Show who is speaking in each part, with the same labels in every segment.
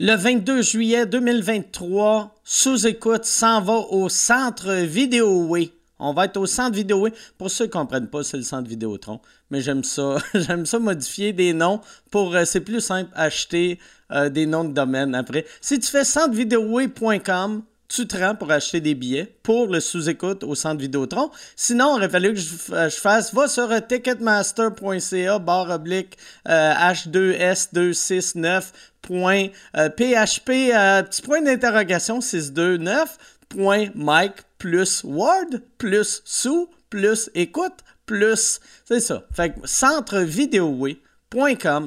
Speaker 1: Le 22 juillet 2023, sous-écoute s'en va au centre Vidéoway. On va être au centre Vidéoway. Pour ceux qui ne comprennent pas, c'est le centre Vidéotron. Mais j'aime ça. j'aime ça modifier des noms pour. Euh, c'est plus simple acheter euh, des noms de domaine après. Si tu fais centrevidéoway.com, tu te rends pour acheter des billets pour le sous-écoute au centre Vidéotron? Sinon, il aurait fallu que je, je fasse, va sur ticketmaster.ca barre oblique H2S269 point PHP, petit point d'interrogation 629 point Mike plus Word plus sous plus écoute plus. C'est ça. Fait que centre vidéoway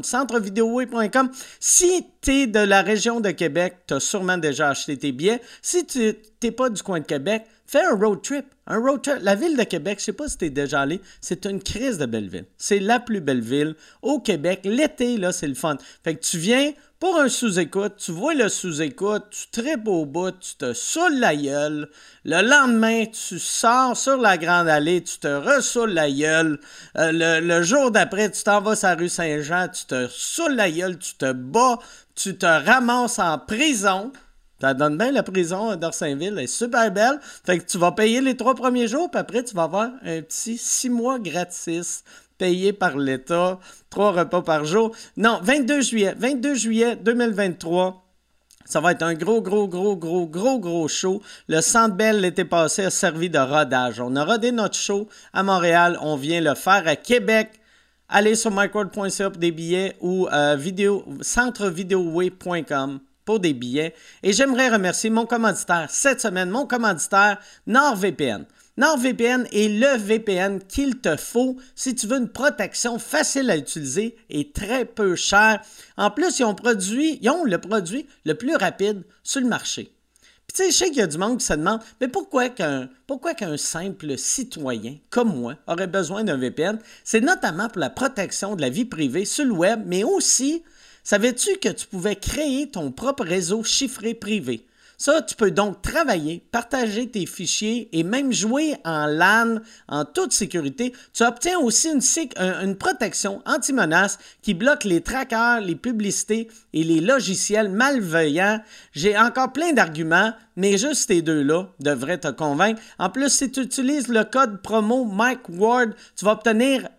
Speaker 1: centrevidéoway.com. Si tu es de la région de Québec, tu as sûrement déjà acheté tes billets. Si tu n'es pas du coin de Québec, fais un road trip. Un road. La ville de Québec, je sais pas si tu es déjà allé, c'est une crise de belle ville. C'est la plus belle ville au Québec. L'été, là, c'est le fun. Fait que tu viens pour un sous-écoute, tu vois le sous-écoute, tu tripes au bout, tu te saoules la gueule. Le lendemain, tu sors sur la grande allée, tu te ressoules la gueule. Euh, le, jour d'après, tu t'en vas sur la rue Saint-Jean, tu te saoules la gueule, tu te bats, tu te ramasses en prison. Ça donne bien la prison d'Orsainville, elle est super belle. Fait que tu vas payer les trois premiers jours, puis après, tu vas avoir un petit six mois gratis payé par l'État, trois repas par jour. Non, 22 juillet, 22 juillet 2023. Ça va être un gros, gros, gros, gros, gros, gros show. Le Centre Bell l'été passé a servi de rodage. On a rodé notre show à Montréal. On vient le faire à Québec. Allez sur micworld.ca pour des billets ou euh, centrevideoway.com pour des billets. Et j'aimerais remercier mon commanditaire cette semaine, mon commanditaire NordVPN. NordVPN est le VPN qu'il te faut si tu veux une protection facile à utiliser et très peu chère. En plus, ils ont, produit, ils ont le produit le plus rapide sur le marché. Puis tu sais, je sais qu'il y a du monde qui se demande, mais pourquoi qu'un, pourquoi qu'un simple citoyen comme moi aurait besoin d'un VPN? C'est notamment pour la protection de la vie privée sur le web, mais aussi, savais-tu que tu pouvais créer ton propre réseau chiffré privé? Ça, tu peux donc travailler, partager tes fichiers et même jouer en LAN en toute sécurité. Tu obtiens aussi une, protection anti-menace qui bloque les trackers, les publicités et les logiciels malveillants. J'ai encore plein d'arguments, mais juste ces deux-là devraient te convaincre. En plus, si tu utilises le code promo Mike Ward, tu vas obtenir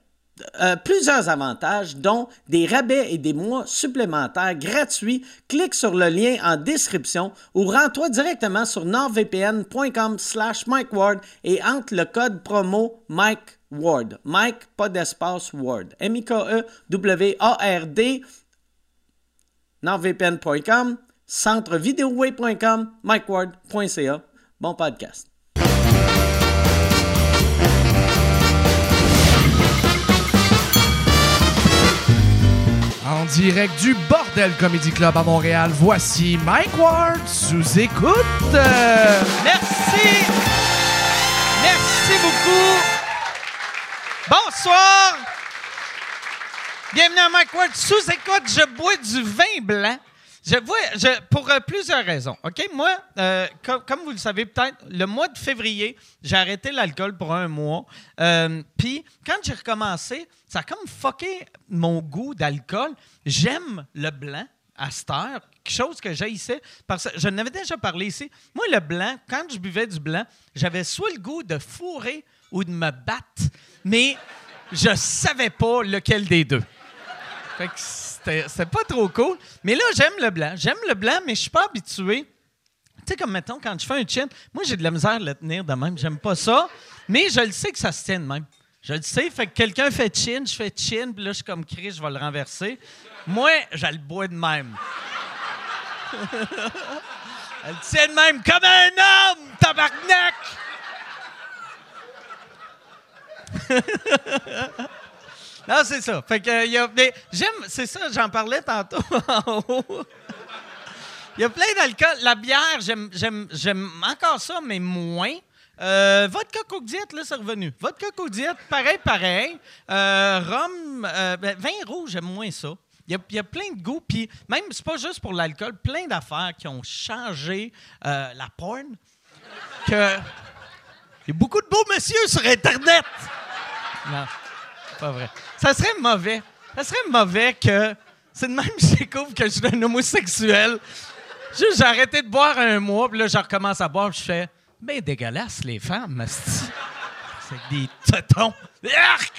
Speaker 1: euh, plusieurs avantages, dont des rabais et des mois supplémentaires gratuits. Clique sur le lien en description ou rends-toi directement sur nordvpn.com slash MikeWard et entre le code promo Mike Ward. Mike, pas d'espace Ward. M-I-K-E-W-A-R-D. nordvpn.com, centrevideoway.com, mikeward.ca. Bon podcast.
Speaker 2: En direct du Bordel Comedy Club à Montréal, voici Mike Ward sous écoute.
Speaker 3: Merci. Merci beaucoup. Bonsoir. Bienvenue à Mike Ward sous écoute. Je bois du vin blanc. Je pour euh, plusieurs raisons. Moi, euh, comme, vous le savez peut-être, le mois de février, j'ai arrêté l'alcool pour un mois. Euh, puis, quand j'ai recommencé, ça a comme fucké mon goût d'alcool. J'aime le blanc à cette heure, quelque chose que j'haïssais. Parce que je n'avais déjà parlé ici. Moi, le blanc, quand je buvais du blanc, j'avais soit le goût de fourrer ou de me battre, mais je savais pas lequel des deux. Fait que c'était pas trop cool. Mais là, j'aime le blanc. J'aime le blanc, mais je suis pas habitué. Tu sais, comme mettons, quand je fais un chin, moi, j'ai de la misère à le tenir de même. J'aime pas ça. Mais je le sais que ça se tient de même. Je le sais. Fait que quelqu'un fait chin, je fais chin, puis là, je suis comme Chris, je vais le renverser. Moi, je le bois de même. Elle tient de même comme un homme, tabarnak! Non, c'est ça. Fait que, y a j'aime, c'est ça, j'en parlais tantôt en haut. Il y a plein d'alcool. La bière, j'aime, j'aime, encore ça, mais moins. Euh, vodka Coke Diet, là, c'est revenu. Vodka Coke Diet, pareil, pareil. Euh, rhum, euh, ben, vin rouge, j'aime moins ça. Il y, a, plein de goûts, puis même, c'est pas juste pour l'alcool, plein d'affaires qui ont changé euh, la porn. Que... Il y a beaucoup de beaux messieurs sur Internet. Non, pas vrai. Ça serait mauvais. Ça serait mauvais que c'est de même que je découvre que je suis un homosexuel. J'ai arrêté de boire un mois, puis là, je recommence à boire, puis je fais, ben dégueulasse, les femmes. C'est des tétons. Arc!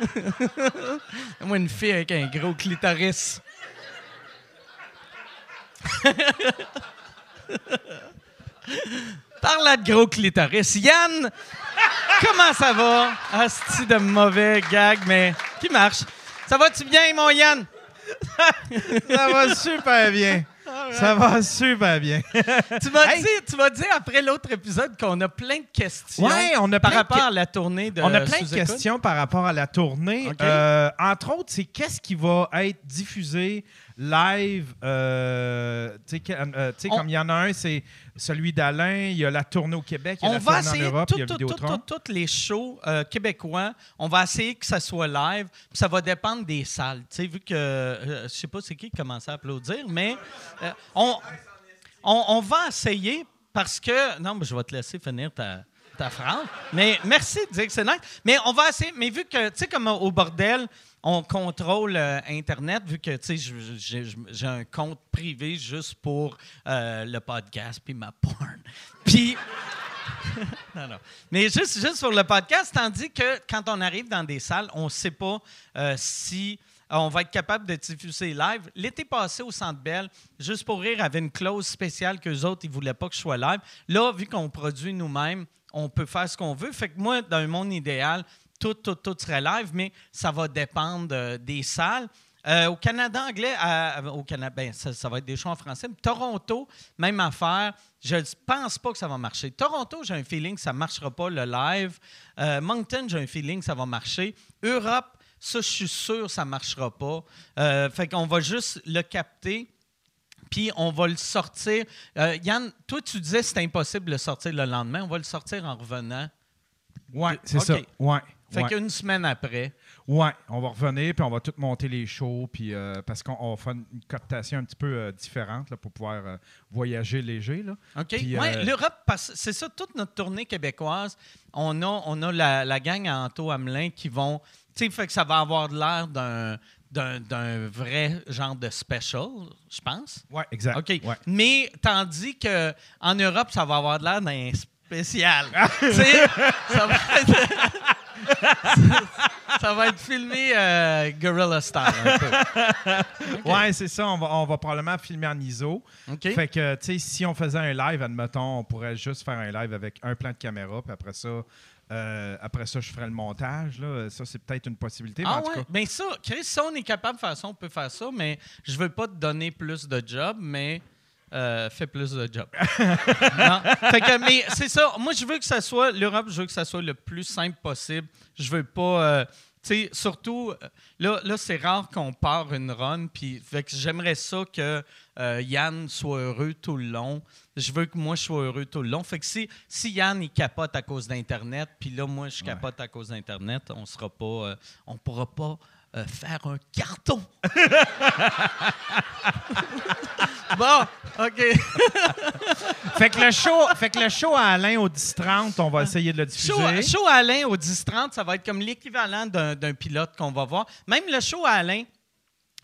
Speaker 3: Moi, une fille avec un gros clitoris. Parle de gros clitoris. Yann, comment ça va? Asti de mauvais gag, mais qui marche? Ça va-tu bien, mon Yann?
Speaker 4: Ça va super bien. Ça va super bien.
Speaker 3: Tu m'as
Speaker 4: Hey.
Speaker 3: dit, tu m'as dit après l'autre épisode qu'on a plein de questions
Speaker 4: Ouais, on a
Speaker 3: par rapport
Speaker 4: que-
Speaker 3: à la tournée de
Speaker 4: On a plein de questions par rapport à la tournée. Euh, entre autres, c'est qu'est-ce qui va être diffusé live. euh, tu sais, euh,
Speaker 3: On-
Speaker 4: comme il y en a un, c'est celui d'Alain. Il y a la tournée au Québec. Il y a
Speaker 3: On
Speaker 4: la
Speaker 3: va
Speaker 4: tournée en
Speaker 3: essayer
Speaker 4: Europe.
Speaker 3: tout-
Speaker 4: il y a
Speaker 3: tout-
Speaker 4: Vidéotron.
Speaker 3: tout- tout- tous les shows euh, québécois. On va essayer que ça soit live. puis Ça va dépendre des salles. Tu sais, vu que euh, je sais pas c'est qui qui commence à applaudir, mais euh, on, on, on va essayer parce que non, mais je vais te laisser finir ta ta phrase. Mais merci de dire que c'est nice. Mais on va essayer. Mais vu que tu sais comme au bordel. On contrôle euh, Internet, vu que tu sais, j'ai un compte privé juste pour euh, le podcast puis ma porn. Puis, non, non. Mais juste, juste sur le podcast, tandis que quand on arrive dans des salles, on ne sait pas euh, si on va être capable de diffuser live. L'été passé au Centre Bell, Juste pour rire avait une clause spéciale qu'eux autres, ils ne voulaient pas que je sois live. Là, vu qu'on produit nous-mêmes, on peut faire ce qu'on veut. Fait que moi, dans un monde idéal, tout, tout, tout serait live, mais ça va dépendre euh, des salles. Euh, au Canada anglais, au Canada, ben, ça, va être des shows en français. Toronto, même affaire. Je ne pense pas que ça va marcher. Toronto, j'ai un feeling que ça ne marchera pas le live. Euh, Moncton, j'ai un feeling que ça va marcher. Europe, ça, je suis sûr ça ne marchera pas. Euh, fait qu'on va juste le capter. Puis on va le sortir. Euh, Yann, toi, tu disais que c'était impossible de le sortir le lendemain. On va le sortir en revenant.
Speaker 4: Ouais, c'est ça. Ouais.
Speaker 3: Fait
Speaker 4: ouais.
Speaker 3: qu'une semaine après.
Speaker 4: Ouais, on va revenir, puis on va tout monter les shows, puis euh, parce qu'on on va faire une cooptation un petit peu euh, différente là, pour pouvoir euh, voyager léger. Là.
Speaker 3: OK. Ouais, l'Europe, c'est ça, toute notre tournée québécoise, on a, on a la, la gang à Anto Hamelin qui vont. Tu sais, fait que ça va avoir de l'air d'un. D'un, vrai genre de special, je pense.
Speaker 4: Ouais, exact.
Speaker 3: OK.
Speaker 4: Ouais.
Speaker 3: Mais tandis que en Europe, ça va avoir de l'air d'un spécial. Tu sais, ça, va être, ça va être filmé euh, Guerrilla Style un peu.
Speaker 4: Ouais, c'est ça. On va, on va probablement filmer en ISO.
Speaker 3: OK?
Speaker 4: Fait que, tu sais, si on faisait un live, admettons, on pourrait juste faire un live avec un plan de caméra, puis après ça, euh, après ça, je ferais le montage. Là. Ça, c'est peut-être une possibilité. mais
Speaker 3: Ah
Speaker 4: tout cas,
Speaker 3: Ben ça, Chris, si on est capable de faire ça, on peut faire ça, mais je veux pas te donner plus de job, mais euh, fais plus de job. Non. Fait que, mais c'est ça. Moi, je veux que ça soit l'Europe, je veux que ça soit le plus simple possible. Je veux pas. euh, tu sais, surtout, là, là c'est rare qu'on part une run, puis j'aimerais ça que euh, Yann soit heureux tout le long. Je veux que moi, je sois heureux tout le long. Fait que si, si Yann, il capote à cause d'Internet, puis là, moi, je capote à cause d'Internet, on sera pas... euh, on pourra pas euh, faire un carton. bon, OK.
Speaker 4: fait, que le show, fait que le show à Alain au 10-30, on va essayer de le diffuser.
Speaker 3: Show, show à Alain au 10-30, ça va être comme l'équivalent d'un d'un pilote qu'on va voir. Même le show à Alain,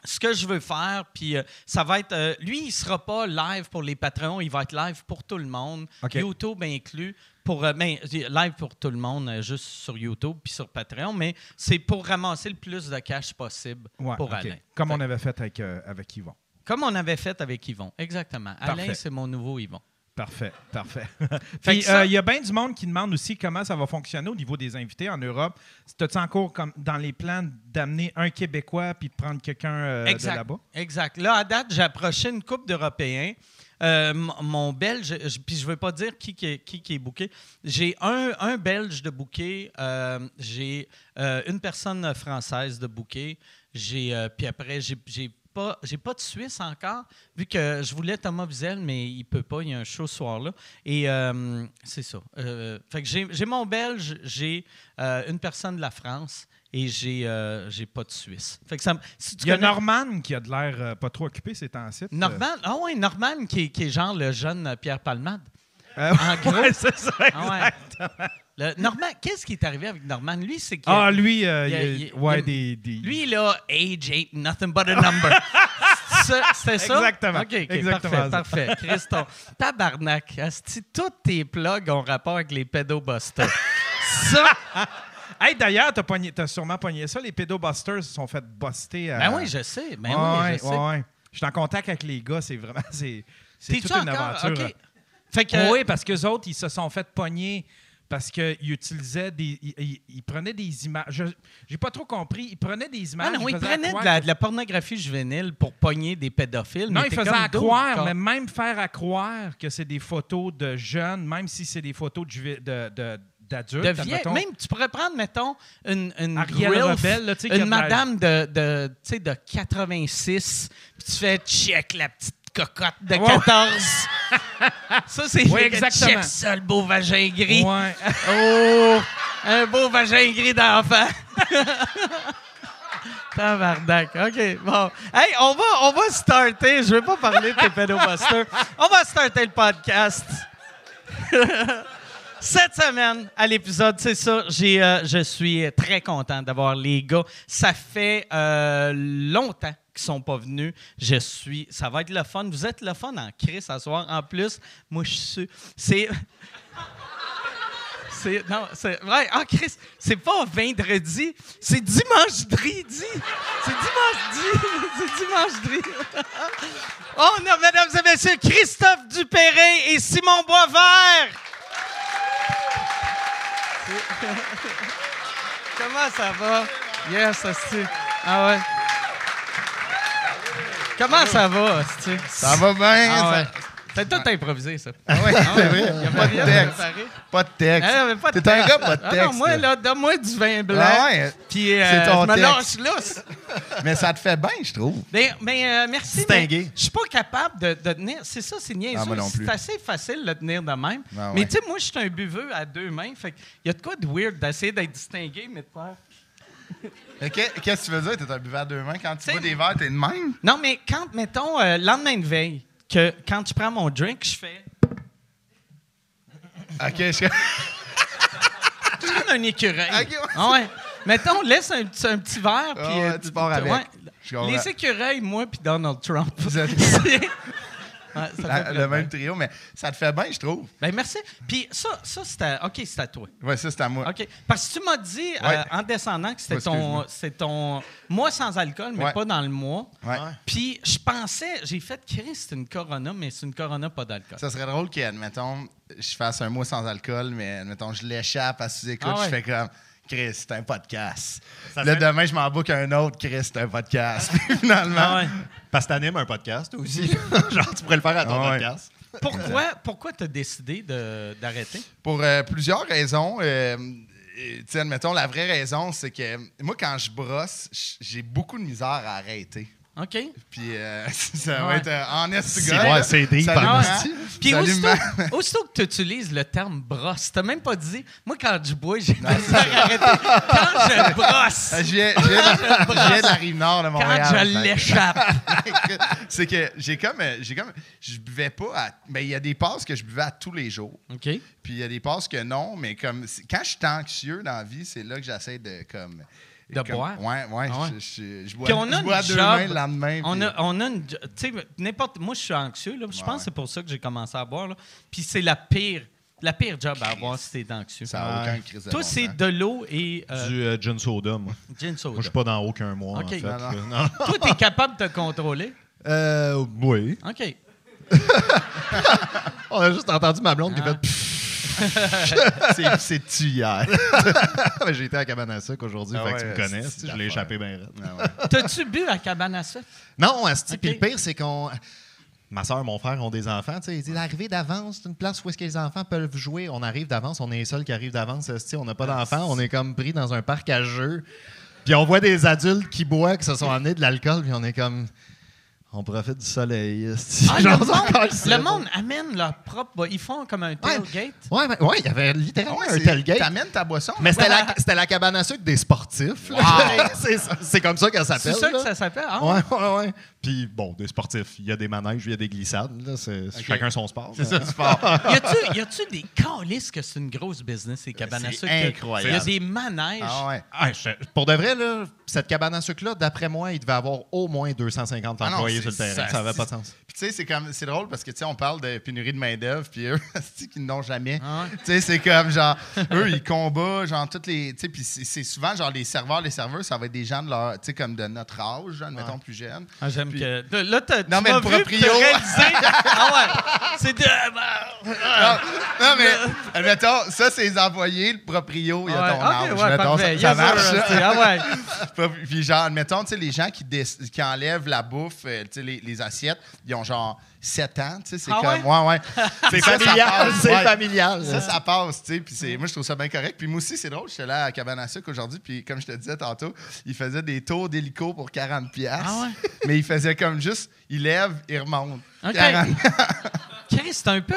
Speaker 3: ce que je veux faire, puis euh, ça va être. euh, lui, il sera pas live pour les Patreons, il va être live pour tout le monde. YouTube inclus. Pour, euh, ben, live pour tout le monde, juste sur YouTube puis sur Patreon, mais c'est pour ramasser le plus de cash possible
Speaker 4: Ouais,
Speaker 3: pour. Alain.
Speaker 4: Comme
Speaker 3: Fait-
Speaker 4: on avait fait avec, avec Yvon.
Speaker 3: Comme on avait fait avec Yvon, exactement. Alain, c'est mon nouveau Yvon.
Speaker 4: Parfait, parfait.
Speaker 3: Fait
Speaker 4: Puis,
Speaker 3: ça-
Speaker 4: euh, il y a bien du monde qui demande aussi comment ça va fonctionner au niveau des invités en Europe. As-tu encore comme dans les plans d'amener un Québécois puis de prendre quelqu'un euh, de là-bas?
Speaker 3: Exact. Là, à date, j'ai approché une coupe d'Européens. Euh, mon Belge, puis je ne veux pas dire qui, qui, est- qui, qui est booké. J'ai un, un Belge de booké, euh, j'ai une personne française de booké, j'ai, puis après, j'ai pas, j'ai pas de Suisse encore, vu que je voulais Thomas Wiesel, mais il peut pas, il y a un show ce soir-là. Et euh, c'est ça. Euh, fait que j'ai, mon Belge, j'ai euh, une personne de la France et j'ai, euh, j'ai pas de Suisse. Fait que ça, me- si tu
Speaker 4: Il y a
Speaker 3: connais-
Speaker 4: Norman qui a de l'air euh, pas trop occupé ces temps-ci.
Speaker 3: Norman, ah ouais, Norman qui est, qui est genre le jeune Pierre Palmade. En gros.
Speaker 4: ouais, c'est ça,
Speaker 3: Ah ouais. Le Norman, qu'est-ce qui est arrivé avec Norman? Lui, c'est que.
Speaker 4: Ah, lui, euh,
Speaker 3: il y a-
Speaker 4: il y a-
Speaker 3: il y a-
Speaker 4: ouais,
Speaker 3: il y a-
Speaker 4: des, des-
Speaker 3: Lui, là, age ain't nothing but a number. C'était ça?
Speaker 4: Exactement.
Speaker 3: OK,
Speaker 4: Exactement
Speaker 3: parfait, parfait. Christon, tabarnak, asti, tous tes plugs ont rapport avec les pédobusters. ça,
Speaker 4: Hey, d'ailleurs, t'as, pogné- t'as sûrement pogné ça. Les pédobusters se sont fait buster. à-
Speaker 3: ben oui, je sais, ben oui, je sais.
Speaker 4: ouais, ouais. Je suis en contact avec les gars, c'est vraiment. C'est, toute une
Speaker 3: encore?
Speaker 4: aventure.
Speaker 3: Fait que...
Speaker 4: Oui, parce qu'eux autres, ils se sont fait pogner parce qu'ils utilisaient des. Ils prenaient des images. Je J'ai pas trop compris. Ils prenaient des images.
Speaker 3: Ah non, il prenait de la,
Speaker 4: que-
Speaker 3: de la pornographie juvénile pour pogner des pédophiles.
Speaker 4: Non,
Speaker 3: mais
Speaker 4: faisaient
Speaker 3: comme
Speaker 4: à croire, mais même faire à croire que c'est des photos de jeunes, même si c'est des photos de de- de- d'adultes.
Speaker 3: Même, tu pourrais prendre, mettons, une, une
Speaker 4: Ariel
Speaker 3: Grilf,
Speaker 4: Rebelle, là,
Speaker 3: une madame de, de, de 86, puis tu fais check la petite cocotte de
Speaker 4: Ouais.
Speaker 3: 14. ça, c'est
Speaker 4: Oui, exactement.
Speaker 3: check ça, le beau vagin gris.
Speaker 4: Ouais.
Speaker 3: Oh, un beau vagin gris d'enfant. Tabarnak. OK, bon. Hey, on va, on va starter. Je vais pas parler de tes pédobusters. On va starter le podcast. Cette semaine, à l'épisode, c'est ça, j'ai, euh, je suis très content d'avoir les gars. Ça fait euh, longtemps qu'ils sont pas venus. Je suis, ça va être le fun. Vous êtes le fun en Chris ce soir. En plus, moi, je suis, c'est, c'est, non, c'est vrai. Ah, Chris, c'est pas vendredi, c'est dimanche dridi. C'est dimanche. C'est dimanche dridi. On a, mesdames et messieurs, Christophe Dupéré et Simon Boisvert. Comment ça va? Yes, asti. Ah ouais. Comment ça va, asti?
Speaker 5: Ça va bien.
Speaker 3: Ah ouais.
Speaker 5: ça-
Speaker 3: T'as tout improvisé, ça.
Speaker 5: Ah ouais, c'est vrai.
Speaker 3: Il a pas
Speaker 5: de texte.
Speaker 3: préparé.
Speaker 5: Pas de texte.
Speaker 3: Ah,
Speaker 5: T'es un gars pas de
Speaker 3: Ah
Speaker 5: texte.
Speaker 3: non, moi, là, donne-moi du vin blanc.
Speaker 5: Ah ouais,
Speaker 3: Puis euh,
Speaker 5: C'est ton
Speaker 3: je me
Speaker 5: texte.
Speaker 3: lâche lousse.
Speaker 5: mais ça te fait bien, je trouve.
Speaker 3: Mais, mais, euh, merci.
Speaker 5: Distingué.
Speaker 3: Je suis pas capable de, de tenir. C'est ça, c'est niaiseux.
Speaker 5: Ah,
Speaker 3: c'est assez facile de tenir de même.
Speaker 5: Ah,
Speaker 3: Mais tu sais, moi, je suis un buveux à deux mains. Fait il y a de quoi de weird d'essayer d'être distingué, mais de faire.
Speaker 5: Qu'est-ce que tu veux dire? T'es un buveur à deux mains. Quand tu bois des verres, t'es de même?
Speaker 3: Non, mais quand, mettons, euh, lendemain de veille, que quand je prends mon drink, je fais.
Speaker 5: OK, je...
Speaker 3: Suis comme un écureuil.
Speaker 5: Ok, ouais.
Speaker 3: Ah ouais. Mettons, laisse un, petit- un petit verre, puis.
Speaker 5: Ah ouais,
Speaker 3: euh,
Speaker 5: tu pars avec. Comprends.
Speaker 3: Les écureuils, moi, puis Donald Trump. Ouais,
Speaker 5: La- le même trio, mais ça te fait bien, je trouve.
Speaker 3: Ben, merci. Puis ça, ça c'est à, OK, c'est à toi.
Speaker 5: Ouais, ça, c'est à moi.
Speaker 3: OK. Parce que tu m'as dit euh, en descendant que c'était ton, ton mois sans alcool, mais
Speaker 5: Ouais.
Speaker 3: pas dans le mois.
Speaker 5: Ouais.
Speaker 3: Puis je pensais, j'ai fait Chris, c'est une Corona, mais c'est une Corona pas d'alcool.
Speaker 5: Ça serait drôle qu'admettons, je fasse un mois sans alcool, mais admettons, je l'échappe à sous-écoute,
Speaker 3: Ah
Speaker 5: je fais comme. Chris, c'est un podcast.
Speaker 6: Ça
Speaker 5: Là, demain, je m'en book un autre. Chris, c'est un podcast. Finalement.
Speaker 3: Ah ouais.
Speaker 6: Parce que t'animes un podcast aussi. Genre, tu pourrais le faire à ton
Speaker 5: Ah ouais.
Speaker 6: podcast.
Speaker 3: Pourquoi, pourquoi tu as décidé d'arrêter?
Speaker 5: Pour euh, plusieurs raisons. Euh, euh, admettons, la vraie raison, c'est que moi, quand je brosse, j'ai beaucoup de misère à arrêter.
Speaker 3: OK?
Speaker 5: Puis euh, ça
Speaker 3: Ouais.
Speaker 5: va être euh, gars, là.
Speaker 6: ouais, c'est en esti.
Speaker 3: Puis aussitôt, aussitôt que tu utilises le terme brosse, t'as même pas dit, moi quand je bois, j'ai pas arrêter. Quand je brosse,
Speaker 5: Je je de, je de la rive nord de
Speaker 3: quand
Speaker 5: Montréal.
Speaker 3: je
Speaker 5: Fait-
Speaker 3: l'échappe.
Speaker 5: c'est que j'ai comme, euh, j'ai comme, je buvais pas. à- Ben il y a des passes que je buvais à tous les jours.
Speaker 3: OK?
Speaker 5: Puis il y a des passes que non, mais comme quand je suis anxieux dans la vie, c'est là que j'essaie de comme
Speaker 3: De
Speaker 5: comme-
Speaker 3: boire?
Speaker 5: Ouais, ouais.
Speaker 3: Ah ouais?
Speaker 5: Je, je, je bois,
Speaker 3: Puis on a
Speaker 5: je bois à
Speaker 3: une
Speaker 5: deux
Speaker 3: job,
Speaker 5: mains le lendemain.
Speaker 3: On
Speaker 5: puis-
Speaker 3: a, on a une. Tu sais, n'importe. Moi, je suis anxieux, là. Je
Speaker 5: Ouais,
Speaker 3: pense que
Speaker 5: ouais.
Speaker 3: c'est pour ça que j'ai commencé à boire, là. Puis c'est la pire. La pire job à avoir si t'es anxieux.
Speaker 5: Ça n'a aucun crise
Speaker 3: Toi, c'est de l'eau et euh,
Speaker 6: Du euh, gin soda, moi.
Speaker 3: gin
Speaker 6: Moi,
Speaker 3: soda.
Speaker 6: je suis pas dans aucun mois,
Speaker 3: Ok.
Speaker 6: en fait.
Speaker 5: Non,
Speaker 6: là.
Speaker 5: non.
Speaker 6: Non.
Speaker 3: Toi, t'es capable de te contrôler?
Speaker 6: Euh, oui.
Speaker 3: OK.
Speaker 6: On a juste entendu ma blonde qui
Speaker 3: Ah.
Speaker 6: a fait
Speaker 5: C'est- C'est-tu hier?
Speaker 6: Mais J'ai été à Cabane à sucre aujourd'hui,
Speaker 5: Ah
Speaker 6: fait que
Speaker 5: ouais,
Speaker 6: tu me connais. tu Je l'ai échappé bien raide.
Speaker 5: Ah ouais.
Speaker 3: T'as-tu bu à cabane à sucre?
Speaker 6: Non, Asti,
Speaker 3: Ok.
Speaker 6: puis le pire, c'est qu'on. Ma soeur, mon frère ont des enfants. tu Ils disent l'arrivée d'avance, c'est une place où est-ce que les enfants peuvent jouer. On arrive d'avance, on est les seuls qui arrivent d'avance. On n'a pas d'enfants, on est comme pris dans un parc à jeux. Puis on voit des adultes qui boivent, qui se sont amenés de l'alcool, puis on est comme. On profite du soleil.
Speaker 3: Ah, le,
Speaker 6: c'est
Speaker 3: monde,
Speaker 6: ça.
Speaker 3: le monde amène leur propre. Ils font comme un tailgate.
Speaker 6: Ouais, mais- ouais, il y avait littéralement
Speaker 5: ouais,
Speaker 6: un
Speaker 5: c'est-
Speaker 6: tailgate.
Speaker 5: T'amènes ta boisson?
Speaker 6: Mais c'était
Speaker 3: Ouais.
Speaker 6: la, cabane à sucre des sportifs.
Speaker 3: Wow.
Speaker 6: c'est, ça- c'est comme ça qu'elle
Speaker 3: C'est
Speaker 6: s'appelle.
Speaker 3: ça que ça s'appelle? Ah,
Speaker 6: Ouais, ouais, ouais. Puis bon, des sportifs, il y a des manèges, il y a des glissades. là, c'est- Chacun son sport.
Speaker 5: C'est ça, sport.
Speaker 3: Y a-tu, y a-tu des calices que c'est une grosse business, ces cabanes à sucre?
Speaker 5: incroyable.
Speaker 3: Y a des manèges.
Speaker 5: Ah ouais.
Speaker 6: Ah, je- pour de vrai, là, cette cabane à sucre-là, d'après moi, il devait avoir au moins 250
Speaker 5: Ah non,
Speaker 6: employés sur le terrain.
Speaker 5: ça,
Speaker 6: Ça pas de sens.
Speaker 5: Puis tu sais, c'est comme c'est drôle parce que tu sais, on parle de pénurie de main-d'œuvre, puis eux, c'est qu'ils n'ont jamais?
Speaker 3: Ah ouais?
Speaker 5: Tu sais, c'est comme genre eux, ils combattent, genre toutes les. Tu sais, puis c'est c'est souvent genre les serveurs, les serveurs, ça va être des gens de leur. Tu sais, comme de notre âge, genre, mettons plus jeunes.
Speaker 3: Ah, J'aime
Speaker 5: Puis-
Speaker 3: que. Là, t'as, tu
Speaker 5: Non, mais le proprio-
Speaker 3: ah ouais. C'est de.
Speaker 5: Non, non, mais admettons, ça, c'est les employés, le proprio, il y a ton
Speaker 3: Ouais, ok,
Speaker 5: âge.
Speaker 3: ouais,
Speaker 5: mettons, ça, ça
Speaker 3: Yes,
Speaker 5: marche.
Speaker 3: sir,
Speaker 5: ça.
Speaker 3: c'est- Ah ouais.
Speaker 5: Puis- genre, admettons, tu sais, les gens qui, qui enlèvent la bouffe, euh, tu sais, les, les assiettes, ils ont genre 7 ans, tu sais, c'est
Speaker 3: Ah
Speaker 5: comme... Ouais, ouais.
Speaker 6: C'est familial, c'est
Speaker 5: ouais.
Speaker 6: familial.
Speaker 5: Ça, ça passe, tu sais, puis c'est- moi, je trouve ça bien correct. Puis moi aussi, c'est drôle, j'étais là à sucre aujourd'hui, puis comme je te disais tantôt, ils faisaient des tours d'hélico pour 40 pièces.
Speaker 3: Ah ouais?
Speaker 5: Mais ils faisaient comme juste, ils lèvent, ils remontent.
Speaker 3: OK.
Speaker 5: 40
Speaker 3: Chris, c'est un peu.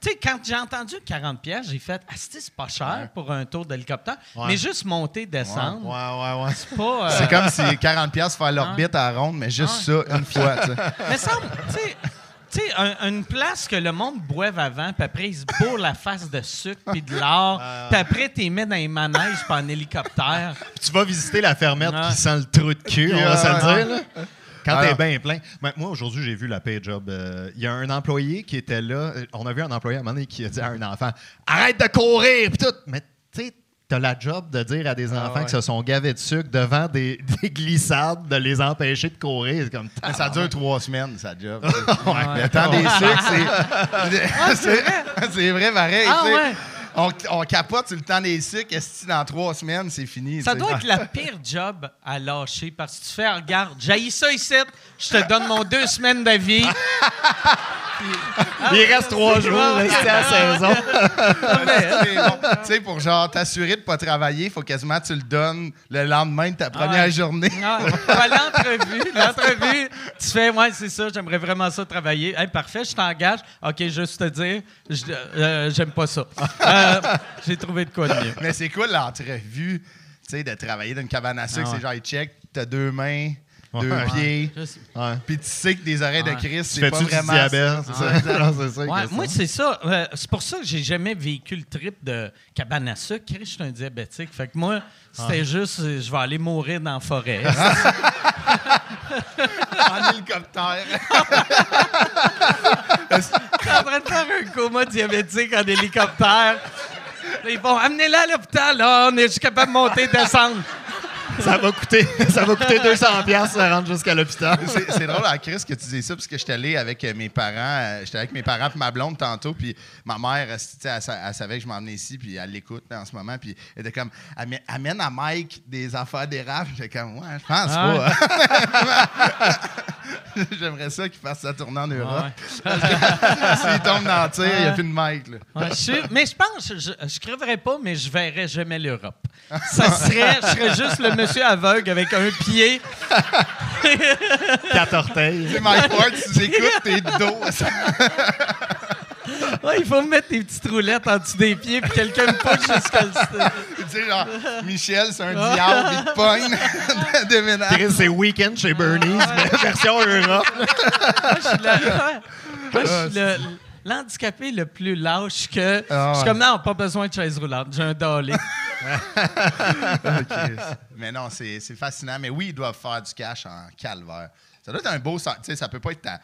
Speaker 3: Tu sais, quand j'ai entendu 40 pièces, j'ai fait Ah, c'est c'est pas cher pour un tour d'hélicoptère?
Speaker 6: Ouais.
Speaker 3: Mais juste monter, descendre,
Speaker 6: Ouais, ouais, ouais.
Speaker 3: c'est pas. euh,
Speaker 5: C'est comme si 40 pièces faire l'orbite à la ronde, mais juste ça, une fois, tu sais.
Speaker 3: Mais ça, tu sais. Tu sais, un- une place que le monde boive avant, puis après, ils se bourrent la face de sucre puis de l'or, puis après, t'es mis dans les manèges puis en hélicoptère.
Speaker 6: Puis tu vas visiter la fermette
Speaker 3: Ouais.
Speaker 6: qui sent le trou de cul, on va se le dire. là. Quand
Speaker 5: Ah
Speaker 6: t'es bien plein. Mais moi, aujourd'hui, j'ai vu la pay job. Euh, Il y a un employé qui était là. Euh, On a vu un employé à un moment donné qui a dit à un enfant Arrête de courir! Puis tout. Mais tu sais, t'as la job de dire à des enfants
Speaker 3: ouais.
Speaker 6: qui se sont gavés de sucre devant des, des glissades, de les empêcher de courir. C'est comme.
Speaker 5: Mais ça dure trois semaines, sa job.
Speaker 3: Ouais.
Speaker 5: Le temps des sucres, c'est. c'est c'est vrai, pareil.
Speaker 3: Ah
Speaker 5: tu. On, on capote sur le temps des sucres, est dans trois semaines, c'est fini.
Speaker 3: Ça
Speaker 5: tu
Speaker 3: doit être la pire job à lâcher parce que tu fais, regarde, j'ai ça ici, je te donne mon deux semaines d'avis.
Speaker 6: Il reste trois jours, rester à la saison.
Speaker 5: C'est bon. Tu sais, pour genre t'assurer de pas travailler, il faut quasiment que tu le donnes le lendemain de ta première
Speaker 3: ouais.
Speaker 5: journée.
Speaker 3: Ah, l'entrevue, l'entrevue, tu fais, ouais, c'est ça, j'aimerais vraiment ça travailler. Hey, parfait, je t'engage. OK, juste te dire, je- euh, j'aime pas ça. Euh, J'ai trouvé de quoi de mieux.
Speaker 5: Mais c'est cool l'entrevue, tu sais, de travailler dans une cabane à sucre.
Speaker 3: Ah ouais.
Speaker 5: C'est genre, ils check, t'as deux mains, deux
Speaker 6: Ouais.
Speaker 5: pieds.
Speaker 6: Ouais.
Speaker 5: Puis tu sais que des oreilles
Speaker 3: Ouais.
Speaker 5: de Chris,
Speaker 6: Tu
Speaker 5: c'est pas vraiment.
Speaker 6: diabète?
Speaker 5: ça.
Speaker 6: C'est ça? C'est
Speaker 3: moi, c'est ça. Euh, c'est pour ça que j'ai jamais vécu le trip de cabane à sucre. Chris, Je suis un diabétique. Fait que moi, c'était juste, euh, je vais aller mourir dans la forêt.
Speaker 5: en hélicoptère.
Speaker 3: T'es en train de faire un coma diabétique en hélicoptère. Ils vont amener-la à l'hôpital. Là, on est juste capable de monter et descendre?
Speaker 6: Ça va coûter, ça va coûter 200 pièces ça rentre jusqu'à l'hôpital.
Speaker 5: C'est drôle à Chris que tu dis ça, parce que j'étais allé avec euh, mes parents, euh, j'étais avec mes parents puis ma blonde tantôt, puis ma mère, euh, elle, elle savait que je m'en venais ici, puis elle l'écoute en ce moment, puis elle était comme, amène, amène à Mike des affaires d'érable. J'étais comme, ouais, je pense
Speaker 3: Ah
Speaker 5: pas. J'aimerais ça qu'il fasse sa tournée en Europe. S'il tombe dans le tir, il n'y a plus de Mike. Là.
Speaker 3: Ouais, je suis- mais je pense, je, je crèverais pas, mais je verrais jamais l'Europe. Ça serait, je serais juste le monsieur aveugle avec un pied.
Speaker 6: Quatre orteils.
Speaker 5: Tu sais, Mike Ward, tu nous écoutes, t'es dos.
Speaker 3: Ouais, il faut me mettre des petites roulettes en dessous des pieds puis quelqu'un me pousse jusqu'à le
Speaker 5: sais, genre, Michel, c'est un diable, il te pogne, déménage.
Speaker 6: C'est Weekend chez Bernie's, mais version Europe.
Speaker 3: Moi, je suis le- ouais. Moi, je suis le- l'handicapé le plus lâche que.
Speaker 5: Ah
Speaker 3: Je suis
Speaker 5: ouais.
Speaker 3: comme, non, pas besoin de chaise roulante. J'ai un dolly.
Speaker 5: Mais non, c'est c'est fascinant. Mais oui, ils doivent faire du cash en calvaire. Ça doit être un beau. sen- Tu sais, ça peut pas être ta.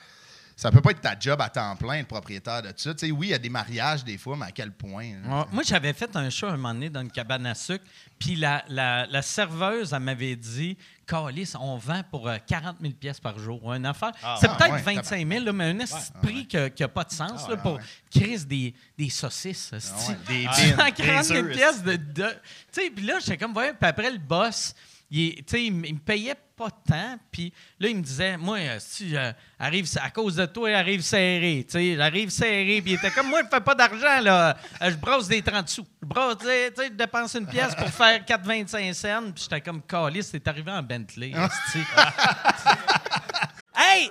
Speaker 5: Ça peut pas être ta job à temps plein, le propriétaire de tout ça. Tu sais, oui, il y a des mariages des fois, mais à quel point?
Speaker 3: Ouais, Moi, j'avais fait un show un moment donné dans une cabane à sucre, puis la, la- la serveuse, elle m'avait dit Calis, on vend pour euh, 40 000 pièces par jour. Une affaire. c'est
Speaker 5: ah,
Speaker 3: peut-être
Speaker 5: ouais,
Speaker 3: 25 000, là, mais un de prix qui n'a pas de sens là, pour crise des, des saucisses.
Speaker 5: Ah ouais, des
Speaker 3: Tu
Speaker 5: bines,
Speaker 3: vends 40 000
Speaker 6: des
Speaker 3: pièces de. de- tu sais, puis là, j'étais comme, voyons, puis après, le boss, il, il, il me payait pas tant, puis là, il me disait, moi, euh, si arrive, à cause de toi, il arrive serré, tu sais, j'arrive serré, puis il était comme, moi, je fais pas d'argent, là, Euh, je brosse des 30 sous. Je brosse, je dépense une pièce pour faire 4,25 cents, puis j'étais comme, calice, t'es arrivé en Bentley. Hey,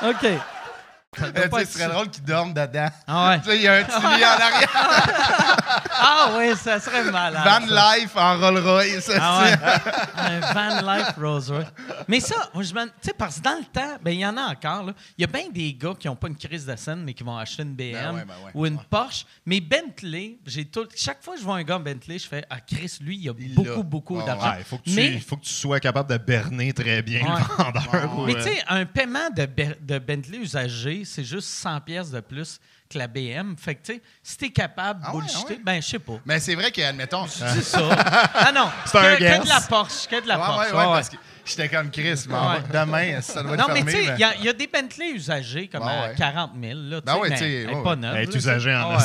Speaker 3: Ça
Speaker 5: Ce serait drôle qu'ils dorment dedans.
Speaker 3: Ah ouais.
Speaker 5: Il y a un petit lit en arrière.
Speaker 3: Ah oui, ça serait malade.
Speaker 5: Van
Speaker 3: ça.
Speaker 5: Life en Rolls Royce.
Speaker 3: Ah ouais. Un van life Rolls Royce. Mais ça, moi, je me- tu sais, parce que dans le temps, ben, il y en a encore. Il y a bien des gars qui n'ont pas une crise de scène, mais qui vont acheter une BM
Speaker 5: Ben ouais, ben ouais.
Speaker 3: ou une Porsche. Mais Bentley, j'ai tout. Chaque fois que je vois un gars en Bentley, je fais Ah, Chris, lui, il a
Speaker 5: Il
Speaker 3: beaucoup, beaucoup
Speaker 5: Ouais,
Speaker 3: d'argent.
Speaker 6: Il faut, que tu-
Speaker 3: Mais-
Speaker 6: faut que tu sois capable de berner très bien le vendeur. pour,
Speaker 3: Mais
Speaker 6: euh,
Speaker 3: tu sais, un paiement de Bentley usagé, c'est juste 100 pièces de plus que la BM. Fait que, tu sais, si t'es capable de
Speaker 5: Ah ouais,
Speaker 3: bullshiter,
Speaker 5: ah ouais.
Speaker 3: ben, je sais pas.
Speaker 5: Mais c'est vrai que, admettons.
Speaker 3: C'est ça. Ah non,
Speaker 6: C'est un
Speaker 3: que, que de la Porsche, que de la
Speaker 5: Ouais,
Speaker 3: Porsche.
Speaker 5: ouais, ouais,
Speaker 3: ouais, ouais.
Speaker 5: parce que j'étais comme Chris. mais
Speaker 3: Ouais.
Speaker 5: Demain, ça doit être
Speaker 3: Non, mais
Speaker 5: fermé.
Speaker 3: tu sais,
Speaker 5: mais-
Speaker 3: il y a- il y, a des Bentley usagés comme
Speaker 5: Ouais,
Speaker 3: à
Speaker 5: ouais.
Speaker 3: 40 000. Là,
Speaker 5: Ben
Speaker 3: mais
Speaker 5: tu sais,
Speaker 3: elle est
Speaker 5: ouais,
Speaker 3: pas neuve.
Speaker 6: Elle est usagée en
Speaker 3: ouais.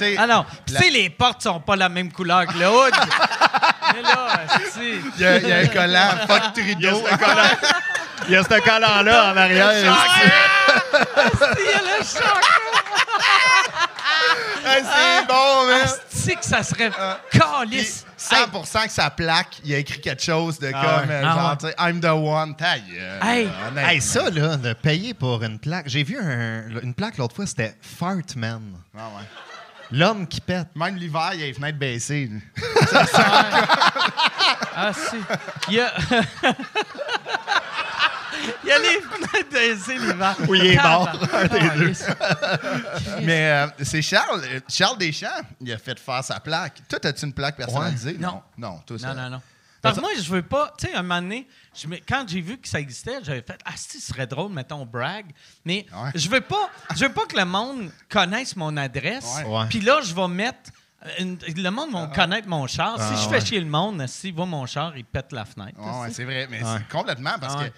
Speaker 5: Mais
Speaker 3: Ah non, tu sais, les portes sont pas la même couleur que le hood. mais.
Speaker 5: Il y, a, il y a un collant, fuck
Speaker 6: Il y a
Speaker 5: Trudeau.
Speaker 6: il y a ce collant-là en arrière.
Speaker 3: Y a le choc.
Speaker 5: Hey, c'est bon, man.
Speaker 3: Esti que ça serait
Speaker 5: Puis
Speaker 3: calice.
Speaker 5: 100% que sa plaque, il a écrit quelque chose de comme,
Speaker 6: ouais.
Speaker 5: euh,
Speaker 3: Ah
Speaker 5: genre,
Speaker 3: ouais.
Speaker 5: tu sais, I'm the one. Ta gueule,
Speaker 3: Hey.
Speaker 5: honnêtement.
Speaker 6: Hey, ça, là, de payer pour une plaque. J'ai vu un- une plaque l'autre fois, c'était Fartman.
Speaker 5: Ah ouais.
Speaker 6: L'homme qui pète.
Speaker 5: Même l'hiver, il y a les fenêtres baissées. lui.
Speaker 3: Ah, si. Il y a. Il y a les fenêtres baissées l'hiver.
Speaker 6: Oui, il est mort. Un des deux.
Speaker 5: Mais euh, c'est Charles, Charles Deschamps, il a fait faire sa plaque. Toi, as-tu une plaque personnalisée?
Speaker 3: Non.
Speaker 5: Non, toi, ça.
Speaker 3: Non, non, non. Parce que moi, je veux pas. Tu sais, un moment donné, je quand j'ai vu que ça existait, j'avais fait Ah, si, ce serait drôle, mettons, brag. Mais
Speaker 5: Ouais.
Speaker 3: je veux pas je veux pas que le monde connaisse mon adresse. Puis là, je vais mettre. une- le monde va connaître mon char.
Speaker 6: Ah,
Speaker 3: si je
Speaker 6: ouais.
Speaker 3: fais chier le monde, s'il voit mon char, il pète la fenêtre.
Speaker 5: Ouais, c'est vrai. Mais
Speaker 6: Ouais.
Speaker 5: c'est complètement parce
Speaker 3: Ouais.
Speaker 5: que,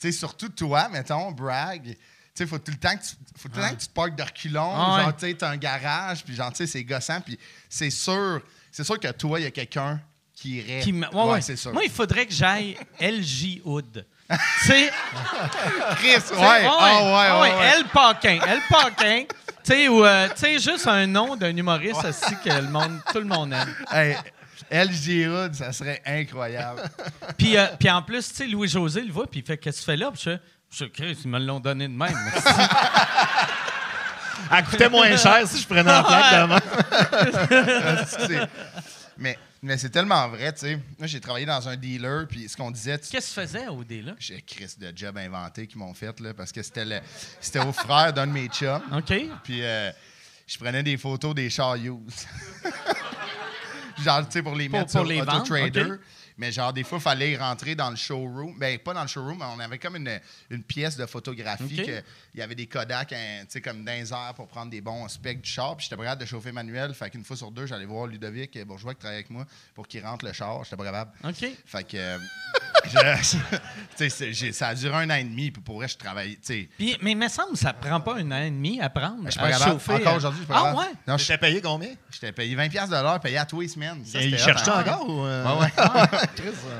Speaker 5: sais, surtout toi, mettons, brag. Tu sais, faut tout le temps que tu, faut tout le temps que tu te parques de reculons.
Speaker 3: Ah.
Speaker 5: Genre, tu sais, t'as un garage, puis genre, tu sais, c'est gossant. Puis c'est sûr, c'est sûr que toi, il y a quelqu'un qui irait.
Speaker 3: Qui me- ouais, ouais.
Speaker 5: c'est sûr.
Speaker 3: Moi, il faudrait que j'aille LJ Hood. tu sais,
Speaker 5: Chris, ouais. Ah, ouais, ouais, ouais.
Speaker 3: Elle Paquin. Elle Paquin. Tu sais, ou, euh, tu sais, juste un nom d'un humoriste aussi que le monde, tout le monde aime.
Speaker 5: Hey, LG Hood, ça serait incroyable.
Speaker 3: Puis, euh, puis en plus, tu sais, Louis-José le voit, puis il fait Qu'est-ce que tu fais là? Puis je fais Je Chris, ils me l'ont donné de même.
Speaker 6: Elle coûtait moins cher si je prenais la plaque demain.
Speaker 5: Mais mais c'est tellement vrai, tu sais. Moi, j'ai travaillé dans un dealer, puis ce qu'on disait, tu-
Speaker 3: Qu'est-ce que tu faisais au là?
Speaker 5: j'ai Chris de job inventé qu'ils m'ont fait, là, parce que c'était le- c'était au frère d'un de mes chums.
Speaker 3: OK.
Speaker 5: Puis euh, je prenais des photos des chars used. Genre, tu sais, pour les
Speaker 3: Pour-
Speaker 5: mettre
Speaker 3: pour
Speaker 5: sur
Speaker 3: les
Speaker 5: Trader. Mais genre, des fois, il fallait rentrer dans le showroom. Ben, pas dans le showroom, mais on avait comme une, une pièce de photographie. Que Il y avait des Kodak, hein, tu sais, comme dans les airs pour prendre des bons specs du char. Puis j'étais capable de chauffer manuel. Fait qu'une fois sur deux, j'allais voir Ludovic Bourgeois qui travaillait avec moi pour qu'il rentre le char. J'étais pas capable.
Speaker 3: OK.
Speaker 5: Fait que. euh, je- tu sais, ça a duré un an et demi. Puis pour vrai, je travaillais. Tu sais,
Speaker 3: Puis, mais il me semble que ça prend pas un an et demi à prendre.
Speaker 5: je suis pas
Speaker 3: chauffer,
Speaker 5: Encore
Speaker 3: euh.
Speaker 5: aujourd'hui, je suis pas
Speaker 3: Ah, ouais?
Speaker 5: Non, je
Speaker 6: J'étais payé combien?
Speaker 5: J'étais payé 20$ piastres de l'heure, payé à tous les semaines. Ça,
Speaker 6: Il
Speaker 5: c'était
Speaker 6: cherche
Speaker 5: hein?
Speaker 6: encore? Ou, euh,
Speaker 5: Ouais, ouais.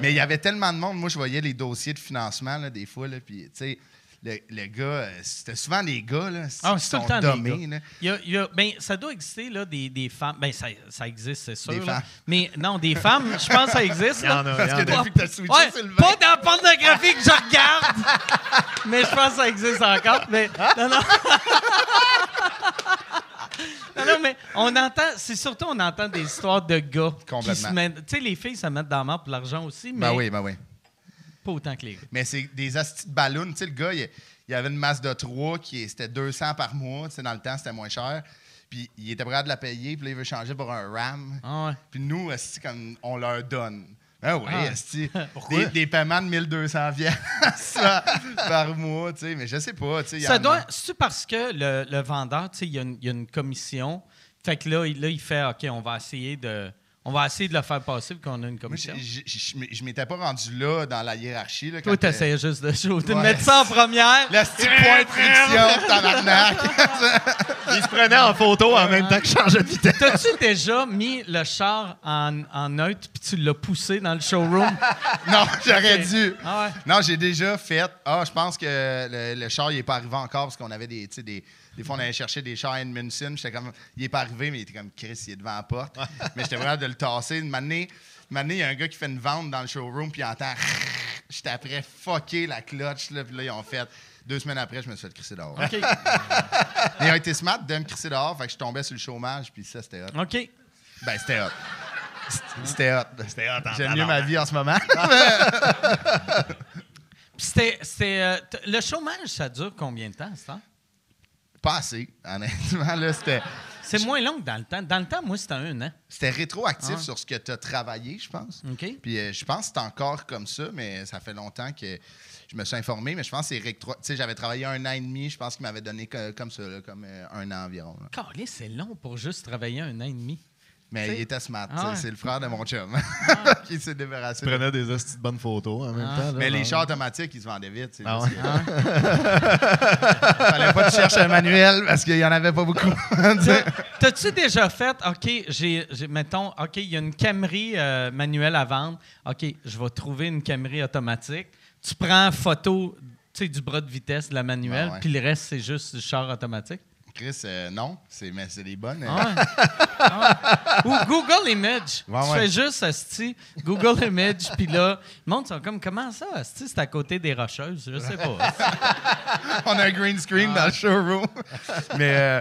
Speaker 5: Mais il y avait tellement de monde. Moi, je voyais les dossiers de financement, là, des fois. Là, puis, tu sais, le, le gars, euh, c'était souvent des gars, là,
Speaker 3: Ah,
Speaker 5: qui
Speaker 3: c'est tout le
Speaker 5: sont
Speaker 3: temps des
Speaker 5: dommés,
Speaker 3: gars.
Speaker 5: là.
Speaker 3: Il y a- il y a- ben, ça doit exister, là, des, des femmes. Ben, ça, ça existe, c'est sûr.
Speaker 5: Des
Speaker 3: là.
Speaker 5: femmes.
Speaker 3: Mais non, des femmes, je pense que ça existe. Là.
Speaker 6: a,
Speaker 5: Parce que depuis que t'as switché
Speaker 3: Ouais,
Speaker 5: vin,
Speaker 3: pas dans la pornographie que je regarde, mais je pense que ça existe encore. Mais non, non. non, non, mais on entend, c'est surtout on entend des histoires de gars qui
Speaker 5: Complètement.
Speaker 3: se mettent. Tu sais, les filles se mettent dans la main pour l'argent aussi, mais
Speaker 5: Ben oui, ben oui.
Speaker 3: pas autant que les gars.
Speaker 5: Mais c'est des astis de ballons. Tu sais, le gars, il, il avait une masse de 3 qui c'était 200 par mois. Tu sais, dans le temps, c'était moins cher. Puis il était prêt de la payer, puis là, il veut changer pour un RAM.
Speaker 3: Ah ouais.
Speaker 5: Puis nous, comme on leur donne. Ah oui,
Speaker 3: Ah.
Speaker 5: esti, des, des paiements de 1200 pièces par mois, tu sais. Mais je sais pas, tu sais.
Speaker 3: Ça doit. C'est parce que le, le vendeur, tu sais, il y, a une- il y a une commission. Fait que là, il, là, il fait OK, on va essayer de. On va essayer de le faire passer pour qu'on a une
Speaker 5: Moi,
Speaker 3: commission.
Speaker 5: je- je je- je m'étais pas rendu là dans la hiérarchie. Là,
Speaker 3: Toi,
Speaker 5: quand,
Speaker 3: tu
Speaker 5: euh,
Speaker 3: essayais juste de, de
Speaker 5: Ouais.
Speaker 3: mettre ça en première.
Speaker 5: Le petit point de friction, tabarnak.
Speaker 6: Il se prenait en photo en même temps que je changeais de vitesse.
Speaker 3: T'as-tu déjà mis le char en, en neutre puis tu l'as poussé dans le showroom?
Speaker 5: Non, j'aurais dû.
Speaker 3: Ah ouais.
Speaker 5: Non, j'ai déjà fait. Ah, je pense que le, le char, il n'est pas arrivé encore parce qu'on avait des. tu sais, Des, des fois, on allait chercher des chars à Edmondson. J'étais comme. Il n'est pas arrivé, mais il était comme Chris, il est devant la porte. mais j'étais vraiment de le tasser. Une il y a un gars qui fait une vente dans le showroom, puis il entend. J'étais après fucker la clutch, là, puis là, ils ont fait. Deux semaines après, je me suis fait crisser dehors.
Speaker 3: OK.
Speaker 5: Ils ont été smart de me crisser dehors, fait que je tombais sur le chômage, puis ça, c'était hot.
Speaker 3: OK.
Speaker 5: Ben, c'était hot. C'était hot.
Speaker 6: C'était hot en
Speaker 5: J'aime mieux ma vie en ce moment.
Speaker 3: Puis c'était. euh, le chômage, ça dure combien de temps, ça?
Speaker 5: Pas assez, honnêtement. Là, c'était.
Speaker 3: C'est moins long que dans le temps. Dans le temps, moi, c'était un an.
Speaker 5: C'était rétroactif
Speaker 3: Ah.
Speaker 5: sur ce que tu as travaillé, je pense.
Speaker 3: OK.
Speaker 5: Puis euh, je pense que c'est encore comme ça, mais ça fait longtemps que je me suis informé. Mais je pense que c'est rétro. Tu sais, j'avais travaillé un an et demi. Je pense qu'il m'avait donné co- comme ça, là, comme euh, un an environ. là.
Speaker 3: Calais, c'est long pour juste travailler un an et demi.
Speaker 5: Mais
Speaker 3: T'sais-
Speaker 5: il était smart.
Speaker 3: Ah ouais.
Speaker 5: C'est le frère de mon chum qui s'est débarrassé.
Speaker 6: Il prenait des hosties de bonnes photos en même
Speaker 3: Ah.
Speaker 6: temps. là,
Speaker 5: Mais les chars automatiques, ils se vendaient vite.
Speaker 6: Ah
Speaker 5: que- Fallait pas que tu cherches un manuel parce qu'il y en avait pas beaucoup.
Speaker 3: T'as-tu déjà fait, OK, j'ai, j'ai- mettons, OK, il y a une Camry euh, manuelle à vendre. OK, je vais trouver une Camry automatique. Tu prends photo tu sais, du bras de vitesse de la manuelle, puis le reste, c'est juste du char automatique?
Speaker 5: Chris, euh, non, c'est, mais c'est des bonnes. euh,
Speaker 3: Ah ouais. Ah ouais. Ou Google Image.
Speaker 5: Ouais,
Speaker 3: tu fais juste, asti, Google Image, puis là, le monde sont comme, comment ça, asti, c'est à côté des rocheuses? Je sais pas.
Speaker 5: on a un green screen
Speaker 3: Ah.
Speaker 5: dans le showroom. Mais euh,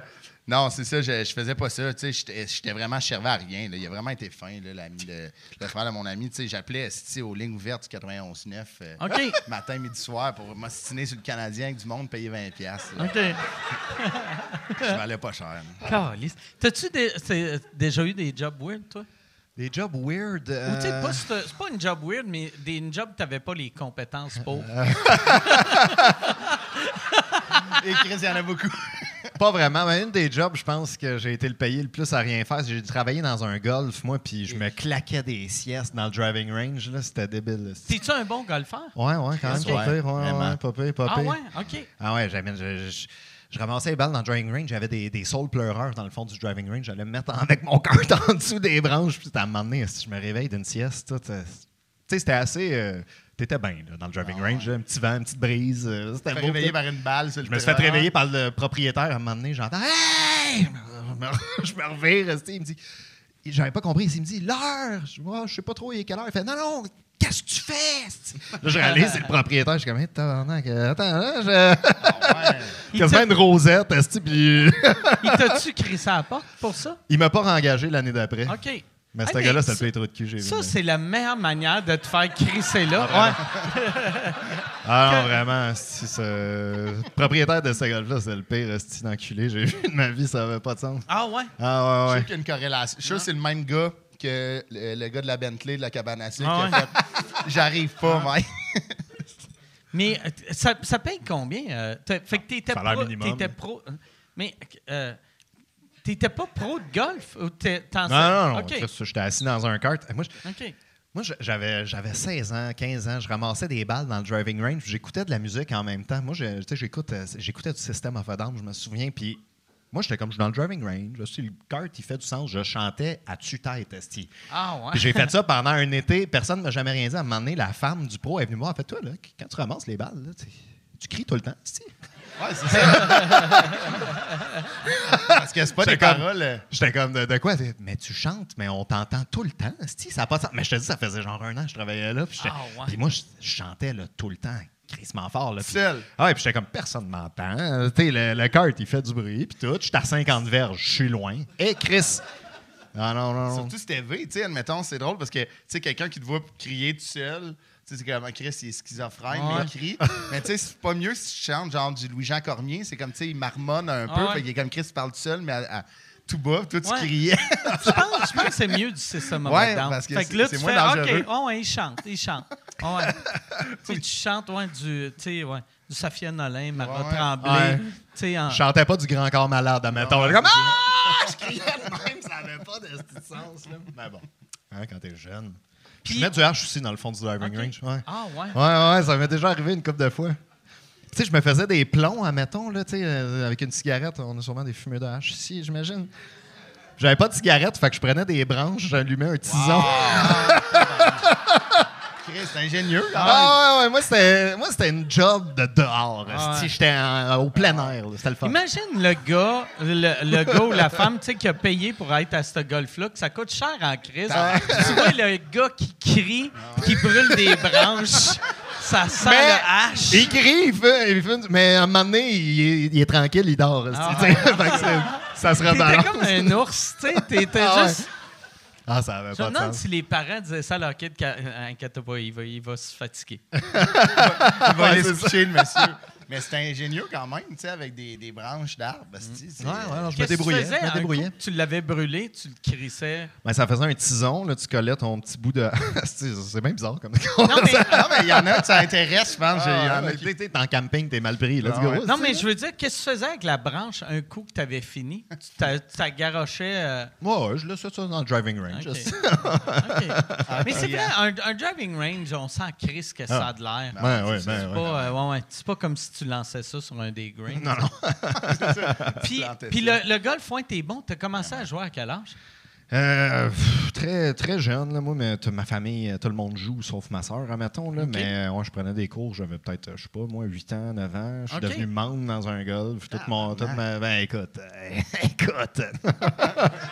Speaker 5: non, c'est ça, je, je faisais pas ça. Tu sais, j'étais- j'étais vraiment, je servais à rien. là. Il a vraiment été fin, là, l'ami de- le frère de mon ami. Tu sais, j'appelais esti, aux lignes ouvertes du 91.9 euh,
Speaker 3: OK.
Speaker 5: matin, midi, soir pour m'ostiner sur le Canadien avec du monde payer 20$. piastres, là.
Speaker 3: OK.
Speaker 5: Je valais pas cher.
Speaker 3: Calisse. T'as-tu c'est- déjà eu des jobs weird, toi?
Speaker 6: Des jobs weird.
Speaker 3: Ou tu sais,
Speaker 6: euh,
Speaker 3: pas, c'est c'est pas une job weird, mais des, une job que t'avais pas les compétences pour.
Speaker 5: Et Chris, il y en a beaucoup.
Speaker 6: Pas vraiment, mais une des jobs, je pense que j'ai été le payé le plus à rien faire. c'est que J'ai travaillé dans un golf, moi, puis je me claquais des siestes dans le driving range. là, C'était débile.
Speaker 3: T'es-tu un bon golfeur?
Speaker 6: Ouais, ouais, quand même, pas pire. Ouais,
Speaker 5: vraiment.
Speaker 6: ouais, pas pire, pas
Speaker 3: Ah ouais? OK.
Speaker 6: Ah ouais, j'avais- je, ramassais les balles dans le driving range. J'avais des, des saules pleureurs dans le fond du driving range. J'allais me mettre avec mon cart en dessous des branches. Puis à un moment donné, si je me réveille d'une sieste, euh, tu sais, c'était assez. euh, T'étais bien là, dans le driving
Speaker 5: Ah
Speaker 6: range. un petit vent, une petite brise. euh, C'était
Speaker 5: Fait
Speaker 6: beau,
Speaker 5: réveillé par une balle sur le
Speaker 6: Je me suis fait réveiller par le propriétaire à un moment donné. J'entends Hey! Je me, revire. Il me dit J'avais pas compris. Il me dit L'heure Je Ah, je sais pas trop, il est quelle heure? Il fait Non, non, qu'est-ce que tu fais? Là, je réalise, c'est le propriétaire. Je suis comme tabarnak, euh, Attends, là, je.
Speaker 5: Ah ouais.
Speaker 3: T'a-
Speaker 6: une rosette, puis
Speaker 3: Il t'a-tu crissé à la porte pour ça?
Speaker 6: il m'a pas réengagé l'année d'après.
Speaker 3: OK.
Speaker 6: Mais
Speaker 3: Ah,
Speaker 6: ce gars-là, c'est le
Speaker 3: ça-
Speaker 6: pire trou de cul que j'ai vu.
Speaker 3: Ça, c'est la meilleure manière de te faire crisser là. Ouais.
Speaker 6: Ah non, vraiment, esti, ce- le propriétaire de ce golf-là, c'est le pire esti d'enculé. J'ai vu de ma vie, ça avait pas de sens.
Speaker 3: Ah ouais?
Speaker 6: Ah
Speaker 5: Je
Speaker 6: ouais, ouais.
Speaker 5: sûr qu'il y a une corrélation. Je suis sûr que c'est le même gars que le, le gars de la Bentley, de la cabane à sucre,
Speaker 3: Ah
Speaker 5: fait J'arrive pas, mec.
Speaker 3: Mais euh, ça, ça paye combien? euh, fait que t'étais pro,
Speaker 6: minimum.
Speaker 3: t'étais pro. Mais euh, t'étais pas pro de golf? Ou
Speaker 6: Non, non, non.
Speaker 3: OK.
Speaker 6: Chris, J'étais assis dans un kart. Moi. Moi, j'avais, j'avais 16 ans, 15 ans. Je ramassais des balles dans le driving range. J'écoutais de la musique en même temps. Moi, euh, j'écoutais du System of a Down, je me souviens. Puis moi, j'étais comme, je suis dans le driving range. Le kart, il fait du sens. Je chantais à tue-tête, esti.
Speaker 3: Ah ouais.
Speaker 6: J'ai fait ça pendant un été. Personne ne m'a jamais rien dit. À un moment donné, la femme du pro est venue me voir. Elle fait, toi, là, quand tu ramasses les balles, là, tu- tu cries tout le temps, esti.
Speaker 5: Ouais, c'est ça. Parce que c'est pas des
Speaker 6: J'étais
Speaker 5: paroles. euh,
Speaker 6: J'étais comme, de, de quoi? Mais tu chantes, mais on t'entend tout le temps. Ça a pas de sens. Mais je te dis, ça faisait genre un an que je travaillais là. Puis, j'étais-
Speaker 3: Ah, ouais.
Speaker 6: moi, je, je chantais là, tout le temps, crissement fort. Là, puis-
Speaker 5: Seul.
Speaker 6: Ah ouais, puis j'étais comme, personne ne m'entend. Euh, Tu sais, le, le kart, il fait du bruit, puis tout. Je suis à 50 verges, je suis loin. Et Chris! Ah non, non, non.
Speaker 5: Surtout si t'es V, tu sais, admettons, c'est drôle parce que, tu sais, quelqu'un qui te voit crier tout seul, c'est comme, Chris, il est schizophrène, mais il crie. mais tu sais, c'est pas mieux si tu chantes genre du Louis-Jean Cormier, c'est comme, tu sais, il marmonne un peu,
Speaker 3: ouais.
Speaker 5: fait qu'il est comme Chris, il parle tout seul, mais à, à tout bas, toi, tu
Speaker 3: Ouais.
Speaker 5: criais.
Speaker 3: Je pense, je pense que c'est mieux du système of
Speaker 5: Ouais,
Speaker 3: a Down.
Speaker 5: parce que
Speaker 3: fait
Speaker 5: c'est-
Speaker 3: que là,
Speaker 5: c'est
Speaker 3: tu
Speaker 5: moins
Speaker 3: fais,
Speaker 5: dangereux.
Speaker 3: OK, oh, ouais, il chante, il chante. Oh, ouais. tu sais, tu chantes ouais, du, tu sais, ouais, du Safia Nolin, Marat
Speaker 5: Ouais, ouais.
Speaker 3: Tremblay.
Speaker 6: Ouais.
Speaker 3: Tu sais, en-
Speaker 6: Je chantais pas du grand corps malade, admettons. Comme, ah! Je criais de même, ça avait pas de petit sens, là. Mais bon, hein, quand t'es jeune.
Speaker 3: Puis-
Speaker 6: Je mets du H aussi dans le fond du driving
Speaker 3: Ok.
Speaker 6: range. Ouais.
Speaker 3: Ah, ouais.
Speaker 6: Ouais, ouais, ça m'est déjà arrivé une couple de fois. Tu sais, je me faisais des plombs, admettons, là, tu sais, euh, avec une cigarette. On a sûrement des fumeurs de hache ici, j'imagine. J'avais pas de cigarette, fait que je prenais des branches, j'allumais un tison.
Speaker 5: Chris, c'est ingénieux.
Speaker 6: Ah ouais, ouais, moi c'était, moi c'était une job de dehors.
Speaker 3: Ah ouais.
Speaker 6: J'étais en- au plein air, c'était le fun.
Speaker 3: Imagine le gars, le, le gars ou la femme, tu sais, qui a payé pour être à ce golf-là, que ça coûte cher en crise. tu vois le gars qui crie, qui brûle des branches, ça sent
Speaker 6: Mais
Speaker 3: le hache.
Speaker 6: il crie, il fait, il fait- mais à un moment donné, il est, il est tranquille, il dort.
Speaker 3: Ah
Speaker 6: ça se
Speaker 3: T'étais
Speaker 6: rebalance.
Speaker 3: comme un ours, tu sais, t'étais
Speaker 6: Ah ouais. Ah, ça avait
Speaker 3: Je
Speaker 6: pas
Speaker 3: me
Speaker 6: de
Speaker 3: demande
Speaker 6: sens.
Speaker 3: si les parents disaient ça à leur kid, inquiète pas, il va, il va se fatiguer.
Speaker 5: Il va
Speaker 6: Ouais,
Speaker 5: aller se coucher, le monsieur. Mais c'était ingénieux quand même, tu sais, avec des, des branches d'arbres. c'est-
Speaker 6: Ouais, ouais, alors je me
Speaker 3: tu
Speaker 6: débrouillais. me
Speaker 3: coup tu l'avais brûlé, tu le crissais?
Speaker 6: Ben, ça faisait un tison, là, tu collais ton petit bout de. c'est bien bizarre comme.
Speaker 3: Non, mais,
Speaker 5: Non, mais il y en a ça intéresse, je pense.
Speaker 6: Ah, t'es- en camping, t'es mal pris. Let's
Speaker 5: Ah
Speaker 6: go.
Speaker 5: ouais.
Speaker 3: non, mais je veux dire, qu'est-ce que tu faisais avec la branche un coup que tu avais fini? Tu t'a- tu t'as garoché. euh,
Speaker 6: Ouais, je laisse ça dans le driving range.
Speaker 3: OK. Mais c'est vrai, un, un driving range, on sent Chris que ça a de l'air.
Speaker 6: Ouais, ouais,
Speaker 3: C'est
Speaker 6: ben,
Speaker 3: euh, ouais, ouais. C'est pas comme si tu lançais ça sur un des greens?
Speaker 6: Non, non.
Speaker 3: Puis, le, le golf, ouais, t'es bon. T'as commencé à jouer à quel âge?
Speaker 6: Euh, pff, très, très jeune, là, moi, mais ma famille, euh, tout le monde joue, sauf ma soeur, admettons. Là. Mais euh, ouais, je prenais des cours, j'avais peut-être, euh, je sais pas, moi, 8 ans, 9 ans. Je suis devenu membre dans un golf. Toute mon, toute ma, ben, écoute, euh, écoute.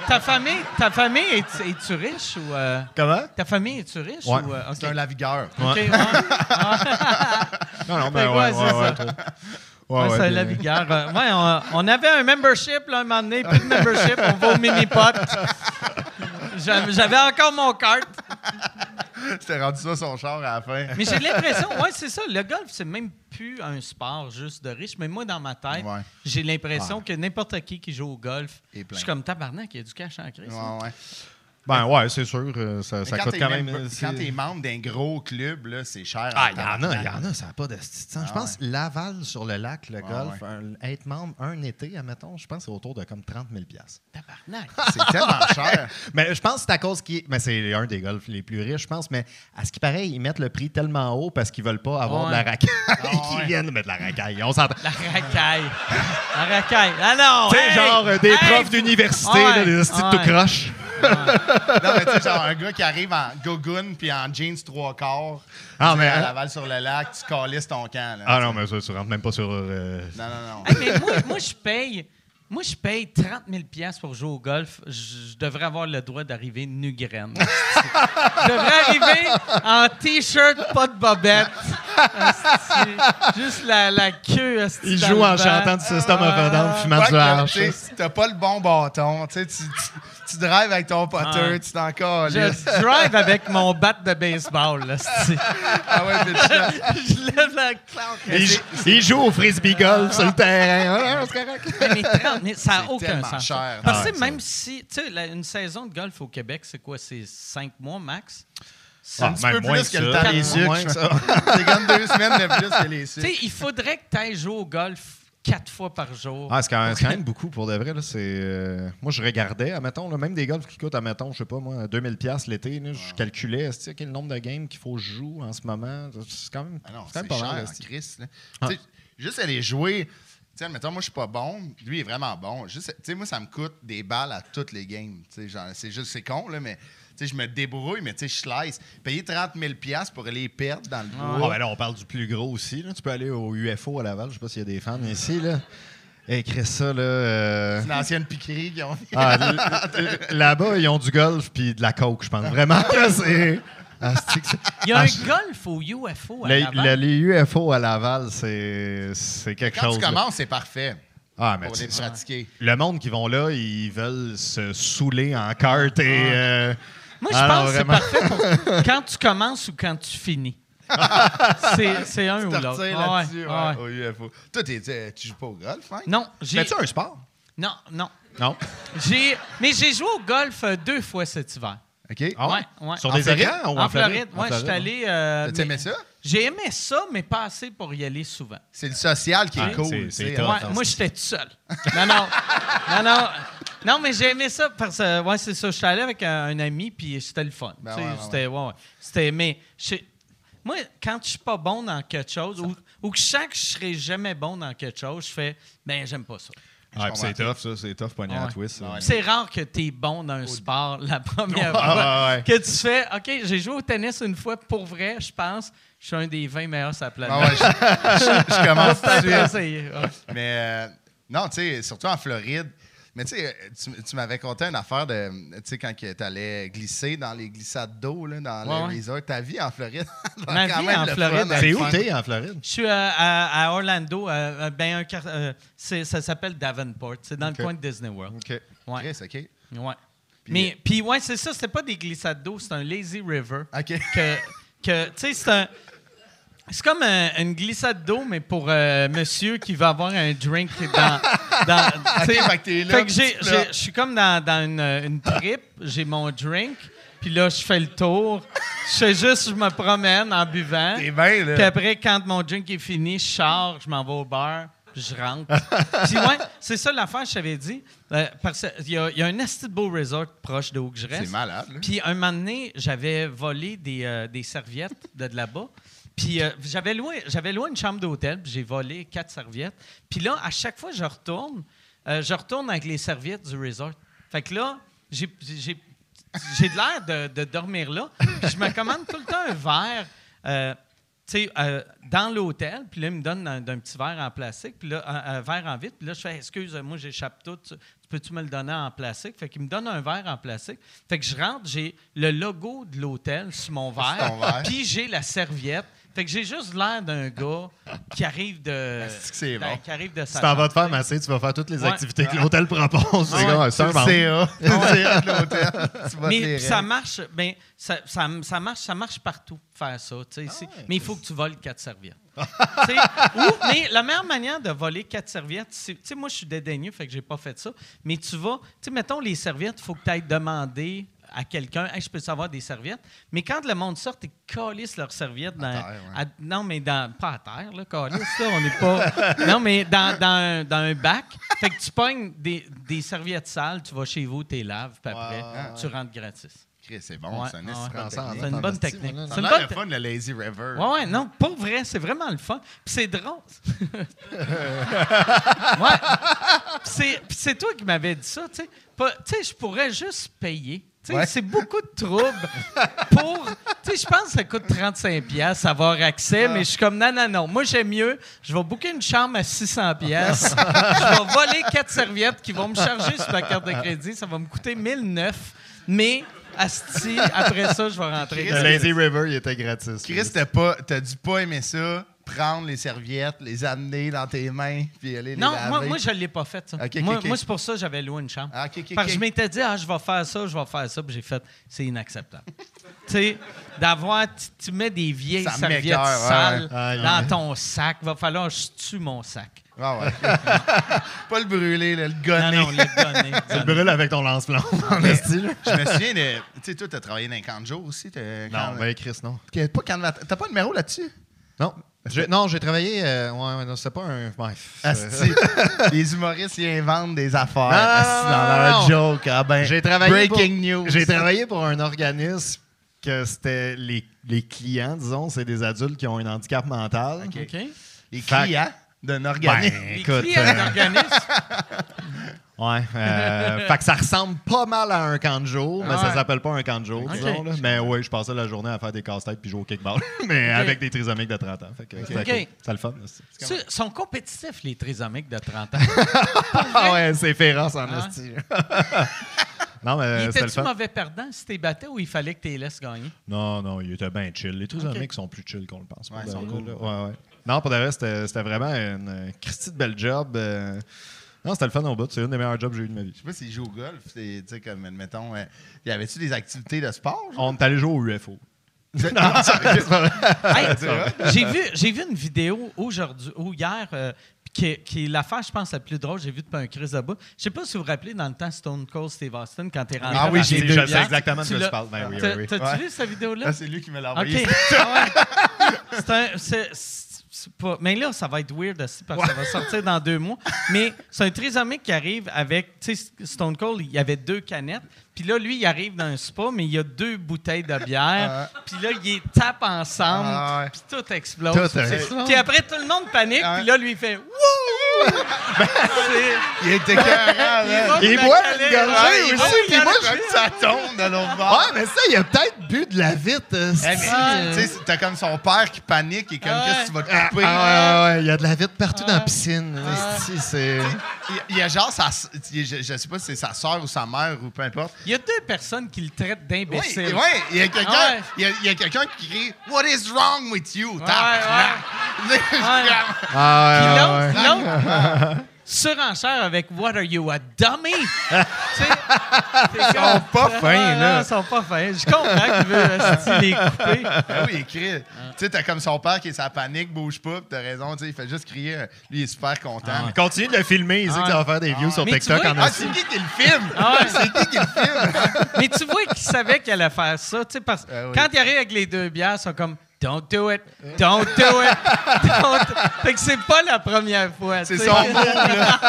Speaker 3: Ta famille, ta famille est, es-tu riche ou. euh,
Speaker 6: Comment?
Speaker 3: ta famille est-tu riche
Speaker 6: Ouais.
Speaker 3: ou. euh.
Speaker 5: C'est un lavigueur.
Speaker 3: Ouais.
Speaker 6: Non, non, ben, ouais,
Speaker 3: ouais,
Speaker 6: ouais,
Speaker 3: c'est
Speaker 6: ouais,
Speaker 3: la vigueur. Euh, ouais, on, on avait un membership, là, un moment donné, plus de membership, on va au mini-pot. J'avais encore mon carte.
Speaker 5: C'était rendu ça son char à la fin.
Speaker 3: Mais j'ai l'impression, ouais, c'est ça, le golf, c'est même plus un sport juste de riche. Mais moi, dans ma tête,
Speaker 5: Ouais.
Speaker 3: j'ai l'impression que n'importe qui qui joue au golf, je suis comme tabarnak, il y a du cash en crise.
Speaker 5: Ouais.
Speaker 6: Ben, ouais, c'est sûr. euh, ça coûte quand même.
Speaker 5: Quand
Speaker 6: c'est-
Speaker 5: t'es membre d'un gros club, c'est cher.
Speaker 6: Ah, il y en a, il y en a, ça n'a pas de style. Je
Speaker 5: Ah
Speaker 6: pense Laval sur le lac, le
Speaker 5: Ouais,
Speaker 6: golf, un- être membre un été, admettons, je pense que c'est autour de comme 30 000
Speaker 3: Tabarnak.
Speaker 5: C'est tellement cher.
Speaker 6: Mais je pense que c'est à cause qu'il. Mais c'est un des golfs les plus riches, je pense. Mais à ce qui paraît, ils mettent le prix tellement haut parce qu'ils veulent pas avoir
Speaker 3: Ouais.
Speaker 6: de la racaille.
Speaker 5: ouais.
Speaker 6: Ils viennent mettre de la racaille. On s'entend.
Speaker 3: La racaille. La racaille. Ah non!
Speaker 6: Tu sais,
Speaker 3: hey!
Speaker 6: genre euh, des
Speaker 3: Hey!
Speaker 6: profs d'université,
Speaker 3: Ouais,
Speaker 6: des styles
Speaker 3: ouais.
Speaker 6: tout croche.
Speaker 5: Non, mais tu sais, genre un gars qui arrive en gogoon puis en jeans trois quarts.
Speaker 6: Ah, mais-
Speaker 5: À Laval sur le lac, tu calisses ton camp. Là,
Speaker 6: Ah non,
Speaker 5: sais.
Speaker 6: mais ça, tu rentres même pas sur. euh,
Speaker 5: Non, non, non.
Speaker 3: Hey, mais moi, moi, je paye. Moi, je paye 30 000 piastres pour jouer au golf. Je, je devrais avoir le droit d'arriver nu graine. je devrais arriver en T-shirt, pas de bobette. Juste la, la queue.
Speaker 6: jouent
Speaker 3: le
Speaker 6: en chantant du système of a Down, fumant du
Speaker 5: tu T'as pas le bon bâton. Tu, sais, tu, tu, tu drives avec ton potter,
Speaker 3: Ouais.
Speaker 5: tu t'en calisses.
Speaker 3: Je drive avec mon bat de baseball. Là.
Speaker 5: Ah ouais, mais tu-
Speaker 3: je lève la claque.
Speaker 6: Ils, ils jouent au frisbee golf sur le terrain. Ah, c'est correct.
Speaker 3: Ouais, mais 30 000, ça n'a
Speaker 5: C'est
Speaker 3: aucun sens.
Speaker 5: cher.
Speaker 3: Parce
Speaker 6: Ah
Speaker 3: que même si, tu sais, une saison de golf au Québec, c'est quoi? C'est 5 mois max? C'est
Speaker 6: Ah,
Speaker 5: un petit
Speaker 6: même
Speaker 5: peu
Speaker 6: moins
Speaker 5: plus que le temps des sucres. C'est comme deux semaines de plus que les
Speaker 3: Tu
Speaker 5: sucres.
Speaker 3: sais, il faudrait que tu ailles jouer au golf quatre fois par jour.
Speaker 6: Ah, c'est quand, même- c'est quand même beaucoup pour de vrai. Là, c'est, euh, moi, je regardais, admettons, là, même des golfs qui coûtent, admettons, je sais pas moi, 2000$ l'été. là, Je calculais est-ce que le nombre de games qu'il faut que je joue en ce moment? C'est quand même,
Speaker 5: Ah non,
Speaker 6: quand même
Speaker 5: cher,
Speaker 6: pas mal. est-ce que-
Speaker 5: Chris. là.
Speaker 6: Ah.
Speaker 5: Juste aller jouer. Tu sais, admettons, moi, je suis pas bon. Lui, il est vraiment bon. Juste, tu sais, moi, ça me coûte des balles à toutes les games. Tu sais, genre, c'est juste, c'est con, là, mais je me débrouille, mais tu sais, je slice. Payer 30 000 piastres pour aller perdre dans le
Speaker 6: Ah,
Speaker 5: bois.
Speaker 6: ben là, on parle du plus gros aussi. là. Tu peux aller au UFO à Laval. Je sais pas s'il y a des fans ici. Là. Écris ça, là. euh,
Speaker 5: C'est une ancienne piquerie qui ont
Speaker 6: ah, Là-bas, ils ont du golf puis de la coke, je pense. Vraiment, c'est. Ah,
Speaker 3: Il y a
Speaker 6: Ah,
Speaker 3: un
Speaker 6: je-
Speaker 3: golf au UFO à
Speaker 6: Le-
Speaker 3: Laval.
Speaker 6: le- les UFO à Laval, c'est c'est quelque
Speaker 5: Quand
Speaker 6: chose.
Speaker 5: tu
Speaker 6: là.
Speaker 5: commences, c'est parfait
Speaker 6: Ah, mais
Speaker 5: pour
Speaker 6: tu
Speaker 5: les pratiquer.
Speaker 6: le monde qui vont là, ils veulent se saouler en carte et. euh,
Speaker 3: Moi, je
Speaker 6: ah, non,
Speaker 3: pense que c'est parfait pour quand tu commences ou quand tu finis. c'est, un ou
Speaker 5: Tu
Speaker 3: l'autre. ouais,
Speaker 5: là-dessus, ouais,
Speaker 3: ouais.
Speaker 5: au UFO. Toi, t'es- t'es- tu joues pas au golf, hein?
Speaker 3: Non, j'ai...
Speaker 6: Fais-tu un sport?
Speaker 3: Non, non.
Speaker 6: Non.
Speaker 3: J'ai... Mais j'ai joué au golf euh, deux fois cet hiver.
Speaker 5: OK.
Speaker 6: Ah
Speaker 3: Ouais, ouais.
Speaker 6: Sur
Speaker 3: En
Speaker 6: des
Speaker 5: Floride?
Speaker 6: écrans ou
Speaker 3: En,
Speaker 6: en,
Speaker 3: Floride, ouais, je suis allé... euh,
Speaker 5: T'as aimé ça?
Speaker 3: J'ai aimé ça, mais pas assez pour y aller souvent.
Speaker 5: C'est le social qui est
Speaker 6: Ah,
Speaker 5: cool. sais,
Speaker 6: tough,
Speaker 5: hein.
Speaker 3: Ouais, moi, j'étais tout seul. Non, non. Non, non. Non, mais j'ai aimé ça parce que, ouais, c'est ça. J'étais allé avec un, un ami, puis c'était le fun.
Speaker 5: Ben ouais, ouais,
Speaker 3: c'était, ouais, ouais. C'était, mais, je- moi, quand je suis pas bon dans quelque chose, ou, ou que je sens que je serai jamais bon dans quelque chose, je fais, ben, j'aime pas ça.
Speaker 6: Ouais, c'est tough, ça. C'est tough, pogner à
Speaker 3: Ouais.
Speaker 6: twist.
Speaker 3: C'est rare que tu es bon dans un sport la première
Speaker 6: Ah,
Speaker 3: fois.
Speaker 6: ouais.
Speaker 3: Que tu fais, OK, j'ai joué au tennis une fois, pour vrai, je pense, je suis un des 20 meilleurs sur la planète.
Speaker 5: Ah ouais, je, je- je commence suite.
Speaker 3: essayer, ouais.
Speaker 5: Mais euh, non, tu sais, surtout en Floride. Mais tu sais, tu, tu m'avais conté une affaire de, tu sais, quand tu allais glisser dans les glissades d'eau, là, dans
Speaker 3: Ouais,
Speaker 5: le
Speaker 3: ouais.
Speaker 5: resort. Ta vie en Floride.
Speaker 3: Ma
Speaker 5: quand
Speaker 3: vie
Speaker 5: même
Speaker 3: en Floride,
Speaker 6: C'est où? t'es en Floride?
Speaker 3: Je suis euh, à, à Orlando, euh, ben un euh, c'est- ça s'appelle Davenport. C'est dans le coin de Disney World.
Speaker 6: OK.
Speaker 3: Ouais.
Speaker 5: Chris, OK.
Speaker 3: ouais. Mais puis ouais, c'est ça, c'était pas des glissades d'eau, c'est un lazy river.
Speaker 5: OK.
Speaker 3: Que, que tu sais, c'est un. C'est comme un- une glissade d'eau, mais pour euh, monsieur qui va avoir un drink dans. dans tu sais,
Speaker 5: fait que t'es là,
Speaker 3: fait que
Speaker 5: puis
Speaker 3: j'ai- j'ai- je suis comme dans, dans une, une trip, j'ai mon drink, puis là, je fais le tour. Je fais juste, je me promène en buvant.
Speaker 5: T'es bien,
Speaker 3: Puis
Speaker 5: là.
Speaker 3: après, quand mon drink est fini, je sors, je m'en vais au bar, puis je rentre. puis ouais, c'est ça l'affaire, je t'avais dit. Euh, parce qu'il y, a- il y a un esti de beau resort proche de où que je reste.
Speaker 5: C'est malade, là.
Speaker 3: Puis un moment donné, j'avais volé des, euh, des serviettes de, de là-bas. Puis euh, j'avais loué, j'avais une chambre d'hôtel, j'ai volé quatre serviettes. Puis là, à chaque fois que je retourne, euh, je retourne avec les serviettes du resort. Fait que là, j'ai, j'ai, de l'air de, de dormir là. Puis je me commande tout le temps un verre. euh, sais, euh, dans l'hôtel, puis là, il me donne un, petit verre en plastique, puis là, un, un verre en vitre, puis là, je fais, excuse, moi, j'échappe tout, tu, tu peux-tu me le donner en plastique? Fait qu'il me donne un verre en plastique. Fait que je rentre, j'ai le logo de l'hôtel sur mon verre,
Speaker 5: verre.
Speaker 3: puis j'ai la serviette. Fait que j'ai juste l'air d'un gars qui arrive de.
Speaker 5: Que c'est bon?
Speaker 3: qui arrive de
Speaker 6: Tu t'en vas te faire masser, tu vas faire toutes les
Speaker 3: Ouais.
Speaker 6: activités que l'hôtel propose. C'est
Speaker 3: Ah ouais.
Speaker 6: c'est
Speaker 5: CA. CA de l'hôtel.
Speaker 3: Mais ça marche, ben, ça, ça, ça marche, ça marche partout, faire ça. c'est- mais il faut que tu voles quatre serviettes. Ou- mais la meilleure manière de voler quatre serviettes, c'est, tu sais, moi, je suis dédaigneux, fait que j'ai pas fait ça. Mais tu vas, tu sais, mettons les serviettes, il faut que tu ailles demander à quelqu'un, hey, je peux savoir des serviettes? Mais quand le monde sort, ils calissent leurs serviettes dans.
Speaker 5: terre, ouais.
Speaker 3: à- non, mais dans. Pas à terre, là, calisse, là, on n'est pas. non, mais dans, dans, un, dans un bac. Fait que tu pognes des, des serviettes sales, tu vas chez vous, tu les laves, puis après, tu rentres gratis.
Speaker 5: C'est bon,
Speaker 3: Ouais,
Speaker 5: c'est un.
Speaker 3: C'est une bonne technique. C'est une bonne
Speaker 5: le fun, le Lazy River.
Speaker 3: Ouais, ouais, non, pour vrai, c'est vraiment le fun. Puis c'est drôle. ouais. Puis c'est, puis c'est toi qui m'avais dit ça, tu sais. Pas- Tu sais, je pourrais juste payer. Tu sais,
Speaker 5: Ouais.
Speaker 3: C'est beaucoup de troubles pour. Tu sais, je pense que ça coûte 35$ avoir accès, mais je suis comme non, non, non. Moi, j'aime mieux. Je vais booker une chambre à 600$. pièces. je vais voler quatre serviettes qui vont me charger sur ma carte de crédit. Ça va me coûter 1009$. Mais, asti, après ça, je vais rentrer.
Speaker 6: Le Lazy River, il était gratis.
Speaker 5: Chris, t'as pas, t'as dû pas aimer ça, prendre les serviettes, les amener dans tes mains, puis aller les
Speaker 3: Non,
Speaker 5: laver.
Speaker 3: moi, moi je ne l'ai pas fait, ça. Moi, c'est pour ça que j'avais loué une chambre.
Speaker 5: Ah,
Speaker 3: Parce que je m'étais dit, ah, je vais faire ça, je vais faire ça, puis j'ai fait, c'est inacceptable. tu sais, d'avoir, tu, mets des vieilles
Speaker 5: Ça
Speaker 3: serviettes sales
Speaker 6: ouais. Aïe,
Speaker 3: dans ton sac. Va falloir que je tue mon sac.
Speaker 5: Ah ouais. pas le brûler, là, le
Speaker 3: Non,
Speaker 5: gonner.
Speaker 3: non, le donner.
Speaker 6: Tu le brûles avec ton lance-flamme. en.
Speaker 5: Je me souviens de. Tu sais, toi, t'as travaillé dans un camp de jour aussi. t'as-
Speaker 6: Non, ben Chris, non.
Speaker 5: Que- pas de T'as pas de numéro là-dessus?
Speaker 6: Non. Non, j'ai travaillé. euh, ouais, ouais, non, c'était pas un. Bref.
Speaker 5: Asti. les humoristes, ils inventent des affaires asti,
Speaker 6: non,
Speaker 5: dans
Speaker 6: non,
Speaker 5: leur
Speaker 6: non.
Speaker 5: joke. Ah ben,
Speaker 6: J'ai travaillé
Speaker 5: Breaking
Speaker 6: pour,
Speaker 5: news.
Speaker 6: J'ai travaillé pour un organisme que c'était les, les clients, disons, c'est des adultes qui ont un handicap mental.
Speaker 5: OK.
Speaker 3: OK?
Speaker 5: Les clients d'un organisme.
Speaker 6: Ben,
Speaker 3: Les
Speaker 6: écoute,
Speaker 3: clients
Speaker 6: euh,
Speaker 3: d'organisme.
Speaker 6: Ouais, euh, fait que ça ressemble pas mal à un camp de jour, mais ça s'appelle pas un camp de jour, disons. Là. Mais oui, je passais la journée à faire des casse-têtes puis jouer au kickball, mais avec des trisomiques de 30 ans. Fait que c'était
Speaker 3: Ok.
Speaker 6: cool. C'est le fun.
Speaker 3: Ils sont compétitifs, les trisomiques de 30 ans?
Speaker 6: Ah ouais, c'est féroce en
Speaker 3: Ah.
Speaker 6: esti. non, mais
Speaker 3: Il
Speaker 6: c'était le
Speaker 3: était-tu
Speaker 6: fun.
Speaker 3: mauvais perdant si t'es battais ou il fallait que tu les laisses gagner?
Speaker 6: Non, non, il était bien chill. Les trisomiques sont plus chill qu'on le pense.
Speaker 5: Ouais, ils sont cool.
Speaker 6: vrai, là. Ouais, ouais. Non, pour de vrai, c'était vraiment une euh, Christy de belle job. euh. Non, c'était le fun au bout. C'est une des meilleurs jobs que j'ai eu de ma vie.
Speaker 5: Je sais pas s'ils jouent au golf. c'est, Tu sais, comme, admettons, euh, y avait-tu des activités de sport? genre?
Speaker 6: On est allé jouer au UFO.
Speaker 3: Hey, j'ai vu, j'ai vu une vidéo aujourd'hui ou hier euh, qui, est- qui est l'affaire, je pense, la plus drôle j'ai vue depuis un crise de bout. Je sais pas si vous vous rappelez dans le temps Stone Cold Steve Austin quand t'es rentré.
Speaker 5: Ah oui, j'ai vu,
Speaker 6: je sais exactement de
Speaker 3: Tu
Speaker 6: quoi tu
Speaker 3: l'as-
Speaker 6: parles. Ben oui,
Speaker 3: T'as-
Speaker 6: oui, oui.
Speaker 3: T'as-tu
Speaker 5: Ouais.
Speaker 3: vu cette vidéo-là?
Speaker 5: Ah, c'est lui qui me l'a envoyé.
Speaker 3: Ah ouais. C'est un- c'est- c'est pas. Mais là, ça va être weird aussi parce que ça va sortir dans deux mois. Mais c'est un trisomique qui arrive avec. Tu sais, Stone Cold, il y avait deux canettes. Puis là, lui, il arrive dans un spa, mais il y a deux bouteilles de bière. Puis là, il les tape ensemble.
Speaker 5: Ah.
Speaker 3: Puis tout explose.
Speaker 6: Explose.
Speaker 3: Puis après, tout le monde panique.
Speaker 5: Ah.
Speaker 3: Puis là, lui, il fait Wouh! C'est-
Speaker 5: Il était carré,
Speaker 6: Il
Speaker 3: se
Speaker 6: boit une gorgée
Speaker 3: il
Speaker 6: aussi, moi,
Speaker 3: caler.
Speaker 5: que ça tombe de l'autre bord.
Speaker 6: Ouais, mais ça, il a peut-être bu de la vite. euh,
Speaker 5: Eh, tu sais, t'as comme son père qui panique et comme
Speaker 3: Ah
Speaker 5: qu'est-ce que tu vas te
Speaker 6: Ah,
Speaker 5: couper.
Speaker 6: ah, ouais, ouais, il y a de la vite partout dans
Speaker 3: Ah.
Speaker 6: la piscine.
Speaker 5: Il, il y a genre, sa, il- je, je sais pas si c'est sa soeur ou sa mère ou peu importe.
Speaker 3: Il y a deux personnes qui le traitent
Speaker 5: Oui,
Speaker 3: d'imbécile.
Speaker 5: ouais, il y a quelqu'un
Speaker 3: Ah ouais.
Speaker 5: il y a, il y a quelqu'un qui crie What is wrong with you?
Speaker 3: Ouais,
Speaker 5: Tabarnak.
Speaker 3: ouais.
Speaker 6: Ah,
Speaker 3: Puis
Speaker 6: ouais,
Speaker 3: l'autre,
Speaker 6: ouais,
Speaker 3: l'autre, surenchère avec What are you, a dummy? Ils
Speaker 5: sont pas fins, là.
Speaker 3: Ils sont pas fins. Je comprends qu'il veut les couper.
Speaker 5: Ah oui, il crie. Tu sais, t'as comme son père qui est sa panique, bouge pas, pis t'as raison, tu sais, il fait juste crier. Lui, il est super content.
Speaker 6: Continue de le filmer, il sait
Speaker 3: Ah.
Speaker 6: que ça va faire des views sur
Speaker 3: Mais tu
Speaker 6: TikTok
Speaker 3: vois-
Speaker 6: en
Speaker 5: Ah, c'est qui qui le filme?
Speaker 3: Ah.
Speaker 5: C'est qui qui le filme?
Speaker 3: Mais tu vois qu'il savait qu'il allait faire ça. tu sais, Parce que
Speaker 5: Ah oui.
Speaker 3: quand il arrive avec les deux bières, ils sont comme Don't do it, don't do it. Don't. Fait que c'est pas la première fois.
Speaker 5: C'est son mot, là.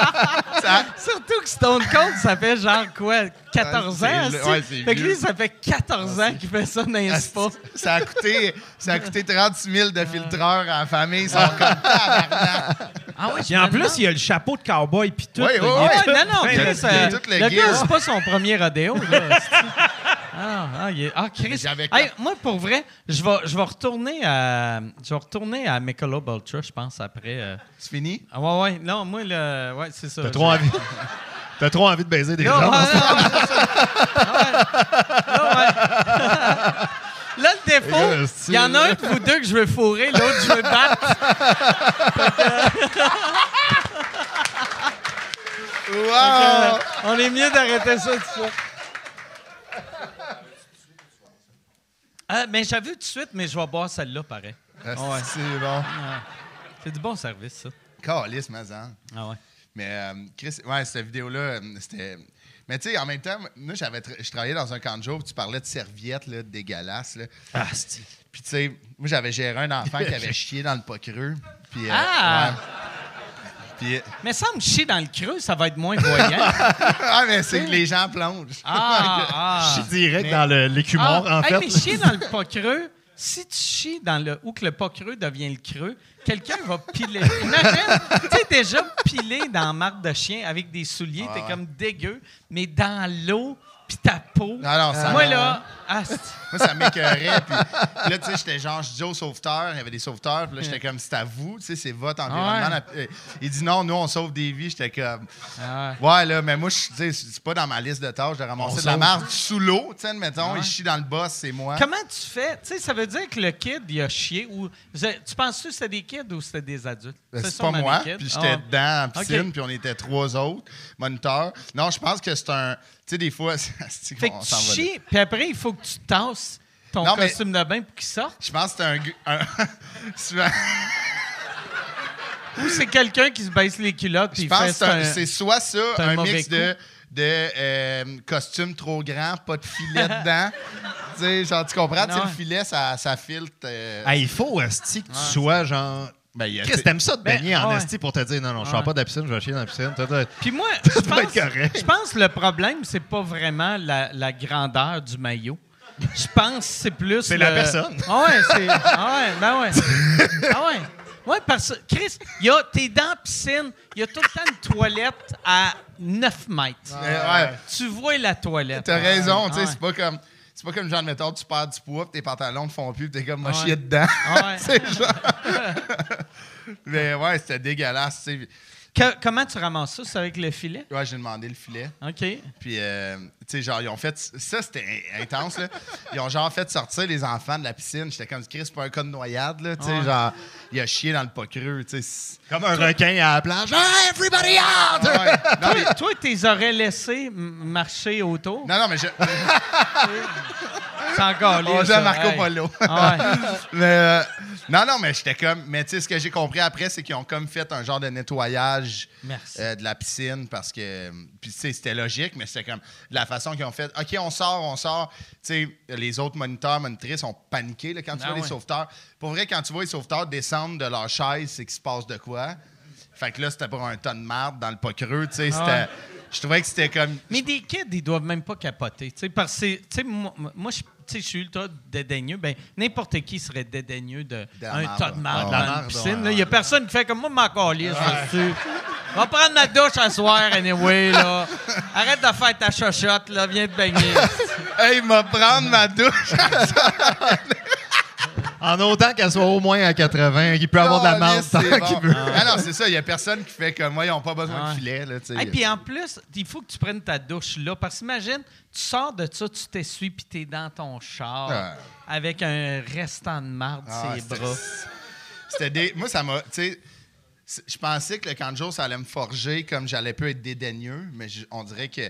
Speaker 5: Ça-
Speaker 3: Surtout que Stone Cold, ça fait genre quoi, 14
Speaker 5: Ouais,
Speaker 3: ans?
Speaker 5: ouais,
Speaker 3: fait que lui, ça fait 14 ans qu'il fait ça dans un spa.
Speaker 5: Ça a coûté, ça a coûté 36 000 de filtreurs à la famille. Ils sont comme.
Speaker 3: Ah ouais,
Speaker 4: Puis en plus, il y a le chapeau de cowboy puis tout.
Speaker 5: Oui, oui, oui.
Speaker 3: non, non, euh,
Speaker 5: le
Speaker 3: gars, c'est pas son premier rodéo. Là, c'est- ah, ah, il est- ah, Chris. Hey, moi, pour vrai, je vais, je vais retourner à, je vais retourner à Michelob Ultra, je pense, après. euh.
Speaker 5: C'est fini?
Speaker 3: Ah, ouais, ouais. Non, moi, le, ouais, c'est ça.
Speaker 6: T'as trop envie... T'as trop envie de baiser des
Speaker 3: Non,
Speaker 6: gens.
Speaker 3: ouais, non, c'est ça. Ouais. Ah ouais. Là, le défaut, il y en a un de vous deux que je veux fourrer, l'autre, je veux battre.
Speaker 5: Wow!
Speaker 3: Euh, on est mieux d'arrêter ça tout ça. Euh, mais j'avais tout de suite, mais je vais boire celle-là, pareil.
Speaker 5: Ah,
Speaker 3: ouais.
Speaker 5: C'est bon.
Speaker 3: C'est du bon service, ça.
Speaker 5: Calice, hein.
Speaker 3: Ah ouais.
Speaker 5: Mais euh, Chris, ouais, cette vidéo-là, euh, c'était. Mais tu sais, en même temps, moi, j'avais tra- je travaillais dans un camp de jour, tu parlais de serviettes là, dégueulasses. Là.
Speaker 6: Ah.
Speaker 5: Puis tu sais, moi, j'avais géré un enfant qui avait chié dans le pas creux. Puis, euh,
Speaker 3: Ah!
Speaker 5: ouais. Puis, euh,
Speaker 3: Mais ça me chier dans le creux, ça va être moins voyant.
Speaker 5: ah, mais c'est que les gens plongent.
Speaker 3: Ah, ah.
Speaker 6: Je suis direct dans l'écumeur,
Speaker 3: Ah,
Speaker 6: en
Speaker 3: hey,
Speaker 6: fait.
Speaker 3: mais chier dans le pas creux, si tu chies dans le. ou que le pas creux devient le creux, quelqu'un va piler. Imagine, tu sais, déjà pilé dans marque de chien avec des souliers, t'es
Speaker 5: Ouais.
Speaker 3: comme dégueu, mais dans l'eau, pis ta peau.
Speaker 5: Non, non, ça
Speaker 3: Moi, là, ah,
Speaker 5: Moi, ça m'écœurait. Puis là, tu sais, j'étais genre, je dis aux sauveteurs, il y avait des sauveteurs, puis là, j'étais comme, c'est à vous, tu sais, c'est votre environnement.
Speaker 3: Ouais.
Speaker 5: La- euh, Il dit non, nous, on sauve des vies. J'étais comme,
Speaker 3: ah,
Speaker 5: ouais, là, mais moi, je tu sais, c'est pas dans ma liste de tâches de ramasser de la marde sous l'eau, tu sais, admettons,
Speaker 3: Ouais.
Speaker 5: il chie dans le boss, c'est moi.
Speaker 3: Comment tu fais? Tu sais, ça veut dire que le kid, il a chié ou. Tu penses-tu que c'était des kids ou c'était des adultes?
Speaker 5: Ben, C'est pas moi, puis j'étais
Speaker 3: Ah.
Speaker 5: dedans en piscine, puis on était trois autres moniteurs. Non, je pense que c'est un. Tu sais, des fois, c'est
Speaker 3: Fait que
Speaker 5: on
Speaker 3: tu
Speaker 5: s'en va là.
Speaker 3: chies, puis après, il faut que tu tasses ton
Speaker 5: Non, mais-
Speaker 3: costume de bain pour qu'il sorte.
Speaker 5: Je pense que c'est un. un-
Speaker 3: Ou c'est quelqu'un qui se baisse les culottes puis
Speaker 5: Je pense
Speaker 3: fait
Speaker 5: que c'est soit ça,
Speaker 3: un
Speaker 5: mix de, de euh, costume trop grand, pas de filet dedans. genre, tu comprends? Le filet, ça, ça filtre. euh,
Speaker 6: Ah, il faut, esti, que tu sois genre...
Speaker 5: ben,
Speaker 6: Chris, t'aimes ça de
Speaker 3: Ben,
Speaker 6: baigner en
Speaker 3: ouais.
Speaker 6: esti pour te dire non, non, je sors
Speaker 3: Ouais.
Speaker 6: pas de la piscine, je vais chier dans la piscine.
Speaker 3: Puis moi, je pense, je que le problème, c'est pas vraiment la, la grandeur du maillot. Je pense que c'est plus.
Speaker 6: C'est
Speaker 3: le-
Speaker 6: la personne.
Speaker 3: Ah ouais, c'est. Ah ouais, ben ouais. Ah ouais. Ouais, parce que, Chris, y a, t'es dans la piscine, il y a tout le temps une toilette à 9 mètres.
Speaker 5: Ouais.
Speaker 3: Tu vois la toilette.
Speaker 5: T'as raison,
Speaker 3: Ah
Speaker 5: tu sais, c'est pas comme. C'est pas comme genre, mettons, tu perds du poids, pis tes pantalons ne font plus, pis t'es comme, moi,
Speaker 3: Ah ouais.
Speaker 5: dedans.
Speaker 3: Ouais.
Speaker 5: c'est genre. Mais ouais, c'était dégueulasse, tu sais.
Speaker 3: Que- comment tu ramasses ça? C'est avec le filet?
Speaker 5: Ouais, j'ai demandé le filet.
Speaker 3: OK.
Speaker 5: Puis, euh, tu sais, genre, ils ont fait. Ça, c'était in- intense, là. Ils ont genre fait sortir les enfants de la piscine. J'étais comme, Chris, pas un cas de noyade, là. Tu sais,
Speaker 3: Ouais.
Speaker 5: genre, il a chié dans le pas creux, tu sais.
Speaker 6: Comme un requin à la plage. Ah, everybody out!
Speaker 5: Ouais. Non, mais,
Speaker 3: Toi, toi, t'es aurais laissé m- marcher autour?
Speaker 5: non, non, mais je.
Speaker 3: C'est encore
Speaker 5: On joue à Marco Polo.
Speaker 3: Ouais.
Speaker 5: mais euh, non, non, mais j'étais comme. Mais tu sais, ce que j'ai compris après, c'est qu'ils ont comme fait un genre de nettoyage
Speaker 3: Merci.
Speaker 5: euh, de la piscine parce que. Puis tu sais, c'était logique, mais c'était comme de la façon qu'ils ont fait. OK, on sort, on sort. Tu sais, les autres moniteurs, monitrices ont paniqué là, quand tu
Speaker 3: Ah
Speaker 5: vois les sauveteurs. Pour vrai, quand tu vois les sauveteurs descendre de leur chaise, c'est qu'il se passe de quoi? Fait que là, c'était pour un ton de marde dans le pas creux, tu sais.
Speaker 3: Ah ouais.
Speaker 5: Je trouvais que c'était comme.
Speaker 3: Mais des kids, ils doivent même pas capoter. tu sais, Parce que, tu sais, moi, je je suis ultra dédaigneux. Ben, n'importe qui serait dédaigneux de,
Speaker 5: De la
Speaker 3: un
Speaker 5: marde,
Speaker 3: tas de marde dans
Speaker 6: la
Speaker 3: piscine. Il n'y a personne qui fait comme moi, m'en calisse. là-dessus. Va prendre ma douche à soir, anyway. Là. Arrête de faire ta chochotte, là. Viens te baigner.
Speaker 5: Hey, il m'a prendre ma douche.
Speaker 6: En autant qu'elle soit au moins à 80, qu'il peut avoir de la marde
Speaker 5: Calisse,
Speaker 6: tant qu'il veut.
Speaker 5: Ah non, c'est ça. Il n'y a personne qui fait comme moi. Ils n'ont pas besoin
Speaker 3: Ah
Speaker 5: de filet. Là.
Speaker 3: Et puis en plus, il faut que tu prennes ta douche là. Parce qu'imagine, tu sors de ça, tu t'essuies, puis t'es dans ton char
Speaker 5: Ah.
Speaker 3: avec un restant de marde
Speaker 5: Ah,
Speaker 3: ses
Speaker 5: c'était-
Speaker 3: bras.
Speaker 5: C'était des. Moi, ça m'a. Tu sais, c'est- je pensais que le camp de jour, ça allait me forger comme j'allais peu être dédaigneux, mais on dirait que.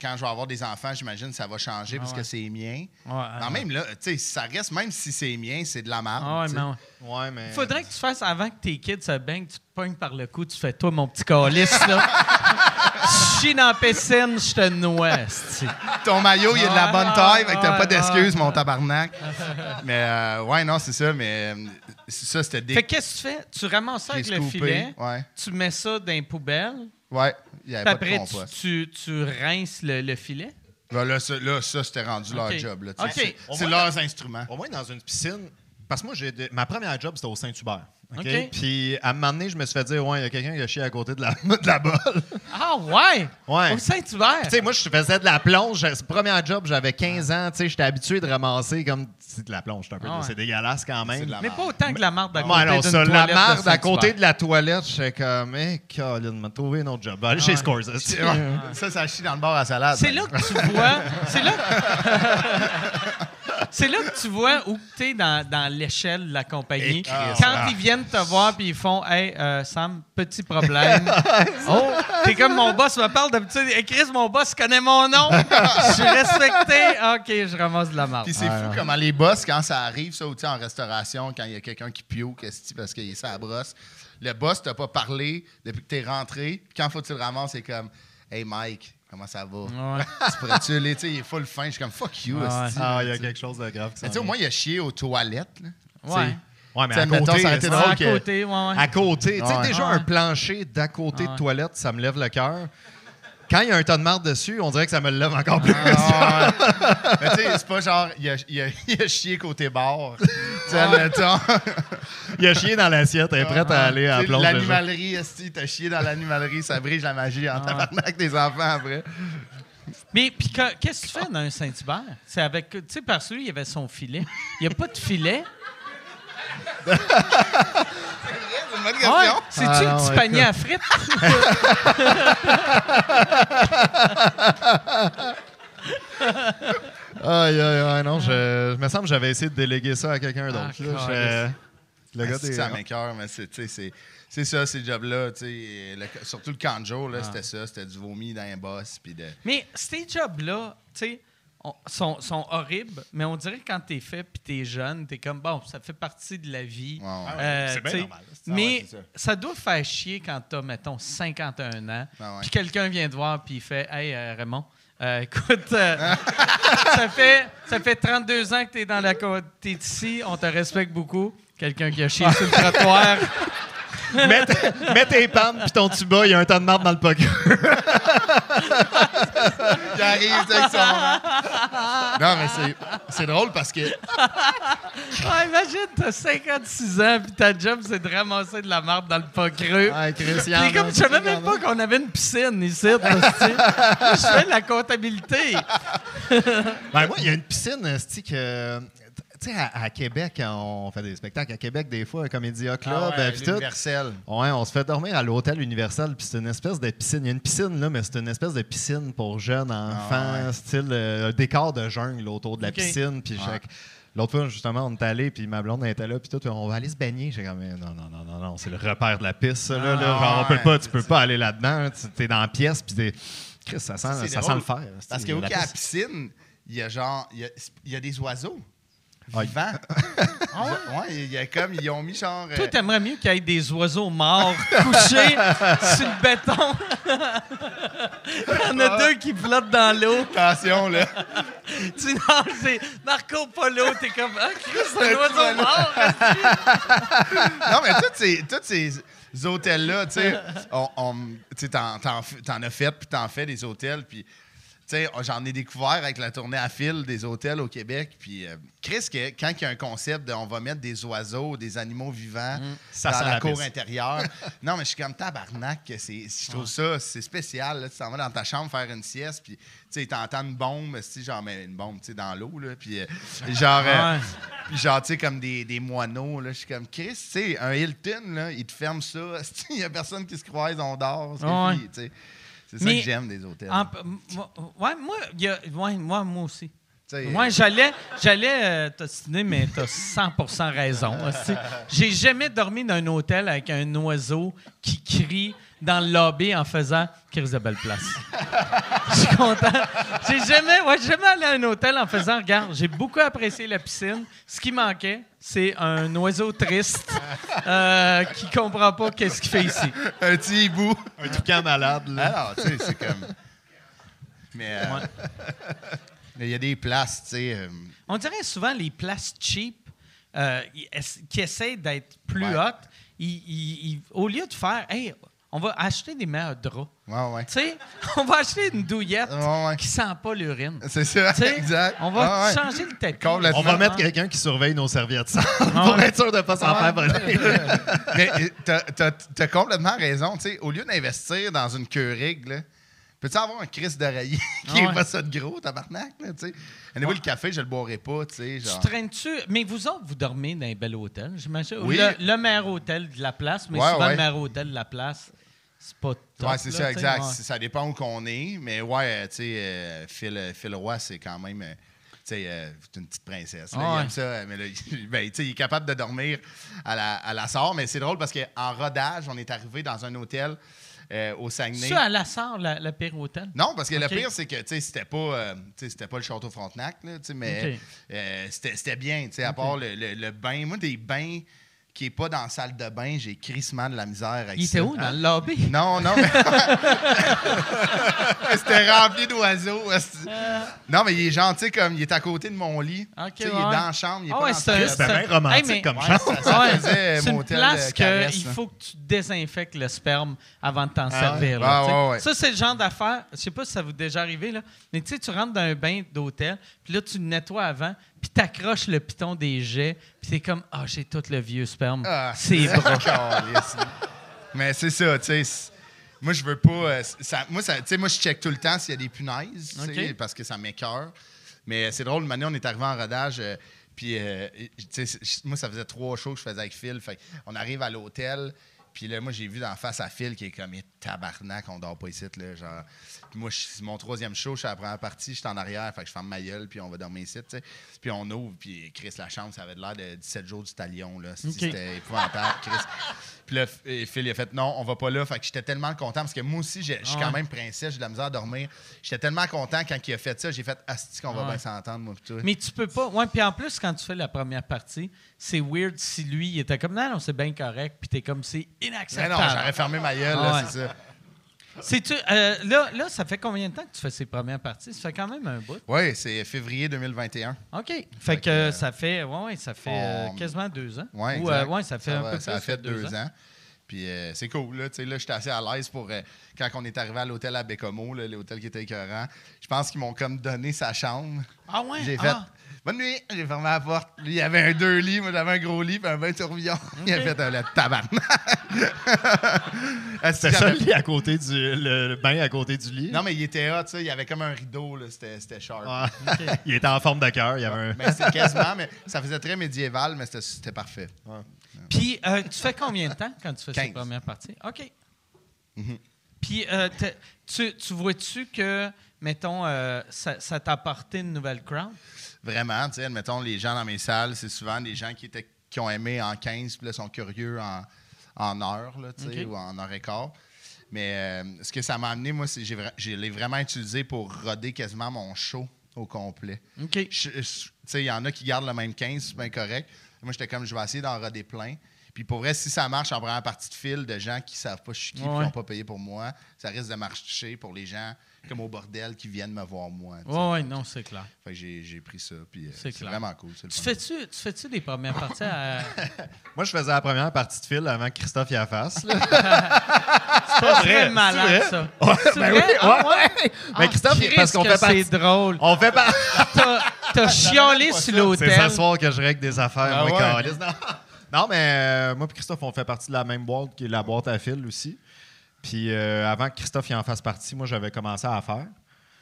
Speaker 5: Quand je vais avoir des enfants, j'imagine que ça va changer parce
Speaker 3: ouais.
Speaker 5: que c'est mien.
Speaker 3: Ouais,
Speaker 5: Non,
Speaker 3: ouais.
Speaker 5: même là, tu sais, ça reste, même si c'est mien, c'est de la merde.
Speaker 3: Ah ouais,
Speaker 5: tu sais.
Speaker 3: mais ouais.
Speaker 6: Ouais, mais.
Speaker 3: Faudrait que tu fasses avant que tes kids se baignent, tu te pognes par le cou, tu fais toi mon petit calice là. Je chie dans la piscine, je te noie.
Speaker 5: Ton maillot, il est de la bonne taille, fait que t'as
Speaker 3: Ouais,
Speaker 5: pas d'excuses,
Speaker 3: ouais.
Speaker 5: mon tabarnak. mais euh, ouais, non, c'est ça, mais c'est ça, c'était des.
Speaker 3: Fait que qu'est-ce que tu fais? Tu ramasses ça avec le filet,
Speaker 5: ouais.
Speaker 3: tu mets ça dans les poubelles,
Speaker 5: Ouais, il n'y
Speaker 3: puis
Speaker 5: avait pas de
Speaker 3: après tu,
Speaker 5: compost.
Speaker 3: tu, tu rinces le, le filet?
Speaker 5: Ben là, ça, là, ça, c'était rendu leur
Speaker 3: Ok.
Speaker 5: job. Là, tu sais.
Speaker 3: Ok.
Speaker 5: C'est-
Speaker 6: Au
Speaker 5: C'est
Speaker 6: moins,
Speaker 5: leurs instruments.
Speaker 6: Au moins dans une piscine. Parce que moi, j'ai de- ma première job, c'était au Saint-Hubert. Puis à un moment donné, je me suis fait dire, ouais, il y a quelqu'un qui a chié à côté de la, de la bolle.
Speaker 3: Ah ouais?
Speaker 6: Ouais.
Speaker 3: Au Saint-Hubert?
Speaker 6: Tu sais, moi, je faisais de la plonge. Première job, j'avais 15 ans. Tu sais, j'étais habitué de ramasser comme. C'est de la plonge, c'est un peu.
Speaker 3: Ah ouais.
Speaker 6: C'est dégueulasse quand même.
Speaker 3: Mais pas autant que la marde à côté
Speaker 6: Ouais, non, ça, la
Speaker 3: toilette
Speaker 6: marde à côté de la toilette, j'étais comme, eh, Colin, m'a trouvé un autre job. Allez chez Scores. esti.
Speaker 5: Ça, ça chie dans le bar à salade.
Speaker 3: C'est là que tu vois. C'est là. C'est là que tu vois où tu es dans, dans l'échelle de la compagnie.
Speaker 5: Christ,
Speaker 3: Quand
Speaker 5: ah.
Speaker 3: ils viennent te voir puis ils font Hey, euh, Sam, petit problème. oh, t'es comme mon boss me parle d'habitude. Hey, Chris, mon boss connaît mon nom. Je suis respecté. OK, je ramasse de la marde.
Speaker 5: Puis c'est fou comment les boss, quand ça arrive, ça, ou tu sais, en restauration, quand il y a quelqu'un qui pio, qu'est-ce que parce qu'il est sa brosse, le boss t'a pas parlé depuis que t'es rentré. Puis quand faut que tu le ramasses, c'est comme Hey Mike, comment ça va?
Speaker 3: Ouais.
Speaker 5: tu pourrais-tu aller, tu sais, il est full fin. Je suis comme fuck you,
Speaker 3: Ah ouais.
Speaker 6: Ah, il y a quelque chose de grave.
Speaker 5: Mais tu sais, au moins, il a chié aux toilettes. Là.
Speaker 3: Ouais.
Speaker 6: Ouais, mais à
Speaker 5: mettons,
Speaker 6: côté,
Speaker 5: ça été drôle
Speaker 3: à côté, ouais, ouais.
Speaker 6: à côté. Tu sais, déjà
Speaker 3: Ouais.
Speaker 6: un plancher d'à côté
Speaker 3: Ouais.
Speaker 6: de toilette, ça me lève le cœur. Quand il y a un tas de marde dessus, on dirait que ça me le lève encore plus.
Speaker 5: Ah, ouais. Mais tu sais, c'est pas genre, il a, il a- il a chié côté bar. tu sais, admettons.
Speaker 6: il a chié dans l'assiette, elle est prête à aller à déjà.
Speaker 5: L'animalerie, esti, t'as chié dans l'animalerie, ça brise la magie en tabarnak des enfants après.
Speaker 3: Mais puis que- qu'est-ce que tu fais dans un Saint-Hubert? C'est avec. Tu sais, parce que lui, il y avait son filet. Il n'y a pas de filet.
Speaker 5: C'est une bonne question.
Speaker 3: Ouais. C'est-tu
Speaker 6: Ah, non,
Speaker 3: petit
Speaker 6: ouais,
Speaker 3: panier à frites?
Speaker 6: Aïe, aïe, aïe, non, je, je me semble que j'avais essayé de déléguer ça à quelqu'un d'autre.
Speaker 3: Ah,
Speaker 6: là. Je- le gars
Speaker 5: Ah, c'est que ça m'écoeure, mais c'est, c'est, c'est ça, ces jobs-là. le- surtout le de jour,
Speaker 3: Ah.
Speaker 5: là, c'était ça. C'était du vomi dans un boss. Puis de...
Speaker 3: Mais ces jobs-là, tu sais, on- sont, sont horribles, mais on dirait que quand t'es fait puis t'es jeune, t'es comme, bon, ça fait partie de la vie.
Speaker 5: Ouais.
Speaker 3: Euh,
Speaker 6: c'est bien
Speaker 3: tu sais,
Speaker 6: normal.
Speaker 3: Mais
Speaker 5: ouais, ça.
Speaker 3: ça. doit faire chier quand t'as, mettons, 51 ans,
Speaker 5: Ah ouais.
Speaker 3: puis quelqu'un vient te voir puis il fait Hey, euh, Raymond, euh, écoute, euh, ça, fait, ça fait 32 ans que t'es dans la t'es ici, on te respecte beaucoup. Quelqu'un qui a chié sur le trottoir.
Speaker 6: Mets, tes pannes puis ton tuba, il y a un tas de marde dans le pocket.
Speaker 5: Il arrive, tu sais, avec son. Non, mais c'est, drôle parce que.
Speaker 3: Ah, imagine, t'as 56 ans, puis ta job, c'est de ramasser de la marde dans le pas creux.
Speaker 6: Ah, Christian.
Speaker 3: Comme je savais même pas qu'on avait une piscine ici. Je fais la comptabilité.
Speaker 6: Ben, moi, il y a une piscine, que. Tu sais, à, à Québec, on fait des spectacles à Québec, des fois, un Comédia Club,
Speaker 5: Ah ouais,
Speaker 6: puis tout.
Speaker 5: l'universel.
Speaker 6: Ouais, on se fait dormir à l'hôtel Universal, puis c'est une espèce de piscine. Il y a une piscine, là, mais c'est une espèce de piscine pour jeunes enfants,
Speaker 5: ouais.
Speaker 6: style euh, un décor de jungle autour de la piscine. Puis chaque- L'autre fois, justement, on est allé, puis ma blonde elle était là, puis tout, on va aller se baigner. J'ai comme, non, non, non, non, non, c'est le repère de la piste, ça, là. là.
Speaker 5: Ah,
Speaker 6: Genre, on peut pas, tu peux pas aller là-dedans. Tu- T'es dans la pièce, puis t'es. Chris, ça sent, ça sent le fer.
Speaker 5: Parce
Speaker 6: c'est
Speaker 5: qu'au
Speaker 6: la
Speaker 5: piscine, il y a genre, il y a, y a des oiseaux
Speaker 6: Ouais,
Speaker 5: il y a comme, ils ont mis genre. euh,
Speaker 3: Toi, t'aimerais mieux qu'il y ait des oiseaux morts couchés sur le béton. Il y en a deux qui flottent dans l'eau.
Speaker 5: Attention, là.
Speaker 3: Tu non, c'est Marco Polo. T'es comme, ah, c'est un oiseau mort.
Speaker 5: non, mais tous ces, tous ces hôtels-là, tu sais, on, t'en, as fait, puis t'en fais des hôtels, puis, j'en ai découvert avec la tournée à fil des hôtels au Québec, puis, euh, Chris, que, quand il y a un concept de on va mettre des oiseaux, des animaux vivants
Speaker 6: Ça
Speaker 5: dans la,
Speaker 6: la
Speaker 5: cour intérieure, non, mais je suis comme tabarnak, je trouve ça, c'est spécial, là, tu t'en vas dans ta chambre faire une sieste, puis, tu sais, t'entends une bombe, genre, mais une bombe, dans l'eau, puis, euh, genre... euh, puis genre, tu sais, comme des, des moineaux. Je suis comme, Chris, tu sais, un Hilton, là, il te ferme ça. Il y a personne qui se croise, on dort. C'est ça que j'aime des hôtels.
Speaker 3: En- ouais, moi, y a- ouais, moi, moi aussi. Moi, j'allais, j'allais euh, t'ostiner, mais t'as 100% raison. J'ai jamais dormi dans un hôtel avec un oiseau qui crie dans le lobby en faisant Chris de belle place. Je suis content. J'ai jamais, ouais, j'ai jamais allé à un hôtel en faisant Regarde, j'ai beaucoup apprécié la piscine. Ce qui manquait, c'est un oiseau triste euh, qui comprend pas qu'est-ce qu'il fait ici.
Speaker 5: un petit hibou.
Speaker 6: Un toucan malade, là.
Speaker 5: Alors, tu sais, c'est comme. Mais. euh, mais il y a des places, tu sais. euh,
Speaker 3: On dirait souvent les places cheap euh, qui essaient d'être plus
Speaker 5: Ouais.
Speaker 3: hautes, ils- ils- ils- au lieu de faire Hey, on va acheter des meilleurs draps.
Speaker 5: ouais, ouais.
Speaker 3: Tu sais, on va acheter une douillette
Speaker 5: Ouais, ouais.
Speaker 3: qui sent pas l'urine.
Speaker 5: C'est ça,
Speaker 3: Tu sais,
Speaker 5: exact.
Speaker 3: On va
Speaker 5: Ouais, ouais.
Speaker 3: changer le tapis.
Speaker 5: Complètement.
Speaker 6: On va mettre quelqu'un qui surveille nos serviettes sales pour être sûr de ne pas s'en faire voler.
Speaker 5: Mais t'as- t'as complètement raison. tu sais, au lieu d'investir dans une Keurig, là, peux-tu avoir un Chris d'oreiller qui
Speaker 3: Ah
Speaker 5: est
Speaker 3: ouais.
Speaker 5: pas ça de gros, tabarnak? Là, tu sais? Anyway, le café, je le boirai pas. tu sais,
Speaker 3: Tu
Speaker 5: Genre.
Speaker 3: traînes-tu? Mais vous autres, vous dormez dans un bel hôtel, j'imagine. Ou
Speaker 5: Oui.
Speaker 3: Le, le meilleur hôtel de la place, mais
Speaker 5: Ouais,
Speaker 3: souvent
Speaker 5: ouais.
Speaker 3: le meilleur hôtel de la place, c'est pas top.
Speaker 5: Ouais, c'est ça, exact.
Speaker 3: ouais.
Speaker 5: C'est- Ça dépend où qu'on est. Mais ouais, euh, tu sais, euh, Phil, euh, Phil Roy, c'est quand même. euh, tu sais, euh, c'est une petite princesse. là. Il aime ça. Mais là, ben, il est capable de dormir à la, à la. Mais c'est drôle parce qu'en rodage, on est arrivé dans un hôtel euh, au Saguenay.
Speaker 3: Ça, à la Sarre, la, la pire hôtel?
Speaker 5: Non, parce que le pire, c'est que, tu sais, c'était pas, euh, c'était pas le Château Frontenac, là, mais c'était bien, tu sais, à part le, le- le bain. Moi, des bains qui est pas dans la salle de bain, j'ai crissement de la misère avec
Speaker 3: Il
Speaker 5: ça.
Speaker 3: était où? Dans le lobby?
Speaker 5: Non, non, mais... C'était rempli d'oiseaux. esti. Non, mais il est gentil comme il est à côté de mon lit.
Speaker 3: Euh. Ok,
Speaker 5: Tu sais, Il est dans la chambre, il est
Speaker 3: Ah
Speaker 5: pas
Speaker 3: ouais,
Speaker 5: dans.
Speaker 6: C'était
Speaker 3: c'est-
Speaker 6: bien romantique
Speaker 3: Hey, mais-
Speaker 6: comme
Speaker 5: Ouais,
Speaker 6: chambre.
Speaker 5: ça, ça
Speaker 3: Ouais,
Speaker 5: faisait
Speaker 3: c'est une
Speaker 5: motel
Speaker 3: place qu'il faut que tu désinfectes le sperme avant de t'en
Speaker 6: Ah
Speaker 3: servir.
Speaker 5: ouais.
Speaker 3: là,
Speaker 5: ouais.
Speaker 3: Ça, c'est le genre d'affaire, je sais pas si ça vous est déjà arrivé, là, mais tu sais, tu rentres dans un bain d'hôtel, puis là, tu le nettoies avant, puis t'accroches le piton des jets, puis t'es comme, ah, j'ai tout le vieux sperme.
Speaker 5: Ah,
Speaker 3: c'est.
Speaker 5: Calisse. Mais c'est ça, tu sais. c'est- Moi, je veux pas. euh, ça- moi, ça- tu sais, moi, je check tout le temps s'il y a des punaises, parce que ça m'écœure. Mais euh, c'est drôle, maintenant, on est arrivé en rodage. euh, puis, euh, c'est- moi, ça faisait trois shows que je faisais avec Phil. Fait on arrive à l'hôtel. Puis là, moi, j'ai vu d'en face à Phil qui est comme, tabarnak, on dort pas ici, là. Genre. Moi, je- c'est mon troisième show, je suis à la première partie, je suis en arrière, fait que je ferme ma gueule, puis on va dormir ici, tu sais. Puis on ouvre, puis Chris, la chambre, ça avait l'air de 17 jours du talion, là. C'était épouvantable, Chris. Puis là, Phil, il a fait non, on va pas là. Fait que j'étais tellement content parce que moi aussi, je suis
Speaker 3: Ouais.
Speaker 5: quand même princesse, j'ai de la misère à dormir. J'étais tellement content quand il a fait ça. J'ai fait Asti qu'on va
Speaker 3: Ouais.
Speaker 5: bien s'entendre, moi, toi.
Speaker 3: Mais tu peux pas. Ouais, puis en plus, quand tu fais la première partie, c'est weird si lui, il était comme, non, non, c'est bien correct, puis t'es comme, c'est
Speaker 5: Mais
Speaker 3: inacceptable.
Speaker 5: non, j'aurais fermé ma gueule, là,
Speaker 3: ouais.
Speaker 5: c'est ça.
Speaker 3: C'est-tu, euh, là, là, ça fait combien de temps que tu fais ces premières parties? Ça fait quand même un bout.
Speaker 5: Oui, c'est février 2021.
Speaker 3: OK. Fait, que
Speaker 5: que,
Speaker 3: ça fait, ouais, ouais, ça fait euh,
Speaker 5: on-
Speaker 3: quasiment deux ans.
Speaker 5: Ouais,
Speaker 3: Ou,
Speaker 5: exact.
Speaker 3: euh, ouais, ça fait un
Speaker 5: va-
Speaker 3: peu
Speaker 5: Ça
Speaker 3: plus
Speaker 5: a fait deux ans. Puis euh, c'est cool, là. Tu sais, là, j'étais assez à l'aise pour. euh, quand on est arrivé à l'hôtel à Bécomo, l'hôtel qui était écœurant, je pense qu'ils m'ont comme donné sa chambre.
Speaker 3: Ah ouais?
Speaker 5: J'ai fait.
Speaker 3: Ah.
Speaker 5: Bonne nuit, j'ai fermé la porte. Lui, il y avait un deux lits, moi j'avais un gros lit, puis un bain tourbillon. Il a fait un le tabarnak.
Speaker 6: C'était ça le lit à côté du le, le bain à côté du lit?
Speaker 5: Non, mais il était hot, tu sais. Il y avait comme un rideau. C'était c'était sharp.
Speaker 6: Ah. il était en forme de cœur. Il y avait un.
Speaker 5: Mais c'était quasiment, mais ça faisait très médiéval, mais c'était- c'était parfait.
Speaker 3: Puis, euh, tu fais combien de temps quand tu fais ces
Speaker 5: 15.
Speaker 3: premières parties? OK.
Speaker 5: Mhm.
Speaker 3: Puis, euh, tu, tu vois-tu que, mettons, euh, ça, ça t'a apporté une nouvelle crowd?
Speaker 5: Vraiment, tu sais, admettons, les gens dans mes salles, c'est souvent des gens qui, étaient, qui ont aimé en 15, puis là, sont curieux en, en heure, là, tu sais, ou en heure et quart. Mais euh, ce que ça m'a amené, moi, c'est que je l'ai vraiment utilisé pour roder quasiment mon show. au complet.
Speaker 3: OK.
Speaker 5: Tu sais, il y en a qui gardent le même 15, c'est bien correct. Moi, j'étais comme, je vais essayer d'en roder plein. Puis pour vrai, si ça marche en première partie de fil de gens qui savent pas je suis qui, et qui n'ont pas payé pour moi, ça risque de marcher pour les gens comme au bordel qui viennent me voir moi. sais.
Speaker 3: Ouais, non, c'est clair.
Speaker 5: Fait que j'ai j'ai pris ça. Puis euh,
Speaker 3: C'est
Speaker 5: vraiment cool.
Speaker 3: Tu fais-tu, tu fais-tu des premières parties à.
Speaker 6: Moi, je faisais la première partie de fil avant que Christophe y la fasse.
Speaker 3: C'est pas
Speaker 6: vrai,
Speaker 3: malade,
Speaker 6: vrai.
Speaker 3: ça.
Speaker 6: Ouais,
Speaker 3: C'est
Speaker 6: ben
Speaker 3: vrai?
Speaker 6: oui,
Speaker 3: Ah,
Speaker 6: ouais? Mais Christophe,
Speaker 3: Christ
Speaker 6: parce qu'on fait partie.
Speaker 3: C'est drôle.
Speaker 6: On fait pas.
Speaker 3: T'as, t'as chialé sur
Speaker 6: C'est
Speaker 3: l'hôtel.
Speaker 6: s'asseoir que je règle des affaires,
Speaker 5: Ah
Speaker 6: moi,
Speaker 5: ouais?
Speaker 6: câlisse. Non, Non, mais euh, moi et Christophe, on fait partie de la même boîte qui est la boîte à fil aussi. Puis euh, avant que Christophe y en fasse partie, moi, j'avais commencé à faire.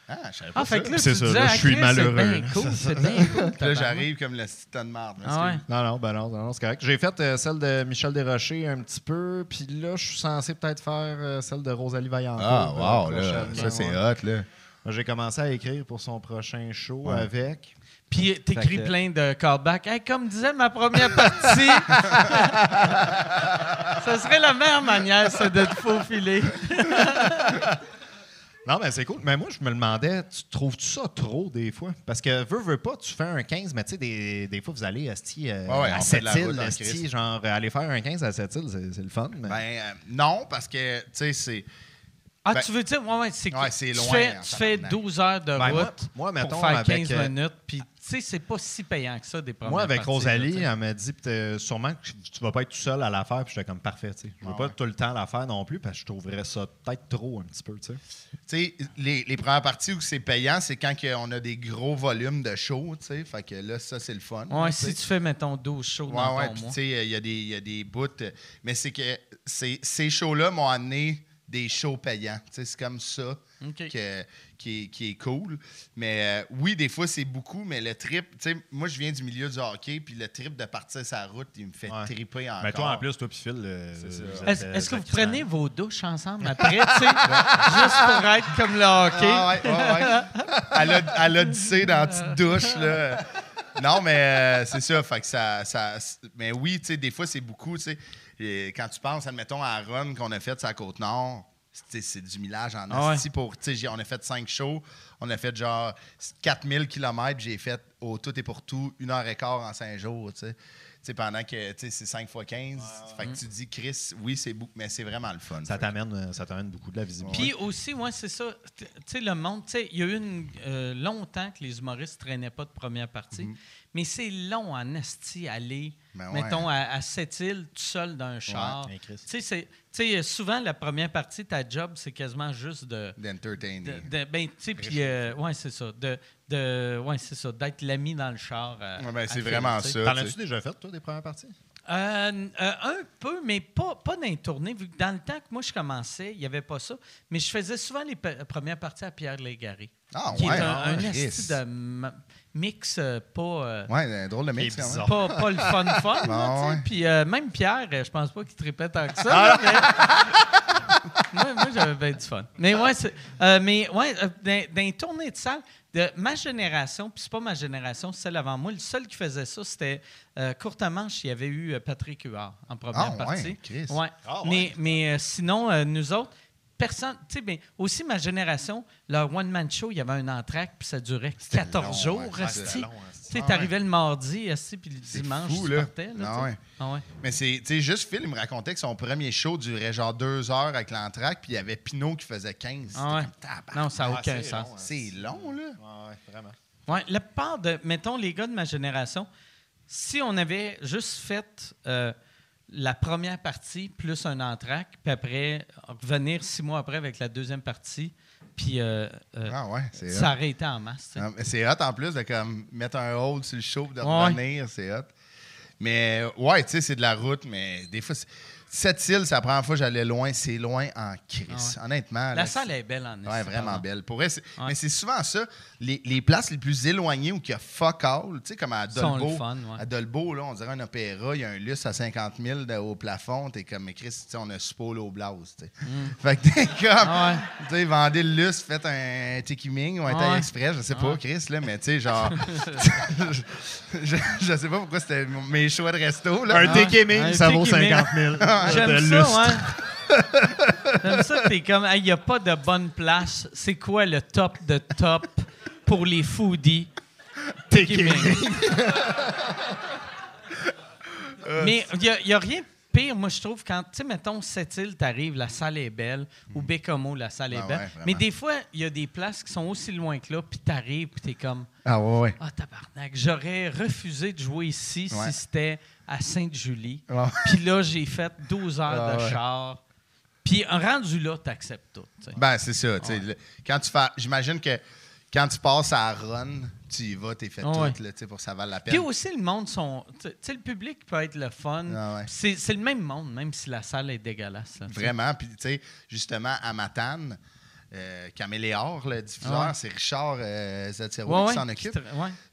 Speaker 5: Ah, je savais pas
Speaker 3: Ah,
Speaker 5: ça.
Speaker 3: fait que là,
Speaker 6: C'est ça, là, je
Speaker 3: ah,
Speaker 6: suis malheureux,
Speaker 3: C'est bien
Speaker 6: là.
Speaker 3: cool, c'est bien cool.
Speaker 5: Puis là, j'arrive comme le ton de marde.
Speaker 3: Ah ouais.
Speaker 6: Non, non, ben non, non, c'est correct. J'ai fait euh, celle de Michel Desrochers un petit peu, puis là, je suis censé peut-être faire euh, celle de Rosalie Vaillancourt.
Speaker 5: Ah, wow, là. Ça, c'est
Speaker 6: ouais.
Speaker 5: hot, là.
Speaker 6: J'ai commencé à écrire pour son prochain show
Speaker 5: Ouais.
Speaker 6: avec.
Speaker 3: Puis t'écris
Speaker 6: que-
Speaker 3: plein de callbacks. Hey, comme disait ma première partie, ça serait la meilleure manière, ça, de te faufiler.
Speaker 6: Non, mais c'est cool. Mais moi, je me demandais, tu trouves-tu ça trop des fois? Parce que veux, veux pas, tu fais un 15, mais tu sais, des, des fois, vous allez euh,
Speaker 5: Ouais, ouais,
Speaker 6: à Sept-Îles, genre, aller faire un 15 à Sept-Îles, c'est c'est le fun. Mais...
Speaker 5: Ben, euh, non, parce que, tu sais, c'est.
Speaker 3: Ah,
Speaker 5: Ben-
Speaker 3: tu veux dire, ouais, ouais, c'est
Speaker 5: Ouais, c'est
Speaker 3: tu fais, tu fais
Speaker 5: tabarnak.
Speaker 3: 12 heures de
Speaker 6: Ben,
Speaker 3: route
Speaker 6: moi, mettons,
Speaker 3: pour faire
Speaker 6: avec,
Speaker 3: 15
Speaker 6: euh,
Speaker 3: minutes, puis tu sais, c'est pas si payant que ça, des premières
Speaker 6: Moi, avec
Speaker 3: parties,
Speaker 6: Rosalie, elle m'a dit sûrement que tu vas pas être tout seul à la faire. Puis j'étais comme parfait. tu sais. Je veux
Speaker 5: Ah
Speaker 6: pas
Speaker 5: ouais.
Speaker 6: tout le temps la faire non plus parce que je trouverais ça peut-être trop un petit peu. tu sais.
Speaker 5: Tu sais, les, les premières parties où c'est payant, c'est quand on a des gros volumes de shows, tu sais. Fait que là, ça, c'est le fun.
Speaker 3: Ouais, si tu fais, mettons, 12 shows
Speaker 5: Ouais,
Speaker 3: dans
Speaker 5: ouais,
Speaker 3: ton
Speaker 5: puis
Speaker 3: mois.
Speaker 5: tu sais, il y, a des- bouts. Mais c'est que ces shows-là m'ont amené des shows payants. Tu sais, c'est comme ça que- qui, est, qui est cool. Mais euh, oui, des fois, c'est beaucoup, mais le trip, tu sais, moi, je viens du milieu du hockey, puis le trip de partir sa route, il me fait
Speaker 6: Ouais.
Speaker 5: triper encore.
Speaker 6: Mais toi, en plus, toi, puis Phil. euh,
Speaker 3: Est-ce
Speaker 6: euh,
Speaker 3: est-ce que vous prenez vos douches ensemble après, tu sais, juste pour être comme le hockey?
Speaker 5: Ah ouais, ouais, ouais. À l'od- à l'Odyssée dans la petite douche, là. Non, mais euh, c'est ça. Fait que ça, ça- mais oui, tu sais, des fois, c'est beaucoup, tu sais. Et Quand tu penses, admettons, à Run qu'on a fait sur la Côte-Nord, c'est c'est du millage en
Speaker 3: Ah ouais.
Speaker 5: asti pour, tu sais, j'ai- on a fait cinq shows, on a fait genre 4000 km, j'ai fait au tout et pour tout une heure et quart en cinq jours, tu sais. Tu sais, pendant que, tu sais, c'est 5 fois 15. Fait que tu dis, Chris, oui, c'est beaucoup, mais c'est vraiment le fun.
Speaker 6: Ça t'amène, euh, ça t'amène beaucoup de la visibilité.
Speaker 3: Puis aussi, ouais, c'est ça. Tu sais, le monde, tu sais, il y a eu une, euh, longtemps que les humoristes traînaient pas de première partie, mais c'est long en esti aller,
Speaker 5: Ben ouais.
Speaker 3: mettons, à, à Sept-Îles, tout seul dans un char. Tu sais, c'est- tu sais, souvent, la première partie, ta job, c'est quasiment juste de.
Speaker 5: D'entertainer.
Speaker 3: de- de- ben, tu sais, puis, euh, ouais, c'est ça. De, de, ouais, c'est ça. D'être l'ami dans le char. euh,
Speaker 5: Ouais, ben, c'est vraiment ça.
Speaker 6: T'en as-tu déjà fait, toi, des premières parties?
Speaker 3: Euh, euh, un peu, mais pas, pas dans les tournées, vu que dans le temps que moi je commençais, il n'y avait pas ça. Mais je faisais souvent les pe- premières parties à Pierre Légaré.
Speaker 5: Ah,
Speaker 3: qui
Speaker 5: ouais,
Speaker 3: est un,
Speaker 5: ah,
Speaker 3: un
Speaker 5: Chris.
Speaker 3: esti de mix euh, pas, euh,
Speaker 5: Ouais, un drôle de mix,
Speaker 6: est
Speaker 5: quand même.
Speaker 6: bizarre.
Speaker 3: pas, pas le fun fun.
Speaker 5: ouais.
Speaker 3: Puis euh, même Pierre, euh, je pense pas qu'il tripait tant que ça.
Speaker 5: Ah,
Speaker 3: mais- moi, moi, j'avais bien du fun. Mais ouais, euh, mais ouais, euh, dans, dans les tournées de salle, de ma génération, puis c'est pas ma génération, c'est celle avant moi, le seul qui faisait ça, c'était euh, courte manche, il y avait eu euh, Patrick Huard en première
Speaker 5: Ah, ouais,
Speaker 3: partie.
Speaker 5: Chris.
Speaker 3: Ouais.
Speaker 6: Ah, ouais.
Speaker 3: Mais, mais euh, sinon, euh, nous autres, personne, tu sais, mais aussi ma génération, leur one-man show, il y avait un entraque, puis ça durait 14
Speaker 5: long,
Speaker 3: jours,
Speaker 6: long,
Speaker 3: Tu sais,
Speaker 5: Ah,
Speaker 3: t'arrivais le mardi, esti, puis le
Speaker 5: C'est
Speaker 3: dimanche,
Speaker 5: fou,
Speaker 3: tu
Speaker 5: là.
Speaker 3: partais. Là,
Speaker 5: Ah ouais.
Speaker 3: Ah ouais.
Speaker 5: Mais c'est, tu sais, juste Phil, il me racontait que son premier show durait genre deux heures avec l'entraque, puis il y avait Pinot qui faisait 15. C'était
Speaker 3: Ah ouais.
Speaker 5: comme,
Speaker 3: Non, ça n'a
Speaker 6: Ah,
Speaker 3: aucun
Speaker 6: c'est
Speaker 3: sens.
Speaker 6: long, hein.
Speaker 5: C'est long, là.
Speaker 6: Ouais, ouais, vraiment.
Speaker 3: Ouais, la part de, mettons, les gars de ma génération, si on avait juste fait euh, la première partie plus un entraque, puis après, revenir six mois après avec la deuxième partie, puis euh, euh,
Speaker 5: Ah ouais,
Speaker 3: ça
Speaker 5: hot.
Speaker 3: aurait été en masse.
Speaker 5: Ah, c'est hot en plus de comme mettre un hold sur le show de
Speaker 3: Ouais.
Speaker 5: revenir, c'est hot. Mais ouais, tu sais, c'est de la route, mais des fois, cette île, c'est la première fois que j'allais loin, c'est loin en crise. Honnêtement.
Speaker 3: La
Speaker 5: là,
Speaker 3: salle est belle en
Speaker 5: Ouais, vraiment belle. Pour vrai, c'est-
Speaker 3: Ouais.
Speaker 5: Mais c'est souvent ça. Les, les places les plus éloignées où il y a fuck all, tu sais, comme à Dolbeau.
Speaker 3: le fun, ouais.
Speaker 5: À Dolbeau, là, on dirait un opéra, il y a un luxe à 50 000 de- au plafond. T'es comme, mais Chris, tu sais, on a Suppo au Blouse, tu sais. Fait que t'es comme,
Speaker 3: Mm. Ah ouais.
Speaker 5: tu sais, vendez le luxe, faites un Tikiming ou un
Speaker 3: Ah
Speaker 5: Taille
Speaker 3: ouais.
Speaker 5: Express, je sais
Speaker 3: Ah
Speaker 5: pas,
Speaker 3: ouais.
Speaker 5: Chris, là, mais tu sais, genre, je, je sais pas pourquoi c'était mes choix de resto, là.
Speaker 6: Un
Speaker 3: Ah ouais.
Speaker 6: Tekeming,
Speaker 3: Un
Speaker 6: ça vaut
Speaker 3: Tekeming.
Speaker 6: 50 000.
Speaker 3: J'aime ça, ouais. J'aime ça que t'es comme, il n'y a pas de bonne place. C'est quoi le top de top pour les foodies?
Speaker 5: T'es
Speaker 3: King.
Speaker 5: king.
Speaker 3: Mais il n'y a, rien de pire, moi, je trouve, quand, tu sais, mettons, Sept-Îles, t'arrives, la salle est belle, ou Bécomo, la salle est
Speaker 5: Ah
Speaker 3: belle.
Speaker 5: ouais.
Speaker 3: Mais des fois, il y a des places qui sont aussi loin que là, puis t'arrives, puis t'es comme,
Speaker 5: Ah ouais, ouais.
Speaker 3: ah, tabarnak, j'aurais refusé de jouer ici
Speaker 5: Ouais.
Speaker 3: si c'était à Sainte-Julie.
Speaker 5: Ouais.
Speaker 3: Puis là, j'ai fait 12 heures
Speaker 5: Ah
Speaker 3: de char. Puis rendu là, t'acceptes tout.
Speaker 5: Ben, c'est ça. Quand tu fais. J'imagine que quand tu passes à run, tu y vas, t'es fait
Speaker 3: ouais.
Speaker 5: tout, là, tu sais, pour que ça vaille la peine.
Speaker 3: Puis aussi, le monde sont. Tu tu sais, le public peut être le fun.
Speaker 5: Ah ouais.
Speaker 3: C'est le même monde, même si la salle est dégueulasse. là.
Speaker 5: Vraiment. Puis, tu sais, justement, à Matane, euh, Caméléor, le diffuseur,
Speaker 3: Ah
Speaker 5: c'est Richard euh, qui s'en occupe.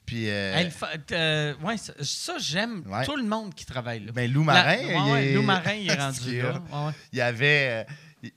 Speaker 5: Puis, euh,
Speaker 3: Elle fa- euh, ouais, ça, ça, j'aime
Speaker 5: Ouais.
Speaker 3: tout le monde qui travaille là.
Speaker 5: Ben, Lou
Speaker 3: La-
Speaker 5: Marin,
Speaker 3: ouais,
Speaker 5: il est-
Speaker 3: Lou Marin, il est rendu là.
Speaker 5: il y avait.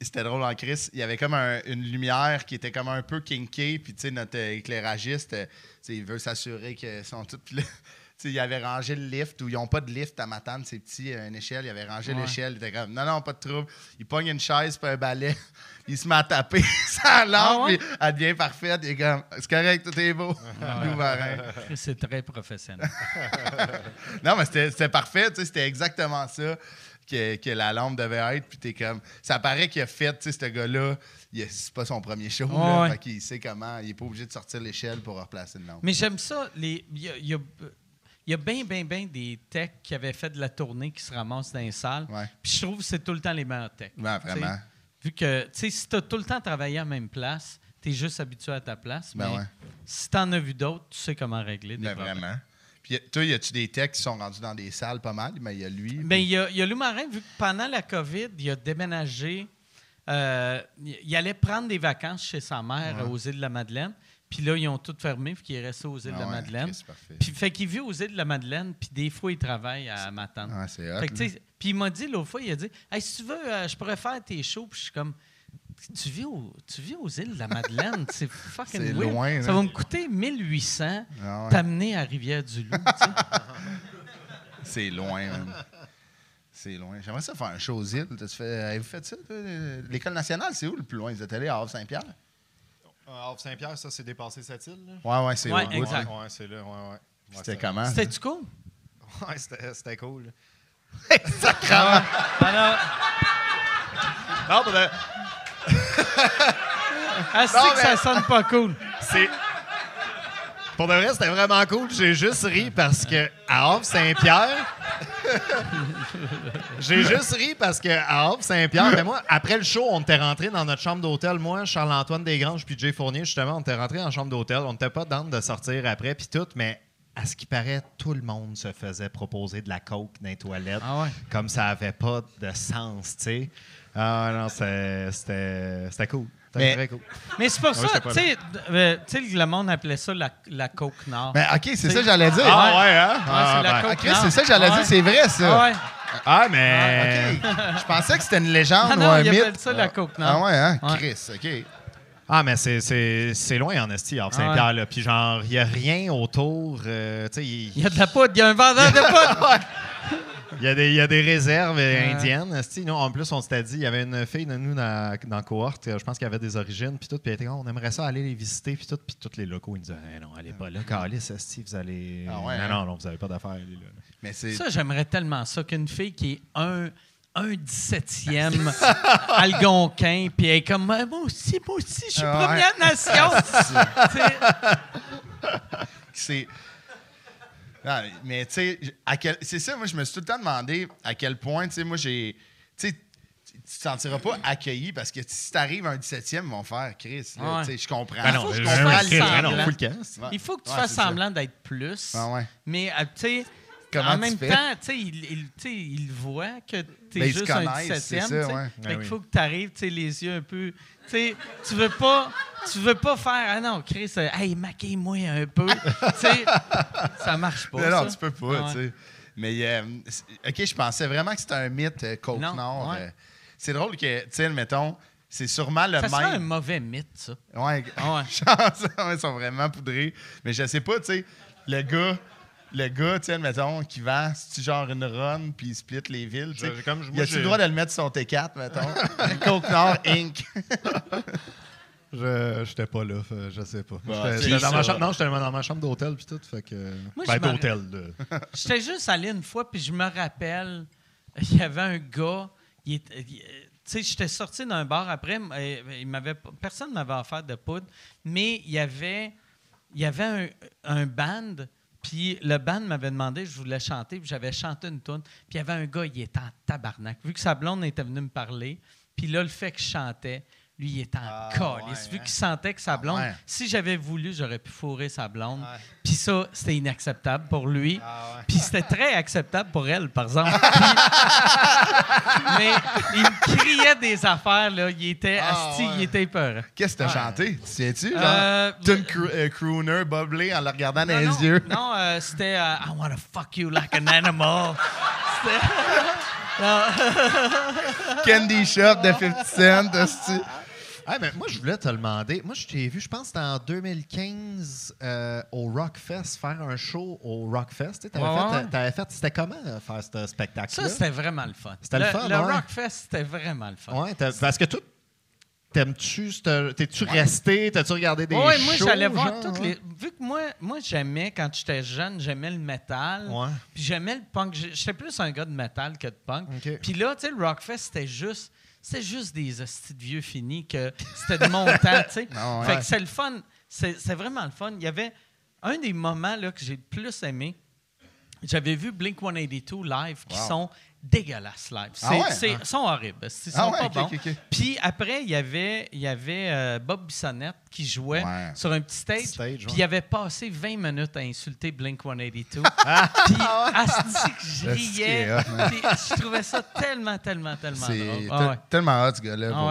Speaker 5: C'était drôle en Chris. Il y avait comme un- une lumière qui était comme un peu kinky. Puis, tu sais, notre euh, éclairagiste, euh, tu sais, il veut s'assurer qu'ils sont tous. Puis là, tu sais, il avait rangé le lift où ils n'ont pas de lift à Matane, c'est petit, euh, une échelle. Il avait rangé
Speaker 3: Ouais.
Speaker 5: l'échelle. Il était comme, non, non, pas de trouble. Il pogne une chaise puis un balai. il se met à taper sa lampe.
Speaker 3: Ah ouais?
Speaker 5: puis elle devient parfaite. Il est comme, c'est correct, tout est beau. Lou Marin.
Speaker 3: C'est très professionnel.
Speaker 5: Non, mais c'était c'était parfait. tu sais, C'était exactement ça que, que la lampe devait être. Puis t'es comme. Ça paraît qu'il a fait, tu sais, ce gars-là. C'est pas son premier show.
Speaker 3: Ouais,
Speaker 5: là,
Speaker 3: ouais.
Speaker 5: fait qu'il sait comment. Il est pas obligé de sortir l'échelle pour replacer une lampe.
Speaker 3: Mais j'aime ça. les- y a, y a- il y a bien, bien, bien des techs qui avaient fait de la tournée qui se ramassent dans les salles.
Speaker 5: Ouais.
Speaker 3: Puis je trouve que c'est tout le temps les meilleurs techs.
Speaker 5: Ouais, vraiment.
Speaker 3: T'sais, Vu que, tu sais, si tu as tout le temps travaillé à la même place, tu es juste habitué à ta place.
Speaker 5: Ben
Speaker 3: mais
Speaker 5: ouais.
Speaker 3: si tu en as vu d'autres, tu sais comment régler des
Speaker 5: Ben,
Speaker 3: problèmes.
Speaker 5: vraiment. Puis toi, y a-tu des techs qui sont rendus dans des salles pas mal? Mais il y a lui.
Speaker 3: Ben, il y a, il y a Lou Marin, vu que pendant la COVID, il a déménagé. euh, il il allait prendre des vacances chez sa mère
Speaker 5: Ouais.
Speaker 3: aux îles de la Madeleine. Puis là, ils ont tout fermé, puis il est resté aux îles
Speaker 5: Ah
Speaker 3: de la Madeleine.
Speaker 5: ok, c'est parfait.
Speaker 3: Puis fait qu'il vit aux îles de la Madeleine, puis des fois, il travaille à Matane.
Speaker 5: Ouais, c'est
Speaker 3: Puis il m'a dit l'autre fois, il a dit Hey, si tu veux, euh, je pourrais faire tes shows. Puis je suis comme tu vis, au- tu vis aux îles de la Madeleine, c'est fucking
Speaker 5: loin,
Speaker 3: Ça va me coûter 1800
Speaker 5: Ah ouais.
Speaker 3: t'amener à Rivière-du-Loup. tu.
Speaker 5: C'est loin, man. C'est loin. J'aimerais ça faire un show aux îles. T'as-tu fait- Avez-vous fait ça? L'école nationale, c'est où le plus loin? Vous êtes allé à Havre-Saint-Pierre?
Speaker 6: Havre Saint-Pierre, ça, c'est dépassé cette île. Là.
Speaker 5: Ouais, ouais, c'est
Speaker 3: Ouais,
Speaker 5: au bout,
Speaker 3: exact.
Speaker 6: Ouais, c'est là, ouais, ouais. Ouais,
Speaker 5: C'était comment?
Speaker 3: C'était-tu cool?
Speaker 6: Ouais, c'était c'était cool.
Speaker 3: Alors,
Speaker 6: Non, mais
Speaker 3: ah, c'est
Speaker 6: Non,
Speaker 3: que
Speaker 6: mais-
Speaker 3: ça sonne pas cool.
Speaker 6: c'est. Pour de vrai, c'était vraiment cool. J'ai juste ri parce que à Havre-Saint-Pierre. J'ai juste ri parce que à Havre-Saint-Pierre, mais moi, après le show, on était rentré dans notre chambre d'hôtel. Moi, Charles-Antoine Desgranges puis Jay Fournier, justement, on était rentré en chambre d'hôtel. On n'était pas dans de sortir après puis tout, mais à ce qui paraît, tout le monde se faisait proposer de la coke dans les toilettes.
Speaker 3: Ah ouais.
Speaker 6: Comme ça avait pas de sens, tu sais. Ah non, c'était c'était cool. C'était
Speaker 5: Mais-
Speaker 6: très cool.
Speaker 3: Mais c'est pour
Speaker 6: Ouais,
Speaker 3: ça, tu sais, euh, tu sais, le monde appelait ça la, la coke nord.
Speaker 5: Ben, OK, c'est ça que j'allais dire.
Speaker 3: Ah
Speaker 6: ouais, hein?
Speaker 3: Ouais, c'est
Speaker 6: ben,
Speaker 5: Ah, c'est ça que j'allais
Speaker 3: Ouais.
Speaker 5: dire. C'est vrai, ça.
Speaker 3: Ah ouais.
Speaker 6: Ah, mais.
Speaker 5: OK. Je pensais que c'était une légende
Speaker 3: Ah
Speaker 5: ou
Speaker 3: non,
Speaker 5: un
Speaker 3: il
Speaker 5: mythe.
Speaker 3: appelle ça la coke nord.
Speaker 5: Ah ouais, hein?
Speaker 3: Ouais.
Speaker 5: Chris, OK.
Speaker 6: Ah, mais c'est- c'est c'est loin en esti, Havre Saint-Pierre.
Speaker 3: Ah
Speaker 6: là. Puis genre, il n'y a rien autour. euh, tu sais, il
Speaker 3: y a de la poudre, il y a un vendeur de poudre.
Speaker 6: Il y, a des- il y a des réserves euh,
Speaker 3: Ouais.
Speaker 6: indiennes. Nous, en plus, on s'était dit, il y avait une fille de nous dans, dans la cohorte, euh, je pense qu'elle avait des origines, puis tout. Puis elle était comme, on aimerait ça aller les visiter, puis tout. Puis tous les locaux, ils nous disaient, Eh non, allez pas là, Calice, esti, vous allez.
Speaker 5: Ah ouais,
Speaker 6: non,
Speaker 5: hein?
Speaker 6: non, non, vous n'avez pas d'affaires à aller là.
Speaker 5: Mais c'est.
Speaker 3: Ça, j'aimerais tellement ça qu'une fille qui est un, un 17e algonquin, puis elle est comme moi aussi, moi aussi, je suis
Speaker 5: Ah ouais.
Speaker 3: Première Nation.
Speaker 5: C'est. Non, mais tu sais, quel- c'est ça, moi, je me suis tout le temps demandé à quel point, tu sais, moi, j'ai. Tu sais, tu te sentiras pas accueilli parce que si t'arrives à un 17e, ils vont faire Chris. là,
Speaker 3: Ouais.
Speaker 5: tu sais, je comprends.
Speaker 3: Ben non,
Speaker 5: je
Speaker 3: je-
Speaker 5: comprends
Speaker 3: je- je- non,
Speaker 6: faut le casque.
Speaker 5: Ouais.
Speaker 3: il faut que tu
Speaker 5: Ouais,
Speaker 3: fasses semblant d'être plus.
Speaker 5: Ah ouais.
Speaker 3: Mais, euh, tu sais,
Speaker 5: Comment
Speaker 3: en
Speaker 5: tu
Speaker 3: même
Speaker 5: fais?
Speaker 3: temps, tu sais, il, il- il voit que tu
Speaker 5: Ben,
Speaker 3: es
Speaker 5: se
Speaker 3: juste un
Speaker 5: connaissent,
Speaker 3: 17e.
Speaker 5: c'est ça,
Speaker 3: tu sais.
Speaker 5: ouais.
Speaker 3: Fait
Speaker 6: Ah
Speaker 3: qu'il
Speaker 6: oui.
Speaker 3: faut que tu arrives, tu sais, les yeux un peu. Tu veux pas, tu veux pas faire, ah non, Chris, euh, hey, maquille-moi un peu. ça marche pas.
Speaker 5: Non, non,
Speaker 3: ça.
Speaker 5: tu peux pas,
Speaker 3: ouais.
Speaker 5: Mais, euh, OK, je pensais vraiment que c'était un mythe, euh, Côte
Speaker 3: Non,
Speaker 5: Nord.
Speaker 3: ouais.
Speaker 5: euh. c'est drôle que, tu sais, mettons, c'est sûrement le
Speaker 3: Ça serait un
Speaker 5: même.
Speaker 3: mauvais mythe, ça.
Speaker 5: Ouais,
Speaker 3: Ah ouais,
Speaker 5: ils sont vraiment poudrés. Mais je sais pas, tu sais, le gars, le gars, tu sais, mettons, qui vend, c'est genre une run puis il split les villes, tu sais.
Speaker 6: Comme
Speaker 5: Il a-tu le droit de le mettre sur son T4, mettons? Coke Nord Inc.
Speaker 6: Je j'étais pas là, fait, je sais pas.
Speaker 5: Bah,
Speaker 6: J'étais-
Speaker 5: c'est
Speaker 6: j'étais dans ma
Speaker 5: ça.
Speaker 6: chambre, non, j'étais dans ma chambre d'hôtel puis tout, fait que
Speaker 3: Moi,
Speaker 6: ben
Speaker 3: je m'en-
Speaker 6: d'hôtel. de-
Speaker 3: J'étais juste allé une fois, puis je me rappelle, il y avait un gars, il était- il- euh, tu sais, j'étais sorti d'un bar après, euh, il m'avait, pas- personne ne m'avait offert de poudre, mais il y avait, il y avait un, un band, puis le band m'avait demandé, je voulais chanter, puis j'avais chanté une tune, puis il y avait un gars, il était en tabarnak. Vu que sa blonde était venue me parler, puis là, le fait que je chantais, lui, il était en
Speaker 5: Ah,
Speaker 3: calice.
Speaker 5: ouais,
Speaker 3: Vu
Speaker 5: hein?
Speaker 3: qu'il sentait que sa blonde,
Speaker 5: ouais.
Speaker 3: si j'avais voulu, j'aurais pu fourrer sa blonde. Puis ça, c'était inacceptable pour lui.
Speaker 5: Ah ouais.
Speaker 3: Puis c'était très acceptable pour elle, par exemple. Mais il me criait des affaires, là. Il était
Speaker 5: Ah,
Speaker 3: asti,
Speaker 5: ouais.
Speaker 3: il était peur.
Speaker 5: Qu'est-ce que t'as chanté? Tu sais-tu? Genre,
Speaker 3: Euh,
Speaker 5: euh, crooner boblé en le regardant dans
Speaker 3: Non,
Speaker 5: les
Speaker 3: non,
Speaker 5: yeux?
Speaker 3: Non, euh, c'était euh, I wanna fuck you like an animal. C'était- Non.
Speaker 5: Candy Shop de 50 Cent.
Speaker 6: Ah, mais moi, je voulais te demander. Moi, je t'ai vu, je pense en 2015 euh, au Rockfest, faire un show au Rockfest. Tu avais
Speaker 3: Ouais,
Speaker 6: fait,
Speaker 3: ouais.
Speaker 6: t'avais fait, c'était comment euh, faire ce spectacle-là?
Speaker 3: Ça, c'était vraiment le fun.
Speaker 6: C'était le fun,
Speaker 3: Le
Speaker 6: ouais.
Speaker 3: Rockfest, c'était vraiment le fun.
Speaker 6: Ouais, parce que toi, t'aimes-tu, t'es-tu resté, t'as-tu regardé des
Speaker 3: Ouais,
Speaker 6: shows?
Speaker 3: moi, j'allais voir
Speaker 6: genre,
Speaker 3: toutes les. Vu que moi, moi j'aimais, quand j'étais jeune, j'aimais le métal.
Speaker 6: Ouais.
Speaker 3: Puis j'aimais le punk. J'étais plus un gars de métal que de punk.
Speaker 6: OK.
Speaker 3: Puis là, tu sais, le Rockfest, c'était juste. C'était juste des hosties de vieux finis que c'était de mon temps, tu sais.
Speaker 5: Ah ouais.
Speaker 3: Fait que c'est le fun. C'est c'est vraiment le fun. Il y avait un des moments là, que j'ai le plus aimé. J'avais vu Blink 182 live qui
Speaker 5: Wow.
Speaker 3: sont dégueulasses live. C'est,
Speaker 5: Ah ouais?
Speaker 3: c'est- Ils sont horribles. Ils sont
Speaker 5: Ah ouais,
Speaker 3: pas bons. Puis après, il y avait, il y avait euh, Bob Bissonnette qui jouait
Speaker 5: Ouais.
Speaker 3: sur un petit stage. Puis il avait passé 20 minutes à insulter Blink 182.
Speaker 5: Ah.
Speaker 3: puis asti que je riais.
Speaker 5: qui
Speaker 3: Puis je trouvais ça tellement, tellement, tellement
Speaker 5: C'est
Speaker 3: drôle. Ah ouais.
Speaker 5: tellement hot, ce gars-là.
Speaker 3: Ah
Speaker 5: pour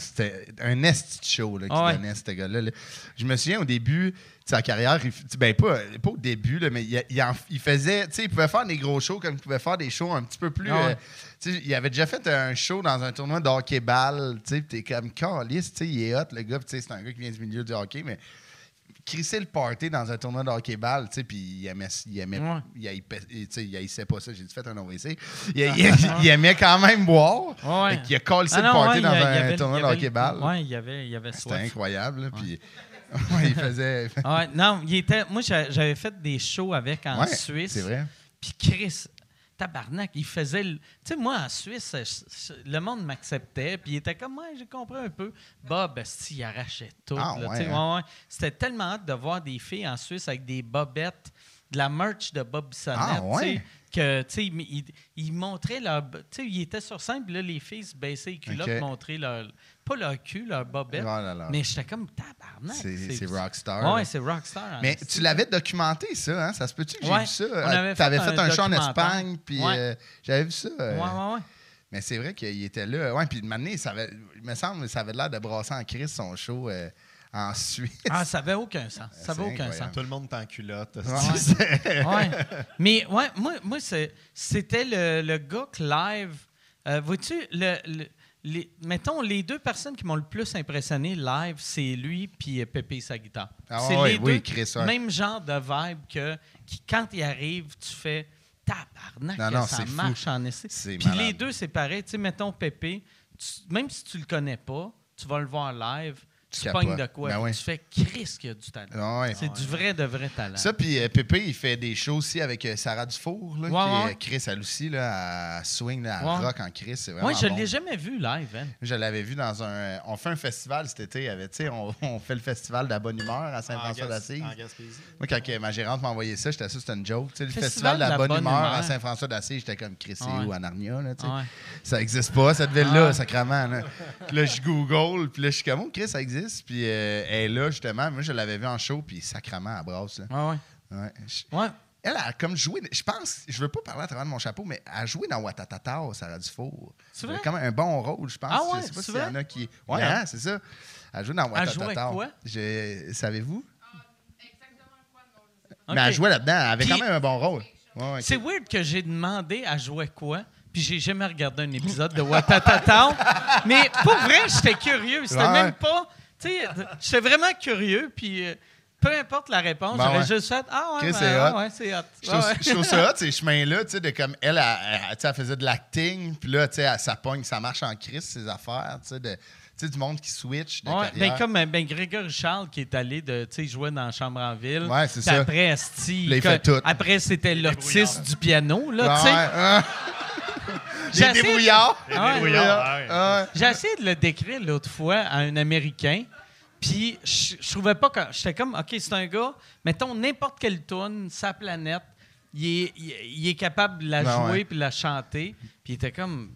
Speaker 5: C'était un esti show là,
Speaker 3: Ah ouais.
Speaker 5: donnait, ce gars-là. là. Je me souviens au début sa carrière, il, ben pas, pas au début, là, mais il, il en- il faisait, tu sais, il pouvait faire des gros shows comme il pouvait faire des shows un petit peu plus.
Speaker 3: Ah ouais.
Speaker 5: euh, tu sais, il avait déjà fait un show dans un tournoi de hockey-ball, tu sais, t'es comme calice, tu sais, il est hot, le gars, tu sais, c'est un gars qui vient du milieu du hockey, mais crisser le party dans un tournoi de hockey-ball, tu sais, puis il aimait, il aimait,
Speaker 3: Ouais.
Speaker 5: il, tu sais, il haïssait pas ça, j'ai dû fait un OVC. Il, il- il aimait quand même boire,
Speaker 3: Ouais.
Speaker 5: Fait qu'il a collé
Speaker 3: Ah
Speaker 5: le
Speaker 3: non,
Speaker 5: party
Speaker 3: ouais,
Speaker 5: dans
Speaker 3: il
Speaker 5: un
Speaker 3: il
Speaker 5: tournoi
Speaker 3: il
Speaker 5: de hockey-ball.
Speaker 3: Ouais, il y avait, il y avait
Speaker 5: C'était incroyable, puis ouais, il faisait...
Speaker 3: Ouais, non, il était, moi, j'a- j'avais fait des shows avec en
Speaker 5: Ouais,
Speaker 3: Suisse.
Speaker 5: c'est vrai.
Speaker 3: Puis Chris, tabarnak, il faisait. Tu sais, moi, en Suisse, je- je- le monde m'acceptait. Puis il était comme, ouais, j'ai compris un peu. Bob, il arrachait tout.
Speaker 5: Ah, ouais, hein?
Speaker 3: ouais, ouais. C'était tellement hâte de voir des filles en Suisse avec des bobettes, de la merch de Bob Bissonnette.
Speaker 5: Ah, ouais?
Speaker 3: tu sais, Que, tu sais, il, montrait leur. Tu sais, il était sur scène, puis là, les filles se baissaient les culottes,
Speaker 5: Ok.
Speaker 3: montraient leur. Pas leur cul, leur bobette.
Speaker 5: Oh là là.
Speaker 3: Mais j'étais comme tabarnak.
Speaker 5: C'est c'est Rockstar.
Speaker 3: Ouais,
Speaker 5: là.
Speaker 3: c'est Rockstar. en
Speaker 5: Mais tu l'avais documenté, ça, hein? Ça se peut-tu que j'ai
Speaker 3: Ouais,
Speaker 5: vu ça?
Speaker 3: on avait
Speaker 5: Tu avais
Speaker 3: fait
Speaker 5: fait
Speaker 3: un
Speaker 5: un, show en. Espagne, puis
Speaker 3: Ouais.
Speaker 5: euh, j'avais vu ça. euh,
Speaker 3: Ouais, ouais, ouais.
Speaker 5: Mais c'est vrai qu'il était là. Ouais, puis de manière, ça avait, il me semble que ça avait l'air de brasser en crise son show euh, en Suisse.
Speaker 3: Ah, ça n'avait aucun sens. Ça
Speaker 5: C'est
Speaker 3: n'avait aucun sens.
Speaker 6: Tout le monde est en culotte.
Speaker 5: Ouais.
Speaker 3: Ouais. Mais ouais, moi, moi c'était le, le gars que live. Euh, Vois-tu, le, le- les, mettons, les deux personnes qui m'ont le plus impressionné live, c'est lui puis euh, Pépé sa guitare.
Speaker 5: Ah
Speaker 3: c'est
Speaker 5: ouais,
Speaker 3: les
Speaker 5: oui,
Speaker 3: deux,
Speaker 5: Chris, ouais.
Speaker 3: même genre de vibe que qui, quand il arrive, tu fais tabarnak,
Speaker 5: Non, non,
Speaker 3: ça
Speaker 5: c'est fou.
Speaker 3: marche en essai. Puis les deux, c'est pareil. Tu sais, mettons Pépé, tu- même si tu le connais pas, tu vas le voir live, tu pognes de quoi.
Speaker 5: Ben ouais.
Speaker 3: Tu fais Chris qui a du talent.
Speaker 5: Ah ouais.
Speaker 3: C'est du vrai de vrai talent.
Speaker 5: Ça, puis euh, Pépé, il fait des shows aussi avec euh, Sarah Dufour, là,
Speaker 3: Ouais,
Speaker 5: qui
Speaker 3: ouais.
Speaker 5: est euh, Chris, elle aussi, là, elle swing, là,
Speaker 3: Ouais.
Speaker 5: rock en Chris. C'est vraiment
Speaker 3: Moi, je
Speaker 5: bon.
Speaker 3: l'ai jamais vu live, hein.
Speaker 5: Je l'avais vu dans un. On fait un festival cet été. Avec, tu sais, on, on fait le festival de la bonne humeur à Saint-François d'Assise. Moi, quand ma gérante m'a envoyé ça, j'étais sûr c'était une joke. Tu sais, le festival, de la, bonne, humeur, à Saint-François d'Assise, j'étais comme Chris, où, à Narnia? Là, tu sais.
Speaker 3: Ouais.
Speaker 5: Ça existe pas, cette ville-là, sacrément. Là, je Google, puis là, je suis comme, oh, Chris, ça existe. Puis euh, elle est là, justement. Moi, je l'avais vu en show, puis sacrément, à brasse. Là.
Speaker 3: Ouais, ouais.
Speaker 5: Ouais. Je-
Speaker 3: Ouais.
Speaker 5: Elle a comme joué, je pense, je veux pas parler à travers de mon chapeau, mais elle a joué dans Watatata, Sarah Dufour.
Speaker 3: C'est
Speaker 5: Elle a
Speaker 3: vrai?
Speaker 5: quand même un bon rôle, je pense.
Speaker 3: Ah ouais,
Speaker 5: je sais pas
Speaker 3: c'est
Speaker 5: s'il y en a qui. Ouais, hein, c'est ça. Elle joue dans
Speaker 3: Elle
Speaker 5: Watatata.
Speaker 3: jouait quoi?
Speaker 5: Je... Savez-vous?
Speaker 3: OK.
Speaker 5: Mais elle jouait là-dedans. Elle avait
Speaker 3: Puis-
Speaker 5: quand même un bon rôle. Ouais,
Speaker 3: C'est weird que j'ai demandé à jouer quoi, puis j'ai jamais regardé un épisode de Watatata. mais pour vrai, j'étais curieux. C'était
Speaker 5: Ouais,
Speaker 3: même pas. Tu sais, j'étais vraiment curieux, puis euh, peu importe la réponse,
Speaker 5: Ben
Speaker 3: j'aurais
Speaker 5: ouais.
Speaker 3: juste fait Ah ouais, ben,
Speaker 5: c'est
Speaker 3: ah
Speaker 5: hot.
Speaker 3: ouais, c'est hot.
Speaker 5: Je trouve,
Speaker 3: Ouais, ouais.
Speaker 5: je trouve ça hot, ces chemins-là, tu sais, de comme elle, elle, elle, tu sais, elle faisait de l'acting, puis là, tu sais, elle- ça pogne, ça marche en crise, ses affaires, tu sais, de, sais, du monde qui switch de
Speaker 3: Ouais, ben comme euh, ben, Grégory Charles qui est allé de, tu sais, jouer dans la chambre en ville.
Speaker 5: Ouais, c'est
Speaker 3: Puis
Speaker 5: ça.
Speaker 3: Après, après c'était l'autiste du piano, là,
Speaker 5: Ouais, hein.
Speaker 3: J'ai essayé- ouais.
Speaker 6: Ouais.
Speaker 3: J'ai essayé de le décrire l'autre fois à un Américain, puis je je trouvais pas que. J'étais comme, OK, c'est un gars, mettons n'importe quelle tune, sa planète, il est, il, il est capable de la
Speaker 5: Ben
Speaker 3: jouer
Speaker 5: ouais.
Speaker 3: puis de la chanter, puis il était comme,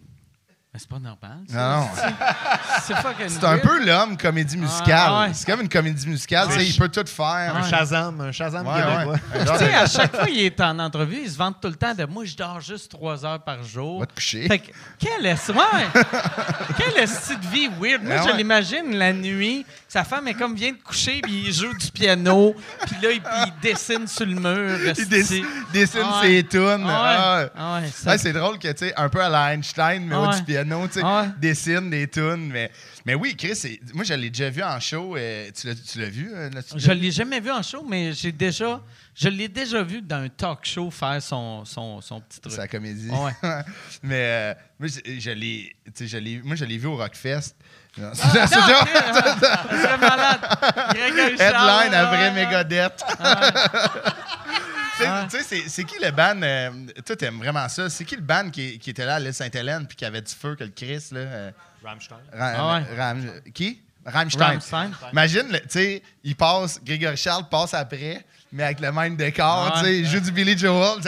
Speaker 3: mais c'est pas normal. ça.
Speaker 5: Non, non.
Speaker 3: C'est fucking
Speaker 5: C'est un peu l'homme comédie musicale.
Speaker 3: Ah, ouais.
Speaker 5: C'est comme une comédie musicale. Il peut tout faire.
Speaker 6: Un Shazam, un Shazam
Speaker 5: Ouais,
Speaker 3: Tu sais, à chaque fois qu'il est en entrevue, il se vante tout le temps de moi, je dors juste trois heures par jour.
Speaker 5: Va te coucher.
Speaker 3: Fait que, quelle est ouais, quelle est de vie weird? Moi,
Speaker 5: Ah
Speaker 3: je
Speaker 5: ouais.
Speaker 3: l'imagine la nuit, sa femme est comme vient de coucher, puis il joue du piano, puis là, il, puis il dessine sur le mur.
Speaker 5: Il dessine, dessine
Speaker 3: Ah ouais.
Speaker 5: ses tunes.
Speaker 3: Ah
Speaker 5: Ah.
Speaker 3: ouais. Ah ouais, ça-
Speaker 5: Ouais, c'est drôle que, tu sais, un peu à la Einstein, mais
Speaker 3: Ah
Speaker 5: au
Speaker 3: ouais.
Speaker 5: Piano, tu sais,
Speaker 3: Ah ouais.
Speaker 5: dessine des tunes. Mais, mais oui, Chris, c'est- moi, je l'ai déjà vu en show. euh, tu l'as- tu l'as vu? euh, l'as-tu
Speaker 3: Je l'ai jamais vu en show, mais j'ai déjà, je l'ai déjà vu dans un talk show faire son, son, son petit truc.
Speaker 5: sa comédie.
Speaker 3: Ouais.
Speaker 5: mais euh, moi, je, je l'ai, tu sais, je l'ai- moi, je l'ai vu au Rockfest.
Speaker 3: Ah,
Speaker 5: c'est- c'est
Speaker 3: ah, serait malade.
Speaker 5: Headline après Megadeth. Tu sais-
Speaker 3: Ah.
Speaker 5: C'est- qui le band? euh, toi, t'aimes vraiment ça? C'est qui le band qui, qui était là à l'île Sainte-Hélène puis qui avait du feu que le Chris? Là, euh,
Speaker 6: Rammstein.
Speaker 3: Ah ouais.
Speaker 5: Ram- qui? Rammstein.
Speaker 3: Rammstein.
Speaker 5: Imagine, tu sais, il passe, Grégory Charles passe après, mais avec le même décor,
Speaker 3: Ah
Speaker 5: tu sais, il joue du Billy Joel.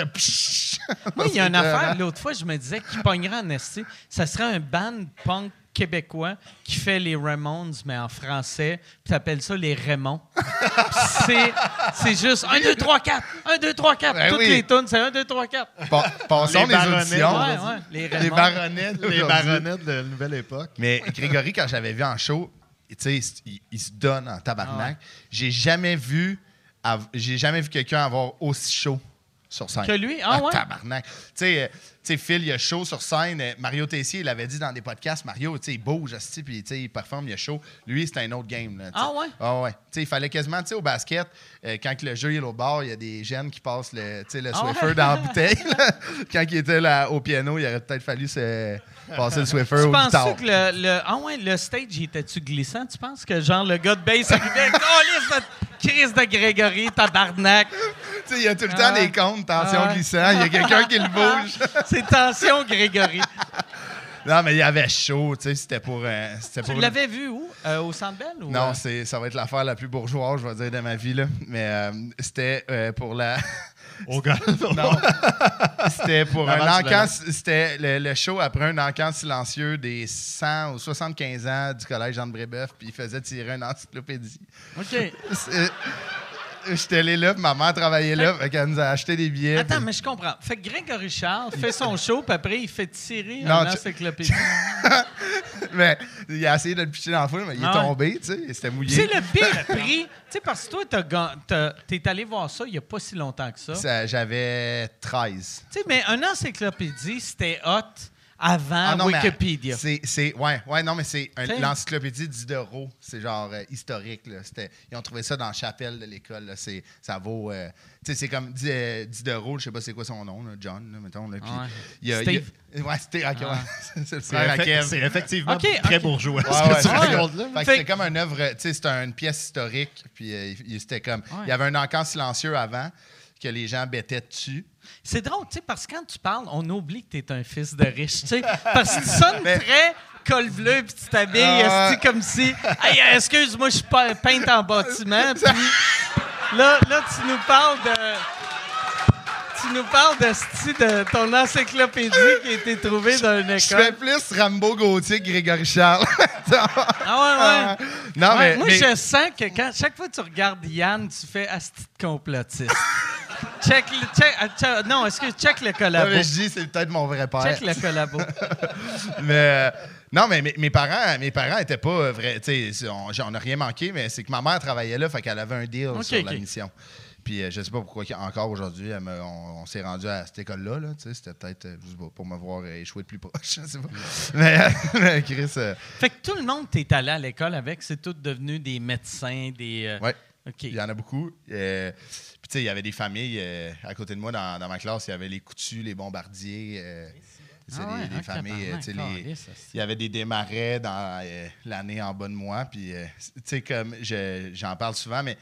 Speaker 3: Moi, il y a une affaire,
Speaker 5: écœurant.
Speaker 3: l'autre fois, je me disais qu'il pognerait en esti? Ça serait un band punk québécois qui fait les Ramones, mais en français, puis t'appelles ça les Raymond. c'est, c'est juste 1, 2, 3, 4. 1, 2, 3, 4.
Speaker 5: Ben
Speaker 3: Toutes
Speaker 5: oui.
Speaker 3: les tunes, c'est 1, 2, 3, 4.
Speaker 5: Pa- passons
Speaker 6: Les
Speaker 5: les
Speaker 6: baronnets,
Speaker 5: auditions.
Speaker 3: Ouais, ouais. Les
Speaker 5: Les baronnets.
Speaker 6: Les baronnets de la nouvelle époque.
Speaker 5: Mais Grégory, quand j'avais vu en show, tu sais, il, il se donne en tabarnak. J'ai jamais vu, j'ai jamais vu quelqu'un avoir aussi chaud sur scène.
Speaker 3: Que lui? Ah ouais?
Speaker 5: Tabarnak. Tu sais, euh, tu sais, Phil, il a chaud sur scène. Euh, Mario Tessier, il avait dit dans des podcasts, Mario, tu sais, il bouge, puis tu il performe, il a chaud. Lui, c'était un autre game. là, tu.
Speaker 3: Ah ouais?
Speaker 5: Ah ouais. Tu sais, il fallait quasiment, tu sais, au basket, euh, quand le jeu est au bord, il y a des jeunes qui passent le, tu sais, le
Speaker 3: Ah
Speaker 5: Swiffer
Speaker 3: ouais?
Speaker 5: dans la bouteille. là. quand il était là, au piano, il aurait peut-être fallu se passer le Swiffer
Speaker 3: Tu
Speaker 5: au
Speaker 3: penses
Speaker 5: guitare.
Speaker 3: que le, le- Ah ouais, le stage, il était-tu glissant? Tu penses? Que genre le gars de bass arrivait Oh, de crise de Grégory, tabarnak!
Speaker 5: Sais, il y a tout le temps
Speaker 3: Ah.
Speaker 5: des comptes, tension
Speaker 3: Ah.
Speaker 5: glissant, il y a quelqu'un qui le bouge.
Speaker 3: C'est tension, Grégory.
Speaker 5: non, mais il y avait chaud, tu sais, c'était pour... euh, c'était
Speaker 3: Tu
Speaker 5: pour
Speaker 3: l'avais vu où? Euh, au Centre Bell? Ou,
Speaker 5: Non,
Speaker 3: euh?
Speaker 5: c'est, ça va être l'affaire la plus bourgeoise, je vais dire, de ma vie, là. Mais euh, c'était euh, pour la...
Speaker 6: Au gars.
Speaker 5: non, c'était pour un encan... C'était le, le show après un encan silencieux des 100 ou 75 ans du collège Jean de Brébeuf, puis il faisait tirer une encyclopédie.
Speaker 3: OK.
Speaker 5: J'étais allé là, puis ma mère travaillait là, fait qu'elle nous a acheté des billets.
Speaker 3: Attends,
Speaker 5: puis-
Speaker 3: mais je comprends. Fait que Grégory Charles fait son show, puis après, il fait tirer
Speaker 5: Non, tu-
Speaker 3: encyclopédie.
Speaker 5: mais il a essayé de le pitcher dans le foule, mais il est
Speaker 3: Ah ouais.
Speaker 5: tombé, tu sais, c'était mouillé.
Speaker 3: C'est le pire prix. Tu sais, parce que toi, t'es allé voir ça il n'y a pas si longtemps que ça. Tu
Speaker 5: Ça, J'avais 13.
Speaker 3: sais, mais un encyclopédie, c'était hot avant
Speaker 5: Ah non,
Speaker 3: Wikipédia.
Speaker 5: C'est, c'est, ouais, ouais, non, mais c'est un- l'encyclopédie Diderot. C'est genre euh, historique. Là. C'était, ils ont trouvé ça dans la chapelle de l'école. Là. C'est, ça vaut. euh, tu sais, c'est comme euh, Diderot, je sais pas c'est quoi son nom, là, John, là, mettons. Là, puis
Speaker 3: Ouais.
Speaker 5: il y a-
Speaker 3: Steve.
Speaker 5: y a- ouais, Steve. ok,
Speaker 3: Ah.
Speaker 5: ouais. c'est le
Speaker 6: C'est
Speaker 5: frère à
Speaker 6: effe-
Speaker 5: Kev.
Speaker 6: c'est effectivement
Speaker 3: Ok,
Speaker 6: très bourgeois.
Speaker 5: Ouais,
Speaker 6: ce que
Speaker 5: ouais,
Speaker 6: tu
Speaker 5: c'est
Speaker 6: racontes
Speaker 5: ça.
Speaker 6: là.
Speaker 5: Fait que
Speaker 3: Fait
Speaker 5: c'était
Speaker 3: que-
Speaker 5: comme une œuvre, tu sais, c'était une pièce historique, puis euh, il- il- c'était comme,
Speaker 3: Ouais.
Speaker 5: il y avait un encan silencieux avant que les gens bêtaient dessus.
Speaker 3: C'est drôle, tu sais, parce que quand tu parles, on oublie que tu es un fils de riche, tu sais. Parce que tu sonnes
Speaker 5: Mais-
Speaker 3: très col bleu, puis tu t'habilles esti, comme si. Hey, excuse-moi, je suis pas peinte en bâtiment. Puis là, là, tu nous parles de. Tu nous parles de, de ton encyclopédie qui a été trouvée dans une
Speaker 5: Je fais
Speaker 3: école?
Speaker 5: plus Rambo Gauthier que Grégory Charles.
Speaker 3: Ah ouais, ouais.
Speaker 5: non,
Speaker 3: Ouais,
Speaker 5: mais,
Speaker 3: moi,
Speaker 5: mais-
Speaker 3: je sens que quand, chaque fois que tu regardes Yann, tu fais asti de complotiste. check le. Check, ah, check- non, est-ce que check le collabo?
Speaker 5: mais je dis, c'est peut-être mon vrai père.
Speaker 3: Check le collabo.
Speaker 5: Mais euh, non, mais mes, mes parents, mes parents étaient pas vrais. On ai rien manqué, mais c'est que ma mère travaillait là, fait qu'elle avait un deal sur
Speaker 3: ok.
Speaker 5: la mission. Puis euh, je sais pas pourquoi encore aujourd'hui, on, on s'est rendu à cette école-là. Là, C'était peut-être euh, pour me voir euh, échouer de plus proche. Je sais pas. mais, euh, mais Chris, euh,
Speaker 3: Fait que tout le monde t'est allé à l'école avec, c'est tous devenus des médecins, des. euh,
Speaker 5: ouais,
Speaker 3: OK.
Speaker 5: il y en a beaucoup. Euh, puis tu sais, il y avait des familles euh, à côté de moi dans, dans ma classe. Il y avait les coutus, les bombardiers. euh,
Speaker 3: Ah
Speaker 5: les,
Speaker 3: ouais,
Speaker 5: les
Speaker 3: ah,
Speaker 5: familles, euh, les-
Speaker 3: calisse,
Speaker 5: il y avait des démarrais dans euh, l'année en bas de moi. Puis, euh, tu sais, comme je- j'en parle souvent, mais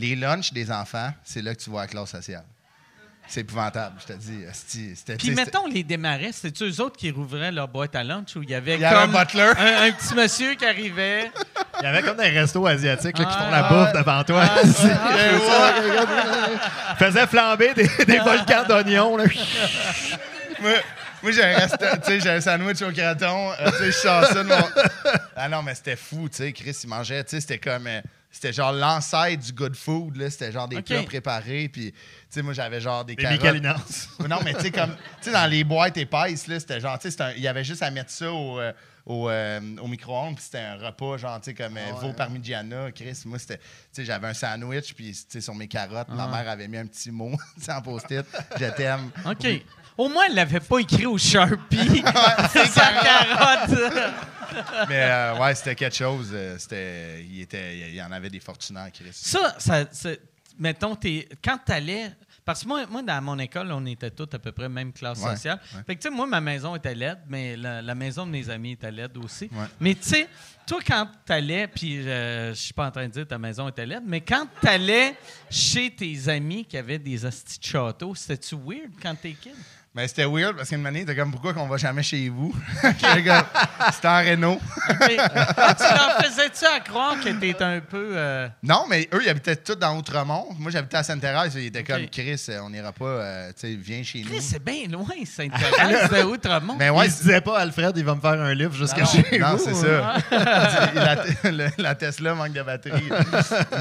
Speaker 5: les lunchs des enfants, c'est là que tu vois la classe sociale. C'est épouvantable, je te dis. c'était-
Speaker 3: Puis mettons les démarrais, c'était eux autres qui rouvraient leur boîte à lunch où il y avait
Speaker 5: Il y avait un butler.
Speaker 3: un, un petit monsieur qui arrivait?
Speaker 6: Il y avait comme des restos asiatiques là, qui
Speaker 3: Ah,
Speaker 6: font la
Speaker 3: ouais.
Speaker 6: bouffe devant toi. C'est ça, faisait flamber des, des volcans d'oignons. là.
Speaker 5: moi, moi, j'ai un, resta- tu sais, j'ai un sandwich au craton. euh, je sors ça de mon... Ah non, mais c'était fou, tu sais. Chris, il mangeait, tu sais, c'était comme... euh, c'était genre l'ancêtre du good food, là. C'était genre des plats préparés. Puis, tu sais, moi, j'avais genre des
Speaker 6: Des
Speaker 5: carottes. Non, mais tu sais, comme, tu sais, dans les boîtes épaisses, là, c'était genre, tu sais, il y avait juste à mettre ça au, euh, au, euh, au micro-ondes, puis c'était un repas, genre, tu sais, comme euh, veau parmigiana, Chris. Moi, c'était, tu sais, j'avais un sandwich, puis, tu sais, sur mes carottes, ma mère avait mis un petit mot, en post-it, je t'aime.
Speaker 3: OK. Au moins, elle l'avait pas écrit au Sharpie. C'est sa carotte.
Speaker 5: Mais, euh, ouais, c'était quelque chose, euh, c'était, il était, il y en avait des fortunats, Chris.
Speaker 3: Ça, ça, c'est- mettons, t'es- quand tu allais. Parce que moi, moi, dans mon école, on était tous à peu près même classe
Speaker 5: Ouais,
Speaker 3: sociale.
Speaker 5: ouais.
Speaker 3: Fait que, tu sais, moi, ma maison était laide, mais la, la maison de mes amis était laide aussi.
Speaker 5: Ouais.
Speaker 3: Mais, tu sais, toi, quand tu allais, puis euh, je suis pas en train de dire que ta maison était laide, mais quand tu allais chez tes amis qui avaient des hosties de château, c'était-tu weird quand t'es kid?
Speaker 5: Mais c'était weird, parce qu'une année, t'es comme, pourquoi qu'on va jamais chez vous? C'était en Renault.
Speaker 3: Tu leur faisais-tu à croire que t'étais un peu. euh,
Speaker 5: Non, mais eux, ils habitaient tous dans Outremont. Moi, j'habitais à Sainte-Thérèse. Ils étaient comme, Chris, euh, on n'ira pas, euh, tu sais, viens chez
Speaker 3: Chris,
Speaker 5: nous.
Speaker 3: c'est bien loin, Sainte-Thérèse de Outremont.
Speaker 5: Mais ouais,
Speaker 6: il se disait pas, Alfred, il va me faire un livre jusqu'à
Speaker 5: non,
Speaker 6: chez
Speaker 5: non,
Speaker 6: vous.
Speaker 5: c'est ça. la, le- la Tesla manque de batterie.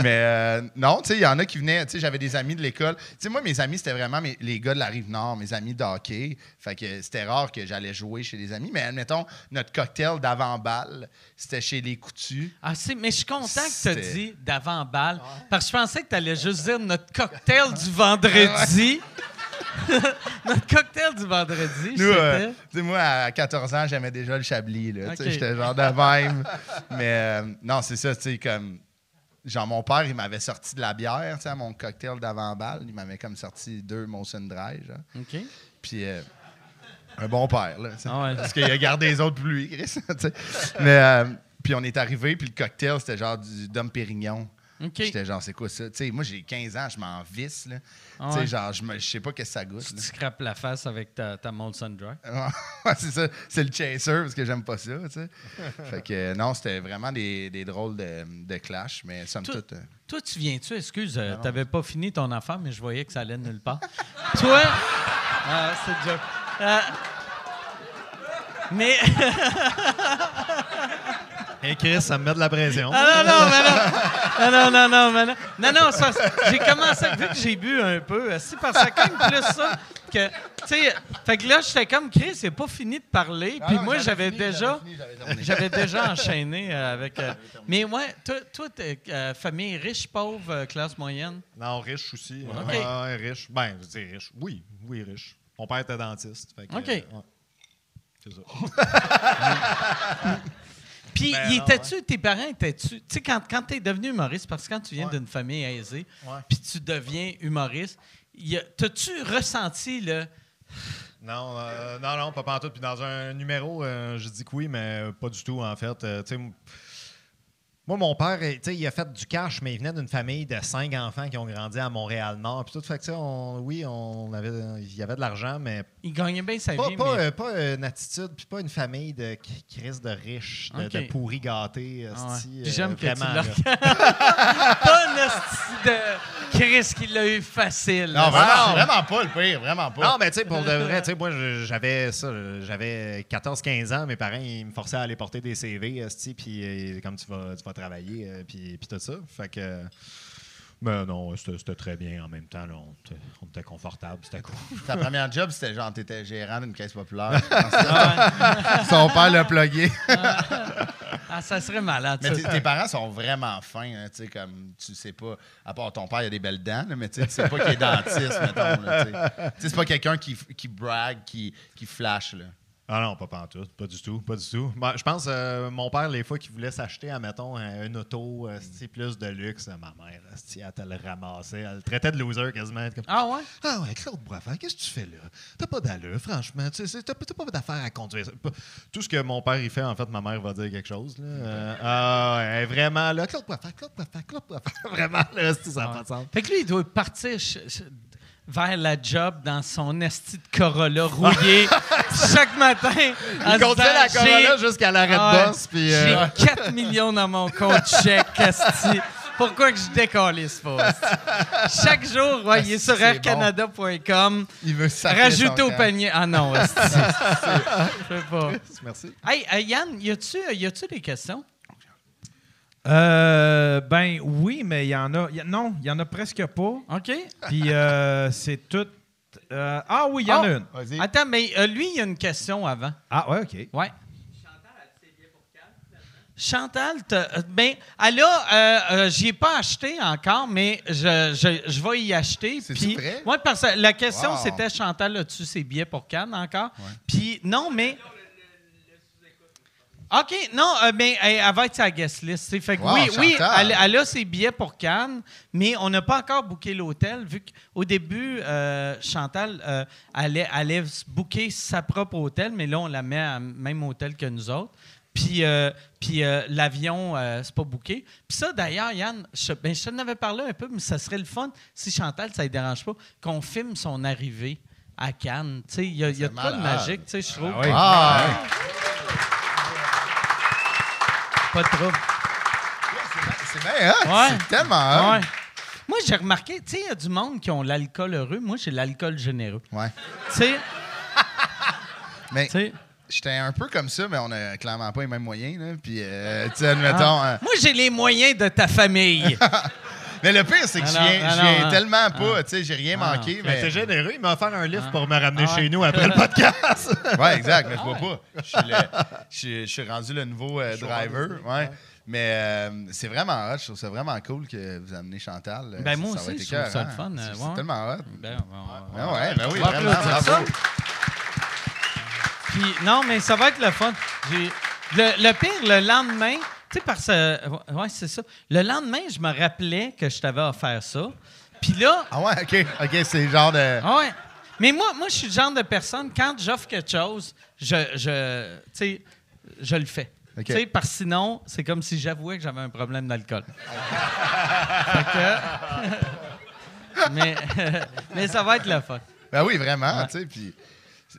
Speaker 5: Mais euh, non, tu sais, il y en a qui venaient. Tu sais, j'avais des amis de l'école. Tu sais, moi, mes amis, c'était vraiment mes- les gars de la rive nord, mes amis de hockey. Fait que c'était rare que j'allais jouer chez des amis. Mais admettons, notre cocktail d'avant-balle, c'était chez les coutus.
Speaker 3: Ah, c'est, mais je suis content que tu dit d'avant-balle, parce que je pensais que tu allais juste dire notre cocktail du vendredi. notre cocktail du vendredi,
Speaker 5: Nous, euh, moi, à 14 ans, j'aimais déjà le Chablis. Là, Tu sais,
Speaker 3: Ok.
Speaker 5: J'étais genre de même. Mais euh, non, c'est ça, tu sais, comme. Genre, mon père, il m'avait sorti de la bière, tu sais, à mon cocktail d'avant-balle. Il m'avait comme sorti deux Molson Dry, genre.
Speaker 3: OK.
Speaker 5: Puis, euh, un bon père, là.
Speaker 3: Ah ouais.
Speaker 5: Parce qu'il a gardé les autres pour lui, Chris. Mais, euh, puis, on est arrivé, puis le cocktail, c'était genre du Dom Pérignon. J'étais genre, c'est quoi ça? Tu sais, moi, j'ai 15 ans, je m'en visse, là.
Speaker 3: Ah
Speaker 5: Tu sais,
Speaker 3: ouais.
Speaker 5: genre, je je sais pas qu'est-ce que ça goûte.
Speaker 3: Tu
Speaker 5: là.
Speaker 3: te scrapes la face avec ta, ta Molson Dry.
Speaker 5: C'est ça. C'est le chaser parce que j'aime pas ça, tu fait que euh, non, c'était vraiment des, des drôles de, de clash, mais somme
Speaker 3: Toi-
Speaker 5: toute. euh,
Speaker 3: Toi, tu viens-tu? Excuse, euh, t'avais pas fini ton affaire, mais je voyais que ça allait nulle part. Toi... Ah, c'est joke. Euh, mais...
Speaker 6: Hey Chris, ça me met de la pression.
Speaker 3: Ah non, non, mais non. Ah non, non, non, mais non. Non, non, que j'ai commencé, vu que j'ai bu un peu, c'est parce que c'est quand même plus ça que, tu sais, fait que là, j'étais comme, Chris, c'est pas fini de parler, puis
Speaker 5: non,
Speaker 3: moi,
Speaker 5: j'avais
Speaker 3: déjà,
Speaker 5: j'avais
Speaker 3: déjà enchaîné euh, avec, euh, mais ouais, toi, toi t'es, euh, famille riche, pauvre, euh, classe moyenne?
Speaker 6: Non, riche aussi.
Speaker 3: OK.
Speaker 6: Ouais, riche. Ben, je dis riche. Oui, oui, riche. Mon père était dentiste. fait que,
Speaker 3: OK.
Speaker 6: euh, ouais. C'est ça.
Speaker 3: Puis,
Speaker 6: Ben
Speaker 3: était-tu, tes parents étaient-tu, tu sais, quand, quand t'es devenu humoriste, parce que quand tu viens
Speaker 6: Ouais.
Speaker 3: d'une famille aisée, puis tu deviens humoriste, t'as-tu ressenti le,
Speaker 6: Non, euh, non, non, pas pantoute. Puis dans un numéro, euh, je dis que oui, mais pas du tout, en fait. Euh, tu sais, moi, mon père, tu sais, il a fait du cash, mais il venait d'une famille de cinq enfants qui ont grandi à Montréal-Nord. Puis tout, fait que on- oui, on avait, il y avait de l'argent, mais
Speaker 3: il gagnait bien sa
Speaker 6: pas,
Speaker 3: vie,
Speaker 6: pas,
Speaker 3: mais...
Speaker 6: euh, pas une attitude, puis pas une famille de risque de riches, de,
Speaker 3: OK.
Speaker 6: de pourris gâtés.
Speaker 3: Ah ouais.
Speaker 6: euh,
Speaker 3: j'aime que tu
Speaker 6: vraiment, là.
Speaker 3: pas un hostie de Chris qui l'a eu facile.
Speaker 5: Non, vraiment, vraiment pas le pire, vraiment pas.
Speaker 6: Non, mais tu sais, pour de vrai, tu sais, moi, je- j'avais ça, j'avais 14-15 ans, mes parents, ils me forçaient à aller porter des CV, puis euh, comme tu vas, tu vas travailler, euh, puis, puis tout ça. Fait que. Mais non, c'était très bien en même temps. là, on, était, on était confortable, c'était cool.
Speaker 5: Ta première job, c'était genre, t'étais gérant d'une caisse populaire. Son père l'a plugué.
Speaker 3: Ah, ça serait malade.
Speaker 5: Mais tes parents sont vraiment fins, hein, tu sais, comme tu sais pas, à part ton père, il a des belles dents, là, mais tu sais, pas qu'il est dentiste, mettons. là, tu sais. Tu sais, c'est pas quelqu'un qui, qui brague, qui, qui flash. Là.
Speaker 6: Ah non, pas pantoute, pas du tout, pas du tout. Je pense, euh, mon père, les fois qu'il voulait s'acheter, admettons, un, une auto, euh, plus de luxe, euh, ma mère, elle te le ramassait, elle le traitait de loser quasiment. comme,
Speaker 3: Ah ouais?
Speaker 6: ah ouais, Claude Boisvert, qu'est-ce que tu fais là? T'as pas d'allure, franchement. Tu T'as pas d'affaire à conduire. Tout ce que mon père il fait, en fait, ma mère va dire quelque chose. Là. Euh, ah ouais, vraiment, là, Claude Boisvert, Claude Boisvert, Claude Boisvert. Vraiment, là, ça n'a pas de sens.
Speaker 3: Fait que lui, il doit partir vers la job dans son esti de Corolla rouillé chaque matin.
Speaker 6: Il conduisait
Speaker 3: disant,
Speaker 6: la Corolla
Speaker 3: J'ai-
Speaker 6: jusqu'à l'arrêt
Speaker 3: Ah
Speaker 6: de boss. Puis, euh,
Speaker 3: J'ai 4 millions dans mon compte chèque, esti. Pourquoi que je décalisse pas? Chaque jour, ouais, il est sur aircanada.com.
Speaker 5: Il veut
Speaker 3: Rajouter au panier. Ah non, esti. Je sais pas.
Speaker 6: Merci.
Speaker 3: Hey, euh, Yann, y a-tu des questions?
Speaker 4: Euh, ben oui, mais il y en a. il y a- non, il y en a presque pas.
Speaker 3: OK.
Speaker 4: Puis euh, c'est tout. euh, ah oui, il y en a
Speaker 3: Oh.
Speaker 4: une.
Speaker 5: Vas-y.
Speaker 3: Attends, mais euh, lui, il y a une question avant.
Speaker 4: Ah ouais, OK.
Speaker 3: Ouais. Chantal, t'as- euh, ben, elle a, euh, euh, j'y ai pas acheté encore, mais je, je, je vais y acheter.
Speaker 5: C'est-tu
Speaker 3: Puis-
Speaker 5: vrai?
Speaker 3: Ouais, parce que la question
Speaker 5: Wow.
Speaker 3: c'était Chantal, as-tu ses billets pour Cannes encore? Puis non, mais. OK, non, euh, mais elle, elle va être sa guest list. c'est Fait que
Speaker 5: Wow,
Speaker 3: oui, oui, elle, elle a ses billets pour Cannes, mais on n'a pas encore booké l'hôtel, vu qu'au début, euh, Chantal euh, allait, allait booker sa propre hôtel, mais là, on la met à même hôtel que nous autres. Puis, euh, puis euh, l'avion, euh, c'est pas booké. Puis ça, d'ailleurs, Yann, je, ben, je t'en avais parlé un peu, mais ça serait le fun, si Chantal, ça ne dérange pas, qu'on filme son arrivée à Cannes. Tu sais, il y a, il y a de quoi de magique, tu sais, je trouve.
Speaker 4: Ah oui.
Speaker 5: Ah,
Speaker 3: Pas trop.
Speaker 5: c'est bien, hein?
Speaker 3: Ouais.
Speaker 5: C'est tellement hot.
Speaker 3: Ouais. Moi, j'ai remarqué, tu sais, il y a du monde qui ont l'alcool heureux. Moi, j'ai l'alcool généreux.
Speaker 5: Ouais.
Speaker 3: Tu sais,
Speaker 5: Mais
Speaker 3: tu sais?
Speaker 5: j'étais un peu comme ça, mais on a clairement pas les mêmes moyens. Là. Puis, euh, tu sais, admettons. euh,
Speaker 3: Moi, j'ai les moyens de ta famille.
Speaker 5: mais le pire, c'est que
Speaker 3: Ah
Speaker 5: je viens,
Speaker 3: ah
Speaker 5: je
Speaker 3: non,
Speaker 5: viens tellement pas. Tu sais, j'ai rien
Speaker 3: Ah
Speaker 5: manqué.
Speaker 6: Mais c'est généreux, il m'a offert un livre pour me ramener
Speaker 3: Ah
Speaker 6: chez nous après le podcast.
Speaker 5: Ouais, exact, mais je vois pas. Je suis, le- je suis- je suis rendu le nouveau euh, driver. Ouais. Mais euh, c'est vraiment hot. Je trouve ça vraiment cool que vous amenez Chantal. Euh,
Speaker 3: Ben,
Speaker 5: ça-
Speaker 3: moi
Speaker 5: ça
Speaker 3: aussi, je trouve ça le fun,
Speaker 5: C'est
Speaker 3: euh,
Speaker 5: c'est
Speaker 3: ouais.
Speaker 5: tellement hot.
Speaker 3: Ben, on va- on va-
Speaker 5: Ben ouais, ben oui, vraiment. Bravo.
Speaker 3: ça. Puis, non, mais ça va être le fun. Le pire, le lendemain, tu sais, parce que. Ouais, c'est ça. Le lendemain, je me rappelais que je t'avais offert ça. Puis là,
Speaker 5: Ah ouais, OK. OK, c'est le genre de...
Speaker 3: Ah ouais. Mais moi, moi, je suis le genre de personne, quand j'offre quelque chose, je, je, tu sais, je le fais. Tu sais, parce que sinon, c'est comme si j'avouais que j'avais un problème d'alcool. Que- mais, mais ça va être le fun.
Speaker 5: Ben oui, vraiment, tu sais, puis...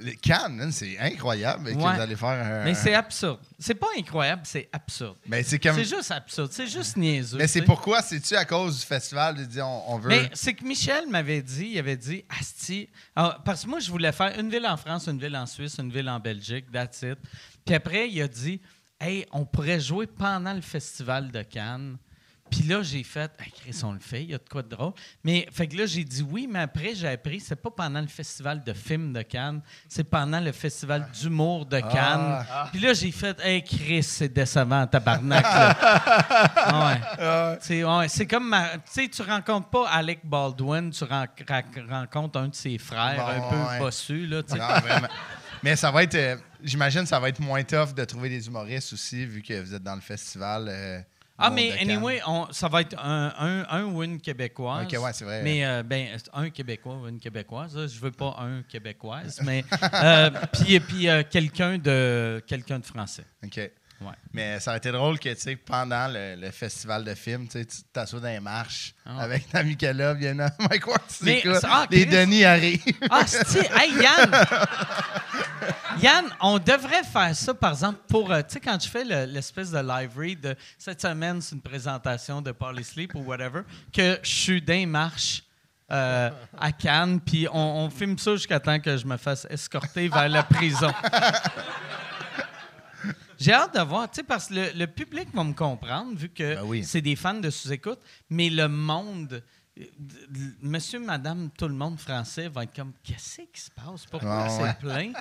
Speaker 5: Les Cannes, c'est incroyable que vous allez faire un...
Speaker 3: Mais c'est absurde. C'est pas incroyable, c'est absurde.
Speaker 5: Mais c'est comme...
Speaker 3: C'est juste absurde. C'est juste niaiseux.
Speaker 5: Mais c'est pourquoi? C'est-tu à cause du festival de dire on, on veut...
Speaker 3: Mais c'est que Michel m'avait dit, il avait dit, Asti, Ah, parce que moi, je voulais faire une ville en France, une ville en Suisse, une ville en Belgique, that's it. Puis après, il a dit, hey, on pourrait jouer pendant le festival de Cannes. Puis là, j'ai fait, hey, Chris, on le fait, il y a de quoi de drôle. Mais, fait que là, j'ai dit oui, mais après, j'ai appris, c'est pas pendant le festival de films de Cannes, c'est pendant le festival d'humour de Cannes. Puis là, j'ai fait, hey, Chris, c'est décevant, tabarnak. Ah ouais. C'est ouais, c'est comme, ma- tu sais, tu rencontres pas Alec Baldwin, tu ren- rencontres un de ses frères
Speaker 5: Bon,
Speaker 3: un peu
Speaker 5: ouais.
Speaker 3: bossu, là, tu sais.
Speaker 5: Mais ça va être... euh, J'imagine ça va être moins tough de trouver des humoristes aussi, vu que vous êtes dans le festival. euh,
Speaker 3: Ah, mais anyway, on- ça va être un, un, un ou une québécoise.
Speaker 5: Ok, ouais, c'est vrai.
Speaker 3: Mais euh, ben, un Québécois ou une Québécoise. là, Je veux pas un Québécoise, mais euh, puis puis euh, quelqu'un de quelqu'un de français.
Speaker 5: OK.
Speaker 3: Ouais.
Speaker 5: Mais ça aurait été drôle que, tu sais, pendant le, le festival de films, tu tu t'assois dans les marches
Speaker 3: Ah.
Speaker 5: avec ta Michaela, bien Mike Ward, tu
Speaker 3: Mais-
Speaker 5: écoutes,
Speaker 3: ah,
Speaker 5: les. Denis arrivent.
Speaker 3: Ah, c'est hey Yann. Yann, on devrait faire ça par exemple pour euh, tu sais quand je fais le- l'espèce de live read de cette semaine c'est une présentation de Parley Sleep ou whatever que je suis d'un marche euh, à Cannes puis on, on filme ça jusqu'à temps que je me fasse escorter vers la prison. J'ai hâte de voir, tu sais, parce que le, le public va me comprendre, vu que
Speaker 5: Ben oui.
Speaker 3: c'est des fans de sous-écoute, mais le monde, euh, monsieur, madame, tout le monde français va être comme Qu'est-ce qui se passe? Pourquoi
Speaker 5: Ouais,
Speaker 3: c'est
Speaker 5: ouais.
Speaker 3: plein?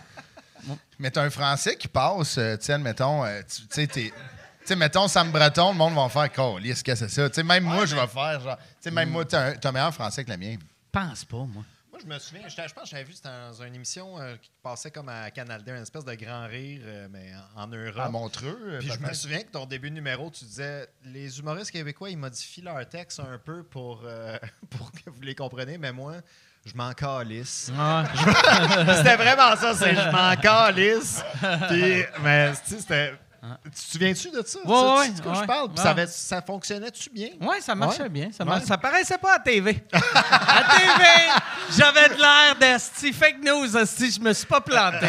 Speaker 5: Mais t'as un Français qui passe, euh, sais, mettons, tu tu sais, t'es- mettons Sam Breton, le monde va faire Colis, ce que c'est ça? Tu sais, même moi, je vais faire, genre, tu sais, même moi, t'as un, un meilleur français que le mien.
Speaker 3: Pense pas, moi.
Speaker 6: Moi, je me souviens, je pense que j'avais vu, c'était dans une émission euh, qui passait comme à Canal 2, une espèce de grand rire, euh, mais en, en Europe.
Speaker 5: À Montreux. euh,
Speaker 6: Puis je me souviens que ton début de numéro, tu disais les humoristes québécois, ils modifient leur texte un peu pour, euh, pour que vous les compreniez, mais moi, je m'en calisse. c'était vraiment ça, c'est je m'en calisse. Puis, mais tu sais, c'était. Tu te souviens-tu de ça?
Speaker 3: Ouais,
Speaker 6: sais
Speaker 3: ouais,
Speaker 6: de quoi je parle? Ça, avait- ça fonctionnait-tu bien?
Speaker 3: Oui, ça marchait
Speaker 6: Ouais.
Speaker 3: bien. Ça,
Speaker 6: Ouais.
Speaker 3: mar- ça paraissait pas à TV. à TV, j'avais de l'air d'esti. Fake news, esti. Je me suis pas planté.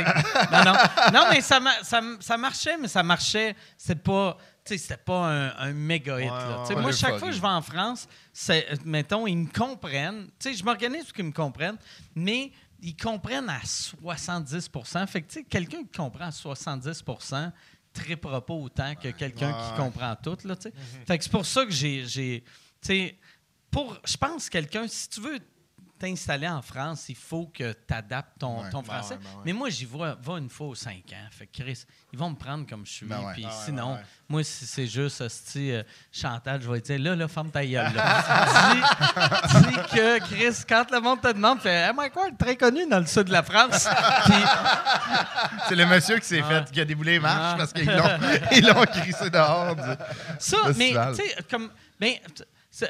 Speaker 3: Non, non. Non, mais ça, ma- ça, ça marchait, mais ça marchait. C'est pas. C'était pas un, un méga hit.
Speaker 6: Ouais,
Speaker 3: là.
Speaker 6: ouais,
Speaker 5: ouais.
Speaker 3: moi, chaque fois que je vais en France, c'est, euh, mettons, ils me comprennent. Tu sais, je m'organise pour qu'ils me comprennent, mais ils comprennent à 70 Fait que, tu sais, quelqu'un qui comprend à 70 trippera pas autant que quelqu'un qui comprend tout, là. Fait que c'est pour ça que j'ai... j'ai- tu sais, pour... Je pense quelqu'un, si tu veux t'installer en France, il faut que tu adaptes ton,
Speaker 5: Ouais.
Speaker 3: ton
Speaker 5: Ben
Speaker 3: français.
Speaker 6: ouais, ben.
Speaker 3: Mais moi, j'y vais, va une fois aux cinq ans. Fait que Chris, ils vont me prendre comme je suis.
Speaker 5: Ben.
Speaker 3: Puis sinon, moi, si c'est juste, hostie, euh, Chantal, je vais dire, là, là, ferme ta gueule. là. dis, dis que, Chris, quand le monde te demande, fais, hey, Mike Ward, très connu dans le sud de la France.
Speaker 5: C'est le monsieur qui s'est
Speaker 3: Ah.
Speaker 5: fait, qui a déboulé les marches
Speaker 3: Ah.
Speaker 5: parce qu'ils l'ont, ils l'ont crissé dehors. du-
Speaker 3: Ça, mais tu sais, comme. Ben,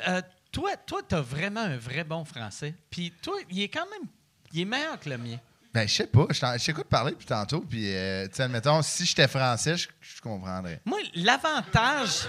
Speaker 3: euh, toi, toi, t'as vraiment un vrai bon français. Puis toi, il est quand même. Il est meilleur que le mien.
Speaker 5: Ben, je sais pas. Je t'écoute parler depuis tantôt. Puis, euh, tu sais, admettons, si j'étais français, je, je comprendrais.
Speaker 3: Moi, l'avantage.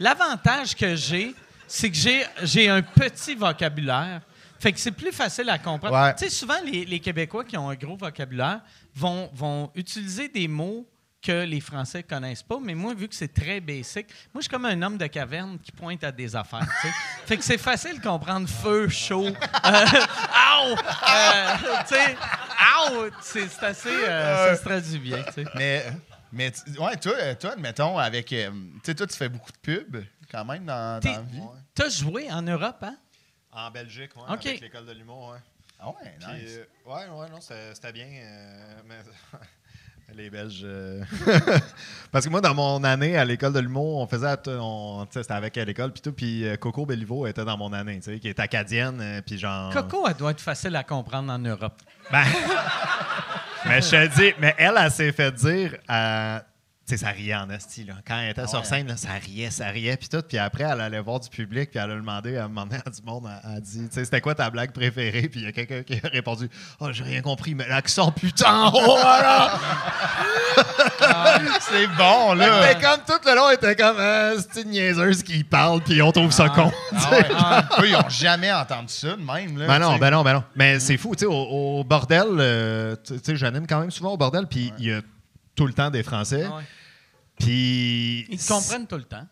Speaker 3: L'avantage que j'ai, c'est que j'ai, j'ai un petit vocabulaire. Fait que c'est plus facile à comprendre.
Speaker 5: Ouais.
Speaker 3: Tu sais, souvent, les, les Québécois qui ont un gros vocabulaire vont, vont utiliser des mots que les Français connaissent pas. Mais moi, vu que c'est très basic, moi, je suis comme un homme de caverne qui pointe à des affaires. tu sais. fait que c'est facile de comprendre feu, chaud, euh, Ow! Euh, tu sais! C'est, assez. euh, ça se traduit bien, tu sais.
Speaker 5: Mais, mais tu- ouais, toi, toi, admettons, avec. euh, tu sais, toi, tu fais beaucoup de pubs quand même dans,
Speaker 3: T'es-
Speaker 5: dans la vie.
Speaker 3: T'as joué en Europe, hein?
Speaker 6: En Belgique, ouais,
Speaker 3: OK.
Speaker 6: avec l'école de l'humour, ouais.
Speaker 5: Ah ouais,
Speaker 6: Puis,
Speaker 5: nice.
Speaker 6: euh, ouais, ouais, non, c'était c'était bien. euh, mais les Belges. euh, Parce que moi, dans mon année à l'école de l'humour, on faisait. On, tu sais, c'était avec à l'école, puis tout. Puis euh, Coco Bellivo était dans mon année, tu sais, qui est acadienne, euh, puis genre.
Speaker 3: Coco, elle doit être facile à comprendre en Europe.
Speaker 6: Ben, mais je te dis, mais elle, elle s'est fait dire. tu sais, ça riait en esti, là. Quand elle était sur
Speaker 5: ouais.
Speaker 6: scène, là, ça riait, ça riait, puis tout. Puis après, elle allait voir du public, puis elle a demandé à un moment donné à du monde, elle a dit, tu sais, c'était quoi ta blague préférée? Puis il y a quelqu'un qui a répondu, oh, j'ai rien compris, mais l'accent, putain, oh là
Speaker 5: C'est bon, là.
Speaker 6: Mais comme tout le long, elle était comme, euh, c'est une niaiseuse qui parle, puis on trouve ça con.
Speaker 5: Ah ouais. Eux, ils n'ont jamais entendu ça de même. Là,
Speaker 6: Ben non, ben non, ben non. Mais c'est fou, tu sais, au, au bordel, euh, tu tu sais, j'anime quand même souvent au bordel, puis il y a tout le temps des Français.
Speaker 3: Ah ouais.
Speaker 6: Puis.
Speaker 3: Ils te comprennent tout le temps.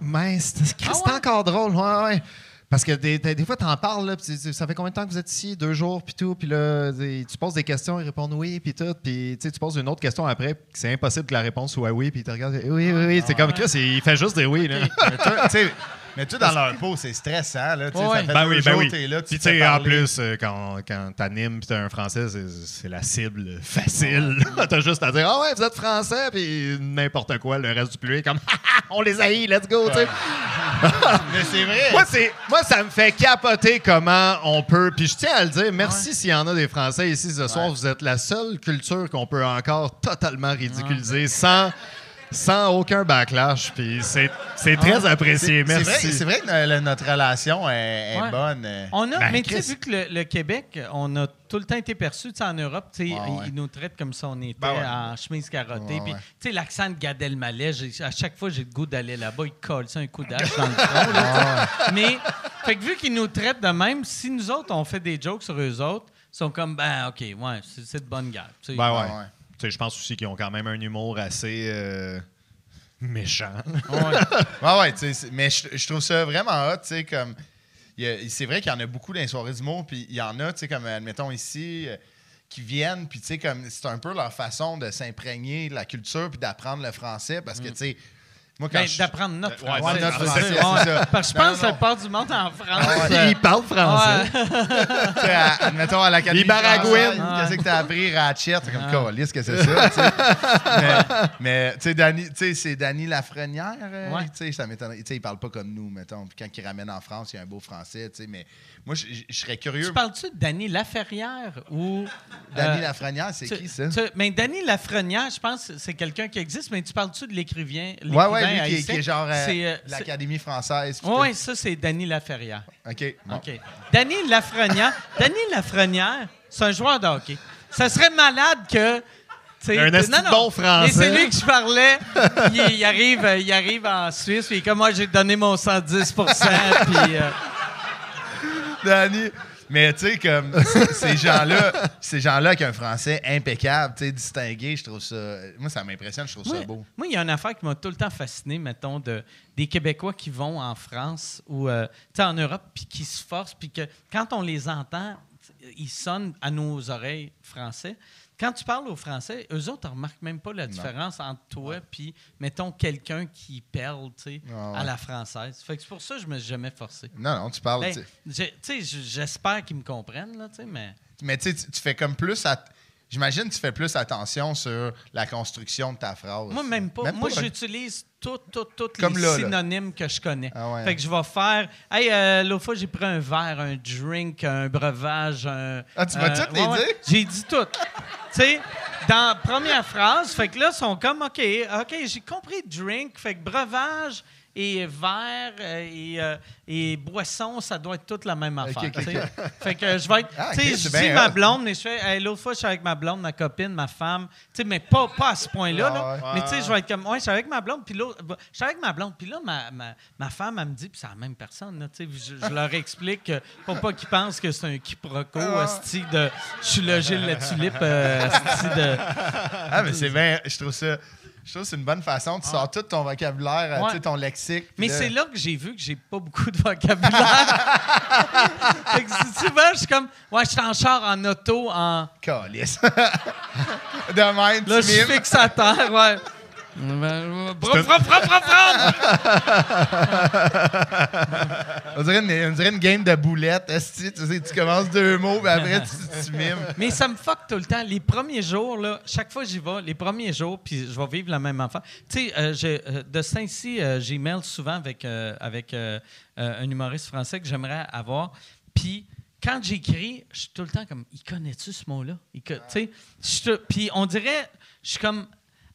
Speaker 6: Mais c'est
Speaker 3: Ah ouais?
Speaker 6: encore drôle, ouais, ouais. Parce que des, des, des fois, t'en parles, là, tu- tu- ça fait combien de temps que vous êtes ici? Deux jours, puis tout. Puis là, tu poses des questions, ils répondent oui, puis tout. Puis tu tu poses une autre question après, puis c'est impossible que la réponse soit oui, puis ils te regardent, oui, oui, oui. C'est comme Chris, il fait juste des oui, là.
Speaker 5: Mais tu dans leur peau, c'est stressant. Là, tu sais,
Speaker 3: Ouais.
Speaker 5: Ça fait
Speaker 6: Ben
Speaker 5: deux
Speaker 6: oui, ben
Speaker 5: jours
Speaker 6: oui.
Speaker 5: t'es là, tu
Speaker 6: Puis sais, en plus, euh, quand, quand t'animes puis t'as un français, c'est- la cible facile. T'as juste à dire Ah ouais, vous êtes français, puis n'importe quoi, le reste du public, comme on les haït, let's go, tu sais.
Speaker 5: Mais c'est vrai.
Speaker 6: Moi, c'est, moi, ça me fait capoter comment on peut. Puis je tiens à le dire, merci s'il y en a des Français ici ce soir.
Speaker 5: Ouais.
Speaker 6: Vous êtes la seule culture qu'on peut encore totalement ridiculiser sans, sans aucun backlash. Puis c'est, c'est très apprécié.
Speaker 5: C'est
Speaker 6: Merci.
Speaker 5: vrai, c'est vrai que notre relation est, est
Speaker 3: Ouais.
Speaker 5: bonne.
Speaker 3: On a,
Speaker 6: Ben,
Speaker 3: mais tu sais, vu que le, le Québec, on a tout le temps été perçu, tu sais, en Europe, tu sais,
Speaker 5: Ouais,
Speaker 3: ils,
Speaker 5: ouais.
Speaker 3: ils nous traitent comme si on était
Speaker 5: Ben ouais.
Speaker 3: en chemise carottée.
Speaker 5: Ouais,
Speaker 3: Puis,
Speaker 5: ouais.
Speaker 3: tu sais, l'accent de Gad Elmaleh, à chaque fois, j'ai le goût d'aller là-bas, ils collent ça un coup d'âge dans le front. là, mais, fait que vu qu'ils nous traitent de même, si nous autres, on fait des jokes sur eux autres, ils sont comme, ben, OK, ouais, c'est c'est de bonne guerre.
Speaker 6: Ben ouais. Je pense aussi qu'ils ont quand même un humour assez euh, méchant.
Speaker 3: Ouais.
Speaker 5: Ouais, ouais, mais je, trouve ça vraiment hot, tu sais, comme. C'est vrai qu'il y en a beaucoup dans les soirées d'humour, puis il y en a, tu sais, comme, admettons ici, euh, qui viennent, puis tu sais, comme, c'est un peu leur façon de s'imprégner de la culture, puis d'apprendre le français, parce que, tu sais, Moi, quand
Speaker 3: Ben,
Speaker 5: je-
Speaker 3: D'apprendre notre
Speaker 6: Ouais,
Speaker 3: français.
Speaker 5: notre
Speaker 3: ça. Parce que je
Speaker 5: Non,
Speaker 3: pense que la part du monde en France.
Speaker 5: ouais.
Speaker 3: euh,
Speaker 6: Il parle français.
Speaker 3: ouais.
Speaker 5: Tu sais, à- admettons à l'académie française, Qu'est-ce que t'as appris, Ratchet?
Speaker 3: Ah.
Speaker 5: comme, câlisse que c'est ça, mais, mais, tu sais, Danny- tu sais, c'est Danny Lafrenière, euh,
Speaker 3: Ouais.
Speaker 5: tu sais, ça m'étonnerait. Tu sais, il parle pas comme nous, mettons. Puis quand il ramène en France, il y a un beau français, tu sais. Mais moi, je je- je serais curieux.
Speaker 3: Tu parles-tu de Danny Laferrière ou.
Speaker 5: Danny
Speaker 3: euh,
Speaker 5: Lafrenière, c'est qui, ça?
Speaker 3: tu- mais Danny Lafrenière, je pense que c'est quelqu'un qui existe, mais tu parles-tu de l'écrivain?
Speaker 5: Ouais, ouais,
Speaker 3: l'écrivain
Speaker 5: lui qui est,
Speaker 3: haïtien?
Speaker 5: qui est genre euh,
Speaker 3: euh,
Speaker 5: l'Académie française.
Speaker 3: Oui, ça, c'est Danny Laferrière.
Speaker 5: OK. bon.
Speaker 3: OK. Danny Lafrenière. Danny Lafrenière, c'est un joueur de hockey. Ça serait malade que. tu sais,
Speaker 6: Un esti de bon français.
Speaker 3: Mais c'est lui que je parlais. il, il arrive, il arrive en Suisse, puis comme moi, j'ai donné mon 110 puis. euh,
Speaker 5: Danny. Mais tu sais, comme ces gens-là, ces gens-là avec un français impeccable, tu sais, distingué, je trouve ça. Moi, ça m'impressionne, je trouve
Speaker 3: Moi,
Speaker 5: ça beau.
Speaker 3: moi, il y a une affaire qui m'a tout le temps fasciné, mettons, de, des Québécois qui vont en France ou euh, tu sais, en Europe, puis qui se forcent, puis que quand on les entend, ils sonnent à nos oreilles français. Quand tu parles aux Français, eux autres, ne remarquent même pas la différence entre toi puis, mettons, quelqu'un qui perle, tu sais,
Speaker 5: Ah
Speaker 3: à la française. Fait que c'est pour ça que je me suis jamais forcé.
Speaker 5: Non, non, tu parles.
Speaker 3: Ben,
Speaker 5: tu sais.
Speaker 3: j'espère qu'ils me comprennent, là, tu sais, mais...
Speaker 5: Mais tu sais, tu- tu fais comme plus. at- J'imagine que tu fais plus attention sur la construction de ta phrase.
Speaker 3: Moi, même pas. Moi, j'utilise tous tout, tout les
Speaker 5: là, là.
Speaker 3: synonymes que je connais.
Speaker 5: Ah ouais.
Speaker 3: Fait que je vais faire. Hey, euh, l'autre fois, j'ai pris un verre, un drink, un breuvage, un.
Speaker 5: Ah, tu m'as
Speaker 3: euh,
Speaker 5: toutes les dit?
Speaker 3: J'ai dit tout. tu sais, dans la première phrase, fait que là, ils sont comme, OK, OK, j'ai compris drink, fait que breuvage et verre euh, et, euh, et boisson, ça doit être toute la même affaire. Fait que je vais être.
Speaker 5: Ah,
Speaker 3: tu sais, je dis ma
Speaker 5: hot.
Speaker 3: blonde, mais je fais. Hey, l'autre fois, je suis avec ma blonde, ma copine, ma femme. Tu sais, mais pas, pas à ce point-là.
Speaker 5: Ah ouais.
Speaker 3: Mais tu sais, je vais être comme. Ouais, je suis avec ma blonde, puis l'autre. Je suis avec ma blonde, puis là, ma, ma, ma femme, elle me dit, puis c'est la même personne, là, tu sais. Je, je leur explique que, pour pas qu'ils pensent que c'est un quiproquo,
Speaker 5: Ah.
Speaker 3: esti de. Je suis le Gilles La Tulipe, euh, de.
Speaker 5: Ah, mais c'est bien. Je trouve ça. Je trouve que c'est une bonne façon. Tu sors tout ton vocabulaire, euh,
Speaker 3: Ouais.
Speaker 5: tu sais, ton lexique.
Speaker 3: Mais
Speaker 5: là-
Speaker 3: c'est là que j'ai vu que j'ai pas beaucoup de vocabulaire. fait que souvent, je suis comme, ouais, je suis en char, en auto, en.
Speaker 5: Calice. de même,
Speaker 3: Là, je fixe à terre, ouais.
Speaker 5: On dirait, une, on dirait une game de boulettes. esti. Tu sais, tu commences deux mots, puis après, tu, tu mimes.
Speaker 3: Mais ça me fuck tout le temps. Les premiers jours, là, chaque fois que j'y vais, les premiers jours, puis je vais vivre la même affaire. Tu sais, euh, euh, de Saint-Cy, euh, j'ai mail souvent avec, euh, avec euh, euh, un humoriste français que j'aimerais avoir. Puis quand j'écris, je suis tout le temps comme, il connaît-tu ce mot-là? Puis on dirait, je suis comme,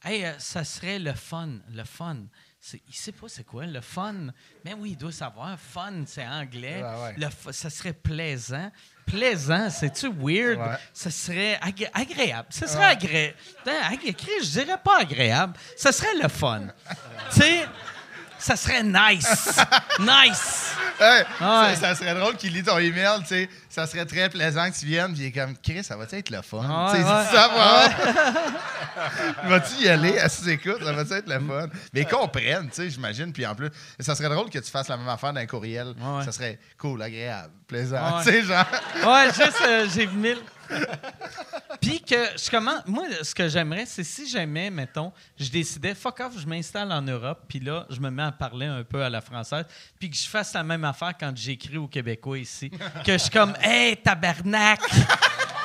Speaker 3: hey, euh, ça serait le fun, le fun. C'est- il sait pas c'est quoi le fun. Mais oui, il doit savoir. Fun, c'est anglais.
Speaker 5: Ouais, ouais.
Speaker 3: Le ça serait plaisant. Plaisant, c'est-tu weird?
Speaker 5: Ouais.
Speaker 3: Ça serait agré- agréable. Ça serait agréable. Je dirais pas agréable. Ça serait le fun. tu sais, ça serait nice. nice.
Speaker 5: Hey,
Speaker 3: Ah ouais.
Speaker 5: ça, ça serait drôle qu'il lit ton email, tu sais. Ça serait très plaisant que tu viennes, puis il est comme, Chris, ça va être le fun?
Speaker 3: Ah
Speaker 5: Tu sais,
Speaker 3: ouais,
Speaker 5: ça, va. Vas-tu y aller? À tu écoutes, ça va être le fun? Mais ils comprennent, tu sais, j'imagine. Puis en plus, ça serait drôle que tu fasses la même affaire d'un courriel. Ça serait cool, agréable, plaisant.
Speaker 3: Ouais.
Speaker 5: Tu sais, genre.
Speaker 3: Ouais, juste, euh, j'ai mille. Puis que je commence. Moi, ce que j'aimerais, c'est si j'aimais, mettons, je décidais, fuck off, je m'installe en Europe, puis là, je me mets à parler un peu à la française, puis que je fasse la même affaire quand j'écris aux Québécois ici. Que je suis comme, hey, tabarnak!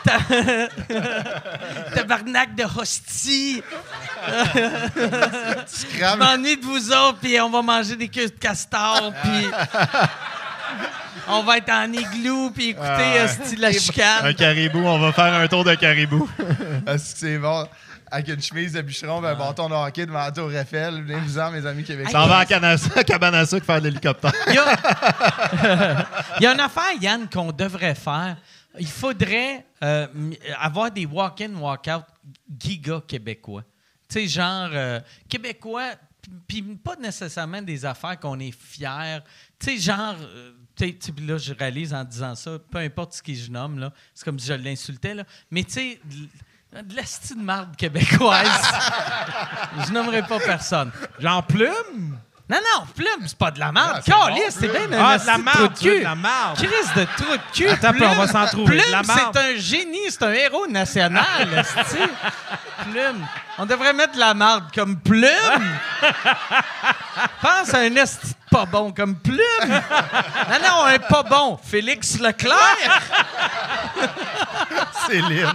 Speaker 3: Ta- tabarnak de hostie! Je m'ennuie de vous autres, puis on va manger des queues de castor, puis. On va être en igloo, puis écouter euh, style la chicane.
Speaker 6: Un caribou, on va faire un tour de caribou.
Speaker 5: Est-ce que c'est bon? Avec une chemise de bûcheron, un bâton de hockey devant la tour Eiffel. Venez-vous-en, mes amis québécois.
Speaker 6: S'en va à Canassa- à cabane à sucre faire de l'hélicoptère.
Speaker 3: Il y, a... Il y a une affaire, Yann, qu'on devrait faire. Il faudrait euh, avoir des walk-in, walk-out giga québécois. Tu sais, genre euh, québécois, puis pas nécessairement des affaires qu'on est fier. Tu sais, genre. euh, tu sais, tu sais, puis là, je réalise en disant ça, peu importe ce que je nomme, là, c'est comme si je l'insultais, là. Mais tu sais, de, de la style marde québécoise. je nommerai pas personne. Jean Plume? Non, non, Plume, c'est pas de la merde.
Speaker 5: Ah, c'est bon,
Speaker 3: c'est bien
Speaker 4: Ah, de la marde,
Speaker 3: trou de
Speaker 4: de la marde.
Speaker 3: De trou de cul.
Speaker 4: Attends
Speaker 3: Plume.
Speaker 4: on va s'en trouver. De
Speaker 3: Plume,
Speaker 4: marde.
Speaker 3: c'est un génie, c'est un héros national. Plume. On devrait mettre de la marde comme Plume. Pense à un esti de pas bon comme Plume. Non, non, un pas bon. Félix Leclerc.
Speaker 5: Céline.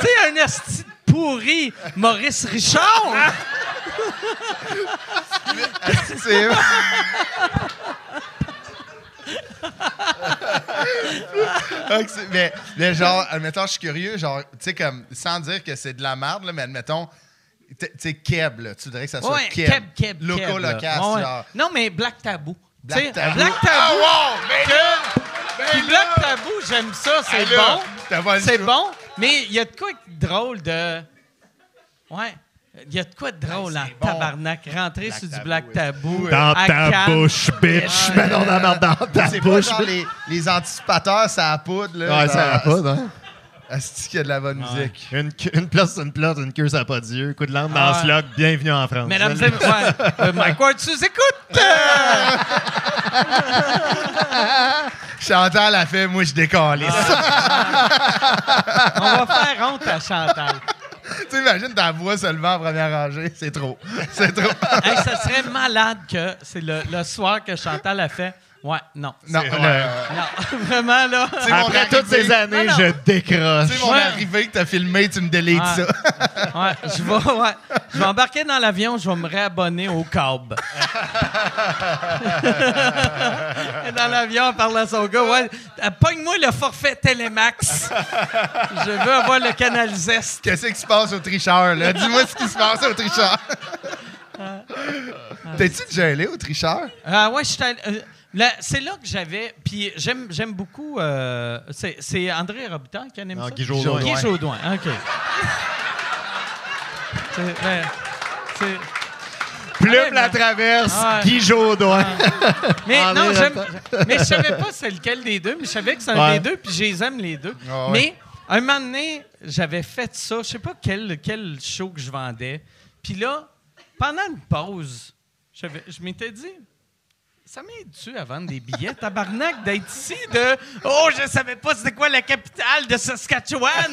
Speaker 3: Tu sais, un esti pourri. Maurice Richard.
Speaker 5: C'est. Ok, c'est- mais, mais genre, admettons, je suis curieux, genre, tu sais, comme, sans dire que c'est de la merde, là, mais admettons, tu sais, Keb, là, tu voudrais que ça soit
Speaker 3: Ouais,
Speaker 5: Keb.
Speaker 3: Keb, Keb,
Speaker 5: Loco,
Speaker 3: Keb, là.
Speaker 5: locace,
Speaker 3: Ouais, ouais.
Speaker 5: genre.
Speaker 3: Non, mais Black Tabou.
Speaker 5: Black Tabou.
Speaker 3: Black
Speaker 5: Ah,
Speaker 3: Tabou.
Speaker 5: wow!
Speaker 3: Que- Puis Black Tabou, j'aime ça, c'est bon.
Speaker 5: pas
Speaker 3: C'est bon, mais il y a de quoi de drôle de. Ouais. Il y a de quoi de drôle en
Speaker 5: bon.
Speaker 3: tabarnak. Rentrer
Speaker 5: Black
Speaker 3: sur du Black. Tabou.
Speaker 6: Dans
Speaker 3: à
Speaker 6: ta
Speaker 3: Cannes.
Speaker 6: bouche, bitch. Mets donc la marde dans ta
Speaker 5: C'est pas
Speaker 6: bouche.
Speaker 5: genre les, les anticipateurs, ça a poudre, là.
Speaker 6: Ouais, ça va pas, non?
Speaker 5: Asti qu'il y a de la bonne musique.
Speaker 6: Une, une place, c'est une place, une queue, ça n'a pas d'yeux. Coup de langue dans
Speaker 3: Ah
Speaker 6: ce log, bienvenue en France.
Speaker 3: Mesdames et messieurs, ouais. Euh, Mike Ward, tu nous écoutes?
Speaker 5: Chantal a fait, moi, je décolle.
Speaker 3: On va faire honte à Chantal.
Speaker 5: tu imagines ta voix se levant en première rangée. C'est trop. C'est trop.
Speaker 3: Hey, ça serait malade que c'est le, le soir que Chantal a fait. Ouais, non.
Speaker 5: non,
Speaker 6: C'est
Speaker 5: le-.
Speaker 3: Non, vraiment, là.
Speaker 5: C'est mon
Speaker 6: Après toutes
Speaker 5: arrivée.
Speaker 6: ces années,
Speaker 3: Non, non.
Speaker 6: je décroche.
Speaker 5: Tu sais, mon
Speaker 3: Ouais.
Speaker 5: arrivée que t'as filmé, tu me délites
Speaker 3: Ouais.
Speaker 5: ça.
Speaker 3: Ouais, je vais, ouais, je vais embarquer dans l'avion, je vais me réabonner au câble. Dans l'avion, on parle à son gars. Ouais, euh, pogne-moi le forfait Télémax. Je veux avoir le canal Zest.
Speaker 5: Qu'est-ce qui se passe au tricheur, là? Dis-moi ce qui se passe au tricheur. T'es-tu déjà allé au tricheur?
Speaker 3: Ah ouais, j'étais allé- euh, là, c'est là que j'avais. Puis j'aime, j'aime beaucoup. euh, c'est, André Robitaille qui anime
Speaker 6: Non,
Speaker 3: ça?
Speaker 6: Guy Jodoin.
Speaker 3: Guy. Jodoin, OK. C'est, c'est-
Speaker 6: Plume la traverse,
Speaker 3: Ah.
Speaker 6: Guy Jodoin.
Speaker 3: Mais
Speaker 6: André
Speaker 3: non, j'aime. Mais je savais pas c'est lequel des deux, mais je savais que c'est un
Speaker 6: Ouais.
Speaker 3: des deux, puis je les aime les deux.
Speaker 5: Ah ouais.
Speaker 3: Mais un moment donné, j'avais fait ça, je sais pas quel, quel show que je vendais. Puis là, pendant une pause, je m'étais dit. Ça m'aide-tu à vendre des billets, tabarnak, d'être ici de « Oh, je savais pas c'était quoi la capitale de Saskatchewan! »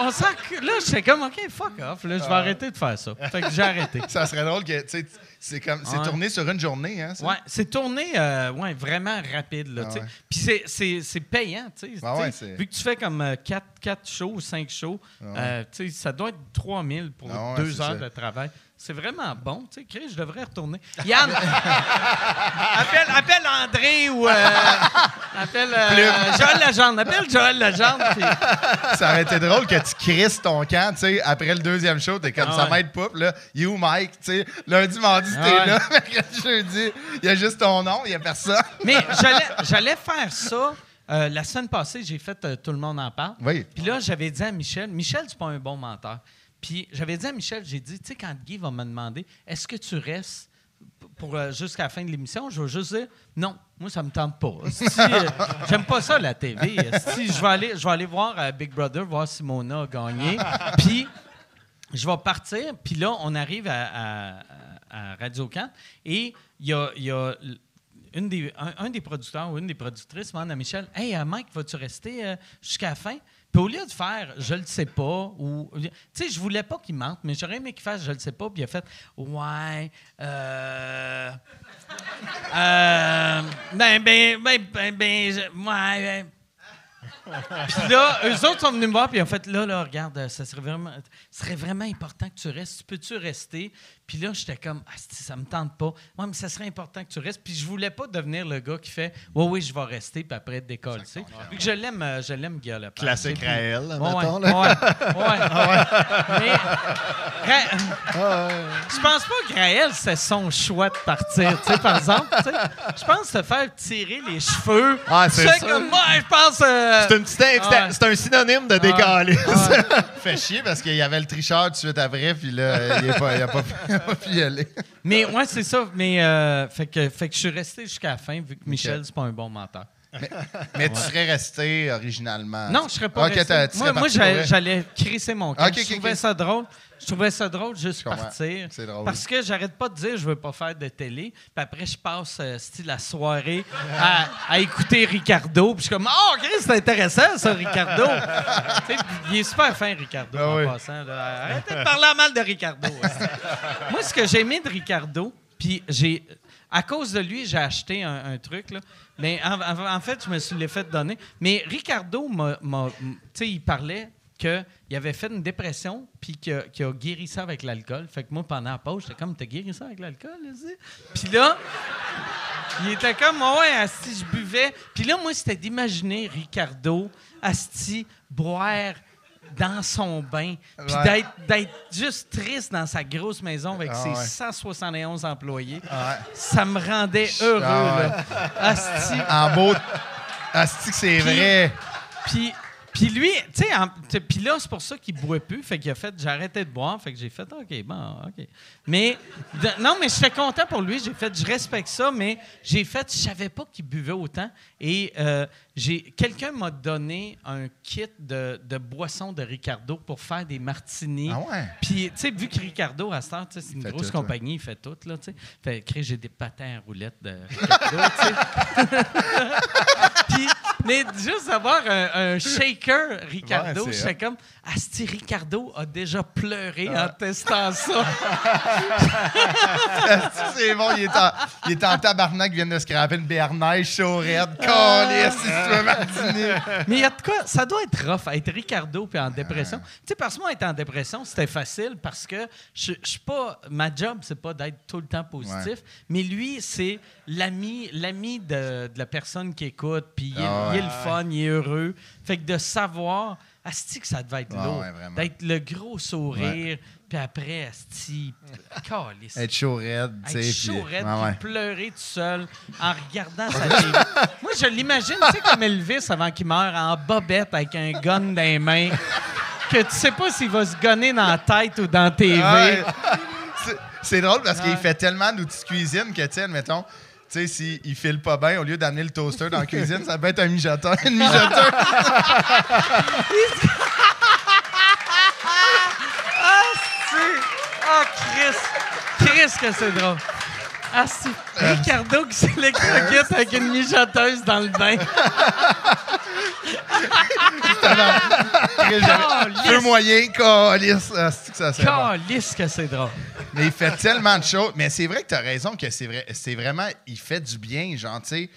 Speaker 3: on sent que là, j'étais comme « OK, fuck off, là, je vais arrêter de faire ça. » Fait que j'ai arrêté.
Speaker 5: Ça serait drôle que, tu sais, c'est comme, c'est
Speaker 3: Ouais.
Speaker 5: tourné sur une journée, hein? ça?
Speaker 3: Ouais, c'est tourné euh, ouais, vraiment rapide. Là,
Speaker 5: Ah ouais.
Speaker 3: Puis c'est- c'est c'est payant. tu sais.
Speaker 5: Ah
Speaker 3: vu que tu fais comme 4, shows ou 5 shows, euh, tu sais, ça doit être 3000 pour
Speaker 5: Ah ouais,
Speaker 3: 2
Speaker 5: c'est
Speaker 3: heures
Speaker 5: ça.
Speaker 3: de travail. C'est vraiment bon. Tu sais, Chris, je devrais retourner. Yann, appelle, appelle André ou euh, appelle euh, Joël Legendre. Appelle Joël Legendre. puis-
Speaker 5: Ça aurait été drôle que tu crisses ton camp, tu sais, après le deuxième show, t'es comme
Speaker 3: Ah
Speaker 5: ça
Speaker 3: ouais.
Speaker 5: m'aide pas, là, you Mike, tu sais, lundi, mardi,
Speaker 3: Ah
Speaker 5: t'es
Speaker 3: ouais.
Speaker 5: là, mercredi, jeudi, il y a juste ton nom, il y a personne.
Speaker 3: Mais j'allais, j'allais faire ça. Euh, la semaine passée, j'ai fait euh, Tout le monde en parle.
Speaker 5: Oui.
Speaker 3: Puis là, j'avais dit à Michel, Michel, c'est pas un bon menteur. Puis j'avais dit à Michel, j'ai dit, tu sais, quand Guy va me demander, est-ce que tu restes pour euh, jusqu'à la fin de l'émission, je vais juste dire, non, moi, ça me tente pas. Euh, j'aime pas ça, la TV. Si, je vais aller, je vais aller voir euh, Big Brother, voir si Mona a gagné. Puis je vais partir, puis là, on arrive à, à- à Radio Can et il y a, y une des, un, un des producteurs ou une des productrices demande à Michel Hey, Mike, vas-tu rester jusqu'à la fin Puis au lieu de faire Je le sais pas, ou. Tu sais, je voulais pas qu'il mente, mais j'aurais aimé qu'il fasse Je le sais pas, puis il a fait Ouais, euh. euh, ben, ben, ben, ben, ben, je- ouais, ben, puis là, eux autres sont venus me voir, puis ils ont fait là, là, regarde, ça serait vraiment, serait vraiment important que tu restes. Peux-tu rester? Puis là, j'étais comme, ah, ça me tente pas. Moi, mais ça serait important que tu restes. Puis je voulais pas devenir le gars qui fait, oui, oui, je vais rester, puis après décoller. Vu que je l'aime, euh, je l'aime, Guy Lepage.
Speaker 6: Classique
Speaker 3: Puis-
Speaker 6: Raël,
Speaker 3: Ouais,
Speaker 6: mettons.
Speaker 3: ouais,
Speaker 6: là.
Speaker 3: ouais, ouais. Mais Ra- je pense pas que Raël, c'est son choix de partir, tu sais, par exemple. tu sais. Je pense se faire tirer les cheveux.
Speaker 6: Ah, c'est
Speaker 3: Tu
Speaker 6: sûr.
Speaker 3: comme moi, je pense. euh,
Speaker 6: C'est une petite inv-
Speaker 3: Ouais.
Speaker 6: c'est un synonyme de décalé.
Speaker 5: Fait chier parce qu'il y avait le tricheur tout de suite après, puis là, il n'a pas, pas, pas pu y aller.
Speaker 3: Mais ouais, c'est ça. Mais euh, fait que, fait que je suis resté jusqu'à la fin vu que Michel, c'est pas un bon menteur.
Speaker 5: Mais tu serais resté originalement.
Speaker 3: Non, je serais pas resté. Moi, moi, j'allais crisser mon camp.
Speaker 5: Ok,
Speaker 3: je trouvais ça drôle. Je trouvais ça drôle juste partir.
Speaker 5: C'est drôle.
Speaker 3: Parce que j'arrête pas de dire je veux pas faire de télé. Puis après, je passe euh, style la soirée à, à écouter Ricardo. Puis je suis comme Oh, Chris, c'est intéressant ça, Ricardo. Il est super fin, Ricardo,
Speaker 5: Ah
Speaker 3: en
Speaker 5: oui.
Speaker 3: passant. là. Arrêtez de parler mal de Ricardo. hostie. Moi, ce que j'ai aimé de Ricardo, puis j'ai. À cause de lui, j'ai acheté un, un truc. Là. Mais en, fait, je me suis l'ai fait donner. Mais Ricardo, m'a, il parlait qu'il avait fait une dépression puis qu'il a, guéri ça avec l'alcool. Fait que moi, pendant la pause, j'étais comme, t'as guéri ça avec l'alcool? Puis là, il était comme, Ah ouais, Asti, je buvais. Puis là, moi, c'était d'imaginer Ricardo, Asti, boire dans son bain, puis
Speaker 5: Ouais.
Speaker 3: d'être, d'être juste triste dans sa grosse maison avec
Speaker 5: Ah
Speaker 3: ses
Speaker 5: ouais.
Speaker 3: 171 employés.
Speaker 5: Ouais.
Speaker 3: Ça me rendait heureux,
Speaker 5: Ah ouais.
Speaker 3: là. Asti.
Speaker 5: En beau. Asti c'est vrai.
Speaker 3: Puis, puis lui, tu sais, puis là, c'est pour ça qu'il boit plus. Fait qu'il a fait, j'ai arrêté de boire. Fait que j'ai fait, OK, bon, OK. Mais, de- non, mais j'étais content pour lui. J'ai fait, je respecte ça, mais j'ai fait, je savais pas qu'il buvait autant. Et euh, j'ai, quelqu'un m'a donné un kit de, de boissons de Ricardo pour faire des martinis.
Speaker 5: Ah ouais?
Speaker 3: Puis, tu sais, vu que Ricardo, à cette heure, c'est une grosse
Speaker 5: tout, ouais.
Speaker 3: compagnie, il fait tout, là, tu sais. Fait que j'ai des patins à roulettes de Ricardo, tu sais. Puis, mais juste avoir un, un shaker Ricardo,
Speaker 5: Ouais, c'est
Speaker 3: comme, Asti, Ricardo a déjà pleuré en testant ça.
Speaker 5: C'est bon. Il est, en, il est en tabarnak. Il vient de scraper une bernaille chaud raide. Calisse,
Speaker 3: Mais il y a de quoi, ça doit être rough, être Ricardo puis en dépression. Tu sais, parce que moi, être en dépression, c'était facile parce que je je suis pas, ma job, c'est pas d'être tout le temps positif, mais lui, c'est l'ami, l'ami de, de la personne qui écoute, puis il, est-
Speaker 5: Ah
Speaker 3: il est
Speaker 5: ouais.
Speaker 3: le fun, il est heureux. Fait que de savoir, Asti, que ça devait être
Speaker 5: Ah
Speaker 3: lourd.
Speaker 5: ouais.
Speaker 3: D'être le gros sourire, puis après, Asti, calisse.
Speaker 5: Être chaud raide, tu sais.
Speaker 3: Être chaud raide, puis
Speaker 5: ouais.
Speaker 3: pleurer tout seul en regardant sa télé. Moi, je l'imagine, tu sais, comme Elvis avant qu'il meure, en bobette avec un gun dans les mains, que tu sais pas s'il va se gonner dans la tête ou dans la TV.
Speaker 5: Ouais. C'est- drôle parce qu'il fait tellement d'outils de cuisine que, sais, mettons, tu sais, s'il file pas bien, au lieu d'amener le toaster dans la cuisine, ça peut être un mijoteur, une mijoteuse.
Speaker 3: Chris! Chris, que c'est drôle. Ah, c'est Ricardo qui s'électrocute avec une mijoteuse dans le bain.
Speaker 5: Peu moyen, calisse. Ah, c'est que ça serait bon.
Speaker 3: Calisse que c'est drôle.
Speaker 5: Mais il fait tellement de choses. Mais c'est vrai que tu as raison que c'est vrai. C'est vraiment. Il fait du bien, genre, tu sais.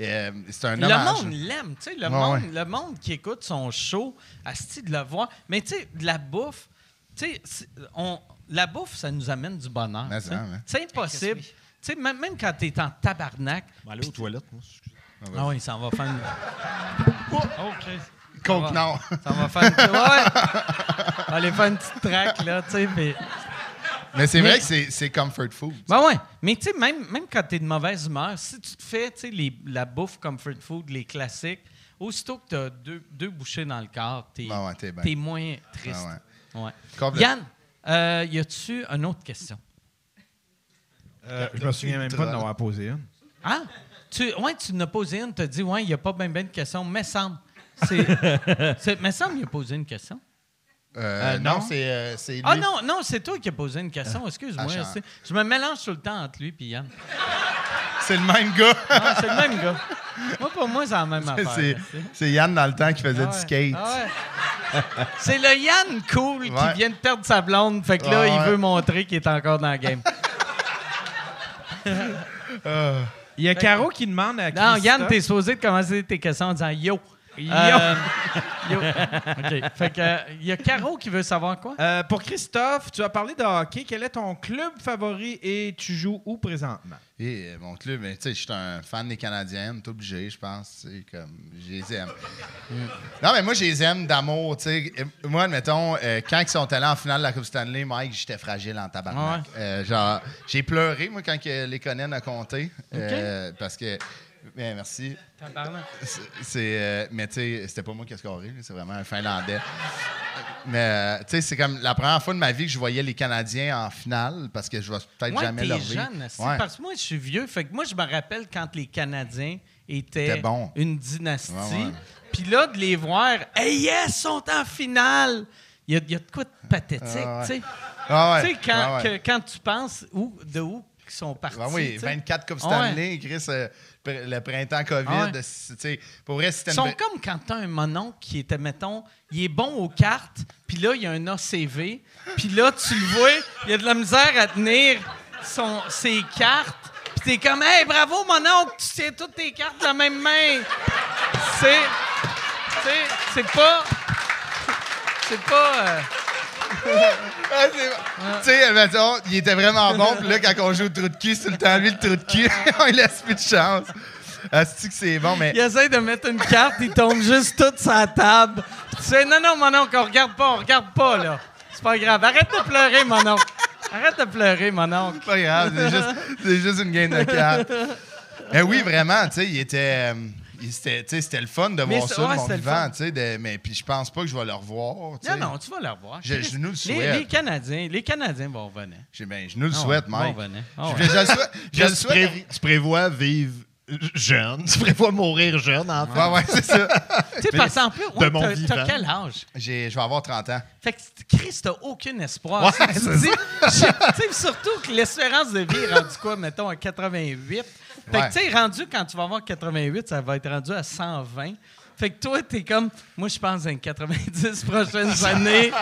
Speaker 5: euh, c'est un
Speaker 3: Le
Speaker 5: hommage.
Speaker 3: monde l'aime, tu sais. Le,
Speaker 5: Ouais,
Speaker 3: monde,
Speaker 5: ouais.
Speaker 3: le monde qui écoute son show, asti de le voir. Mais tu sais, de la bouffe, tu sais, c'est- on- la bouffe, ça nous amène du bonheur.
Speaker 5: Ça, ouais.
Speaker 3: C'est impossible. Tu sais, même, même quand tu es en tabarnak.
Speaker 6: Je vais aller aux toilettes, moi.
Speaker 3: Ah oui, ça en va faire une. Oh, Chris.
Speaker 5: Coke, non.
Speaker 3: Ça va faire une. Ouais! On va aller faire une petite traque, là, tu sais. mais-
Speaker 5: Mais c'est
Speaker 3: Mais-
Speaker 5: vrai que c'est- c'est comfort food.
Speaker 3: Ben ouais. Mais tu sais, même, même quand tu es de mauvaise humeur, si tu te fais, tu sais, les- la bouffe comfort food, les classiques, aussitôt que tu as deux, deux bouchées dans le corps, tu es,
Speaker 5: Ben ouais, t'es bien.
Speaker 3: moins triste.
Speaker 5: Ben
Speaker 3: Ouais.
Speaker 5: Complètement.
Speaker 3: Yann, euh, y a-tu une autre question?
Speaker 4: Euh, je me souviens même pas de n'avoir posé une.
Speaker 3: Ah? Tu, ouais, tu n'as posé une, tu as dit, ouais, il n'y a pas bien ben de questions, mais semble. C'est, semble, il a posé une question.
Speaker 5: Euh,
Speaker 6: Euh,
Speaker 5: non,
Speaker 6: non?
Speaker 5: c'est euh, c'est lui.
Speaker 3: Ah non, non, c'est toi qui as posé une question. Excuse-moi.
Speaker 5: Ah,
Speaker 3: c'est- je me mélange tout le temps entre lui et Yann.
Speaker 5: C'est le même gars.
Speaker 3: Ah, c'est le même gars. Moi, pour moi, c'est la même affaire.
Speaker 5: c'est Yann dans le temps qui faisait
Speaker 3: Ah
Speaker 5: du skate.
Speaker 3: Ah ouais. C'est le Yann cool
Speaker 5: Ouais.
Speaker 3: qui vient de perdre sa blonde. Fait que là,
Speaker 5: Ah
Speaker 3: il veut montrer qu'il est encore dans le game.
Speaker 4: Il y a Caro qui demande à
Speaker 3: Non,
Speaker 4: Christophe-
Speaker 3: Yann, t'es supposé de commencer tes questions en disant yo.
Speaker 4: Yo.
Speaker 3: Euh, yo. OK. Fait que, euh, il y a Caro qui veut savoir quoi?
Speaker 4: Euh, pour Christophe, tu as parlé de hockey. Quel est ton club favori et tu joues où présentement?
Speaker 5: Et euh, mon club, ben, tu sais, je suis un fan des Canadiennes, t'es obligé, je pense. comme, je les aime. Non, mais moi, je les aime d'amour, tu sais. Euh, Moi, admettons, euh, quand ils sont allés en finale de la Coupe Stanley, Mike, j'étais fragile en tabarnak. Euh, genre, j'ai pleuré, moi, quand que les Conan a compté. euh, parce que. Ben, merci. C'est- euh, mais tu sais, c'était pas moi qui ai scoré, c'est vraiment un Finlandais. mais euh, tu sais, c'est comme la première fois de ma vie que je voyais les Canadiens en finale parce que je vais peut-être
Speaker 3: Moi,
Speaker 5: jamais leur
Speaker 3: jeune, c'est
Speaker 5: Ouais.
Speaker 3: parce que moi, je suis vieux. Fait que moi, je me rappelle quand les Canadiens étaient
Speaker 5: bon.
Speaker 3: une dynastie.
Speaker 5: Ouais, ouais.
Speaker 3: Puis là, de les voir, hey, yes, ils sont en finale. Il y a, il y a de quoi de pathétique,
Speaker 5: Ah ouais.
Speaker 3: tu sais.
Speaker 5: Ah ouais,
Speaker 3: Tu sais, quand,
Speaker 5: ouais, ouais.
Speaker 3: quand tu penses où, de où ils sont partis.
Speaker 5: Ben oui,
Speaker 3: tu sais.
Speaker 5: 24 Coupes
Speaker 3: ouais.
Speaker 5: Stanley, Chris, euh, le printemps COVID.
Speaker 3: Ah ouais.
Speaker 5: tu sais, pour vrai, c'était
Speaker 3: Ils sont comme quand t'as un mononcle qui était, mettons, il est bon aux cartes, puis là, il y a un ACV, puis là, tu le vois, il a de la misère à tenir son, ses cartes, puis t'es comme, hey, bravo, mononcle, tu tiens toutes tes cartes de la même main. C'est. c'est pas. C'est pas. euh,
Speaker 5: Ah, Tu sais, mettons, il était vraiment bon, puis là, quand on joue au trou de cul, c'est tout le temps lui le trou de cul. on lui laisse plus de chance. Asti que c'est bon, mais.
Speaker 3: il essaie de mettre une carte, il tombe juste toute sa table. Tu sais, non, non, mononcle, on regarde pas, on regarde pas, là. C'est pas grave. Arrête de pleurer, mononcle. Arrête de pleurer, mononcle.
Speaker 5: C'est pas grave, c'est juste, juste une game de cartes. Eh oui, vraiment, tu sais, il était. euh, c'était, le fun de
Speaker 3: Mais
Speaker 5: voir ça, de
Speaker 3: ouais,
Speaker 5: mon
Speaker 3: c'était le
Speaker 5: vivant,
Speaker 3: fun.
Speaker 5: tu sais, de- mais puis je pense pas que je vais le revoir.
Speaker 3: Non, non, tu vas le revoir.
Speaker 5: Je- je nous le
Speaker 3: Les-
Speaker 5: souhaite.
Speaker 3: Les, Canadiens, les Canadiens vont revenir.
Speaker 5: Ben, je nous le
Speaker 3: Ah
Speaker 5: souhaite, Mike.
Speaker 3: Ah
Speaker 5: Je, le souhaite.
Speaker 6: Tu prévois vivre jeune. Tu prévois mourir jeune, en fait.
Speaker 5: Ouais, ouais, c'est ça.
Speaker 3: Tu sais, parce qu'en plus,
Speaker 6: de
Speaker 3: ouais,
Speaker 6: mon
Speaker 3: t'as- quel âge?
Speaker 5: J'ai- je vais avoir 30 ans.
Speaker 3: Fait que Chris, t'as aucun espoir.
Speaker 6: Ouais,
Speaker 3: tu
Speaker 6: c'est
Speaker 3: dis- je sais- tu sais, surtout que l'espérance de vie est rendue quoi, mettons, à 88. Fait
Speaker 5: Ouais.
Speaker 3: que, tu sais, rendu, quand tu vas avoir 88, ça va être rendu à 120. Fait que toi, t'es comme, moi, je pense, dans les 90 prochaines années,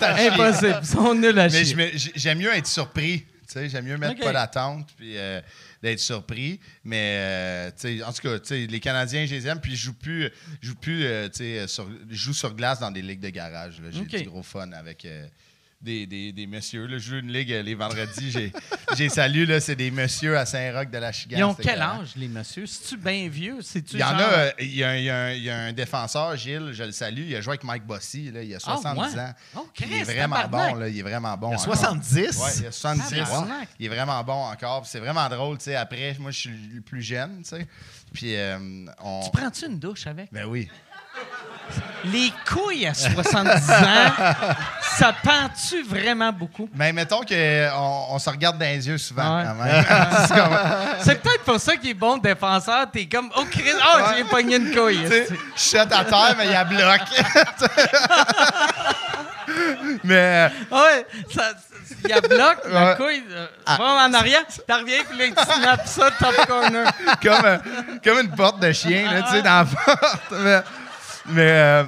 Speaker 3: impossible. Ils sont nuls à
Speaker 5: Mais
Speaker 3: chier.
Speaker 5: j'aime mieux être surpris. tu sais, J'aime mieux mettre pas d'attente puis euh, d'être surpris. Mais euh, en tout cas, les Canadiens, je les aime. Puis je joue plus, je joue plus euh, sur, je joue sur glace dans des ligues de garage. J'ai
Speaker 3: Ok.
Speaker 5: du gros fun avec euh, des, des, des messieurs. là. Je joue une ligue euh, les vendredis. J'ai j'ai salué, là, c'est des messieurs à Saint-Roch de la Chigan.
Speaker 3: Ils ont quel âge, les messieurs? C'est-tu bien vieux? C'est-tu
Speaker 5: Il y en a, euh, il y a, il y a un- il y a un défenseur, Gilles, je le salue, il a joué avec Mike Bossy, là, il a
Speaker 3: Ah,
Speaker 5: 70
Speaker 3: ouais?
Speaker 5: ans.
Speaker 3: Oh,
Speaker 5: il est vraiment bon, là, il est vraiment bon.
Speaker 6: Il y a
Speaker 5: encore.
Speaker 6: 70.
Speaker 5: Ouais, il a 70.
Speaker 3: Tabarnak.
Speaker 5: Il est vraiment bon encore. C'est vraiment drôle, tu sais. Après, moi, je suis le plus jeune, tu sais. Puis euh, on.
Speaker 3: Tu prends-tu une douche avec?
Speaker 5: Ben oui.
Speaker 3: Les couilles à 70 ans, ça pend-tu vraiment beaucoup?
Speaker 5: Mais mettons qu'on on se regarde dans les yeux souvent,
Speaker 3: Ouais.
Speaker 5: quand même. C'est comme-
Speaker 3: C'est peut-être pour ça qu'il est bon défenseur. T'es comme, oh, Chris, oh, j'ai pogné une couille.
Speaker 5: tu je shot à terre, mais il y a bloc. mais
Speaker 3: Ouais, ça, ça- il y a bloc, la
Speaker 5: Ouais.
Speaker 3: couille, euh, va en arrière, t'en reviens, puis là, il snap ça, top corner.
Speaker 5: comme, euh, comme une porte de chien, là, tu sais, dans la porte. Mais, mais, euh,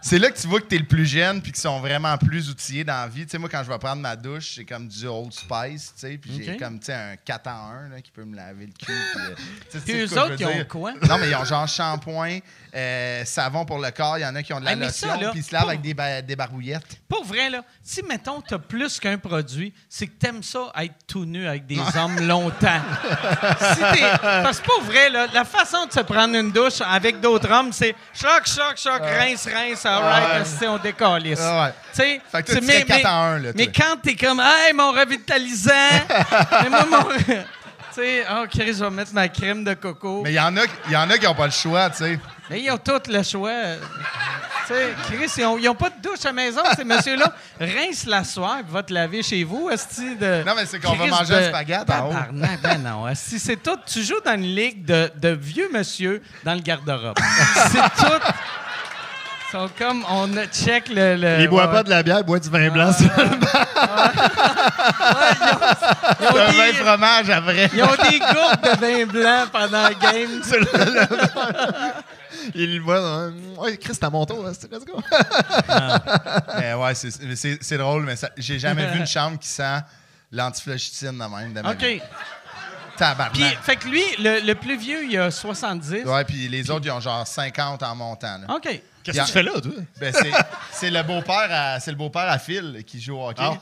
Speaker 5: c'est là que tu vois que tu es le plus jeune puis qu'ils sont vraiment plus outillés dans la vie. Tu sais, moi, quand je vais prendre ma douche, c'est comme du Old Spice, tu sais, puis j'ai comme, tu sais, un 4 en 1 là, qui peut me laver le cul. Puis, euh,
Speaker 3: Puis
Speaker 5: sais
Speaker 3: eux autres, ils ont quoi?
Speaker 5: Non, mais ils ont genre shampoing, euh, savon pour le corps, il y en a qui ont de la
Speaker 3: Hey, ça,
Speaker 5: lotion,
Speaker 3: là,
Speaker 5: puis ils se lavent avec des, ba- des barbouillettes.
Speaker 3: Pour vrai, là, si, mettons, t'as plus qu'un produit, c'est que t'aimes ça être tout nu avec des hommes longtemps. si t'es- parce que pour vrai, là, la façon de se prendre une douche avec d'autres hommes, c'est choc, choc, choc, rince, rince, all right, on décalisse.
Speaker 5: Ah ouais.
Speaker 3: Tu sais,
Speaker 5: Fait que toi,
Speaker 3: c'est-
Speaker 5: tu
Speaker 3: mais,
Speaker 5: serais quatre
Speaker 3: mais-
Speaker 5: en un, là,
Speaker 3: mais quand t'es comme, hey, mon revitalisant, mais moi, mon. tu sais, oh, Chris, je vais mettre ma crème de coco.
Speaker 5: Mais il y en a, y en a qui n'ont pas le choix, tu sais.
Speaker 3: Mais ils ont tout le choix. tu sais, Chris, ils ont, ils ont pas de douche à la maison, ces messieurs-là. Rince la soir, puis va te laver chez vous, esti de...
Speaker 5: Non, mais c'est qu'on va manger un spaghette en haut.
Speaker 3: Tabarnak, ben non. esti, c'est tout... Tu joues dans une ligue de, de vieux monsieur dans le garde-robe. c'est tout... Ils sont comme... On check le... le
Speaker 6: Il boit
Speaker 3: ouais,
Speaker 6: pas de la bière, il boit du vin blanc.
Speaker 3: Ils ont,
Speaker 5: Un
Speaker 3: des,
Speaker 5: vin fromage après.
Speaker 3: ils ont des gourdes de vin blanc pendant la game.
Speaker 6: il le boit. dans un- Ouais, Chris, c'est à mon tour. hein, c'est- Let's go.
Speaker 5: Mais ouais, c'est- drôle, mais j'ai jamais vu une chambre qui sent l'antiflochitine de même. De ma vie.
Speaker 3: OK. Puis, fait que lui, le, le plus vieux, il a 70.
Speaker 5: Ouais, puis les autres, ils ont genre 50 en montant. là.
Speaker 3: OK.
Speaker 6: Qu'est-ce que tu fais là, toi?
Speaker 5: Ben, c'est- le beau-père à le beau-père à Phil qui joue au hockey.
Speaker 6: Ah.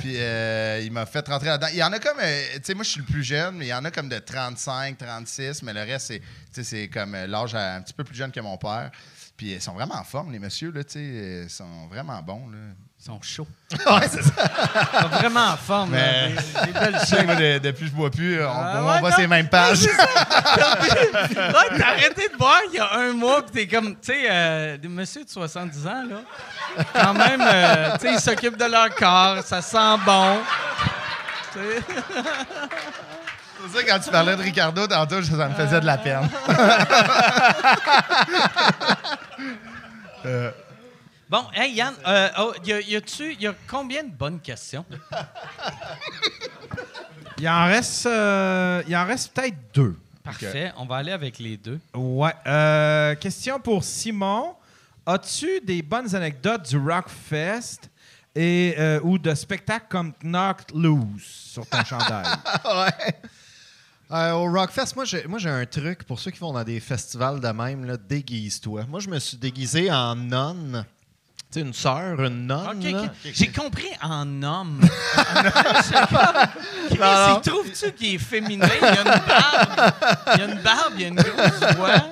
Speaker 5: Puis euh, il m'a fait rentrer là-dedans. Il y en a comme euh, tu sais moi je suis le plus jeune, mais il y en a comme de 35, 36, mais le reste c'est comme euh, l'âge un petit peu plus jeune que mon père. Puis ils sont vraiment en forme les messieurs là, tu sais, ils sont vraiment bons là.
Speaker 3: Ils sont chauds.
Speaker 6: Ouais, c'est ça.
Speaker 3: Ils sont vraiment en forme.
Speaker 5: Mais-
Speaker 3: Des, des belles
Speaker 5: moi, de- depuis que je bois plus, on,
Speaker 3: Ah,
Speaker 5: on
Speaker 3: ouais,
Speaker 5: voit
Speaker 3: non.
Speaker 5: ces mêmes pages.
Speaker 3: Ouais, t'as arrêté de boire il y a un mois, pis t'es comme, tu sais, euh, des messieurs de 70 ans, là, quand même, euh, tu sais, ils s'occupent de leur corps, ça sent bon. Tu sais.
Speaker 5: C'est ça, quand tu parlais de Ricardo tantôt, ça me faisait de la peine.
Speaker 3: Bon, hey Yann, euh, oh, y a- y a-tu, y a combien de bonnes questions?
Speaker 4: Il en reste, euh, il en reste peut-être deux.
Speaker 3: Parfait, on va aller avec les deux.
Speaker 4: Ouais. euh, question pour Simon. As-tu des bonnes anecdotes du Rockfest et, euh, ou de spectacles comme Knocked Loose sur ton chandail?
Speaker 6: ouais. Euh, au Rockfest, moi j'ai, moi j'ai un truc pour ceux qui vont dans des festivals de même, là, déguise-toi. Moi je me suis déguisé en nonne. Tu sais, une sœur, une nonne.
Speaker 3: J'ai compris en homme. Il trouve-tu qu'il est féminin? Il y a une barbe, il y a une barbe, il y a une grosse voix.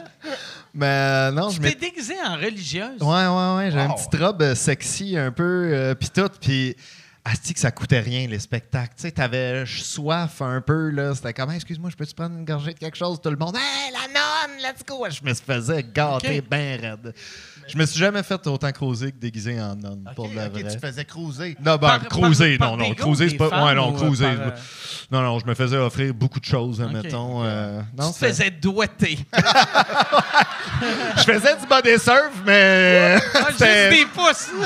Speaker 6: Mais euh, non, je
Speaker 3: Tu
Speaker 6: m'étais
Speaker 3: déguisé en religieuse?
Speaker 6: Ouais, ouais, ouais. J'ai une
Speaker 5: Wow.
Speaker 6: petite robe euh, sexy un peu, euh, pis tout. Puis, asti que ça coûtait rien, les spectacles. Tu sais, t'avais soif un peu, là. C'était comme, Hey, excuse-moi, je peux-tu prendre une gorgée de quelque chose? Tout le monde, hey, la nonne, let's go! Je me faisais gâter bien raide. Je me suis jamais fait autant creuser que déguisé en nonne, pour de la
Speaker 5: Ok,
Speaker 6: vraie.
Speaker 5: tu te faisais cruiser.
Speaker 6: Non, ben, cruiser, non, non, cruiser, c'est pas. Ouais, non, cruiser.
Speaker 3: par, euh,
Speaker 6: Non, non, je me faisais offrir beaucoup de choses, mettons. euh, non,
Speaker 3: tu te faisais doigter.
Speaker 6: Je faisais du body surf, mais.
Speaker 3: Ah, juste des pouces.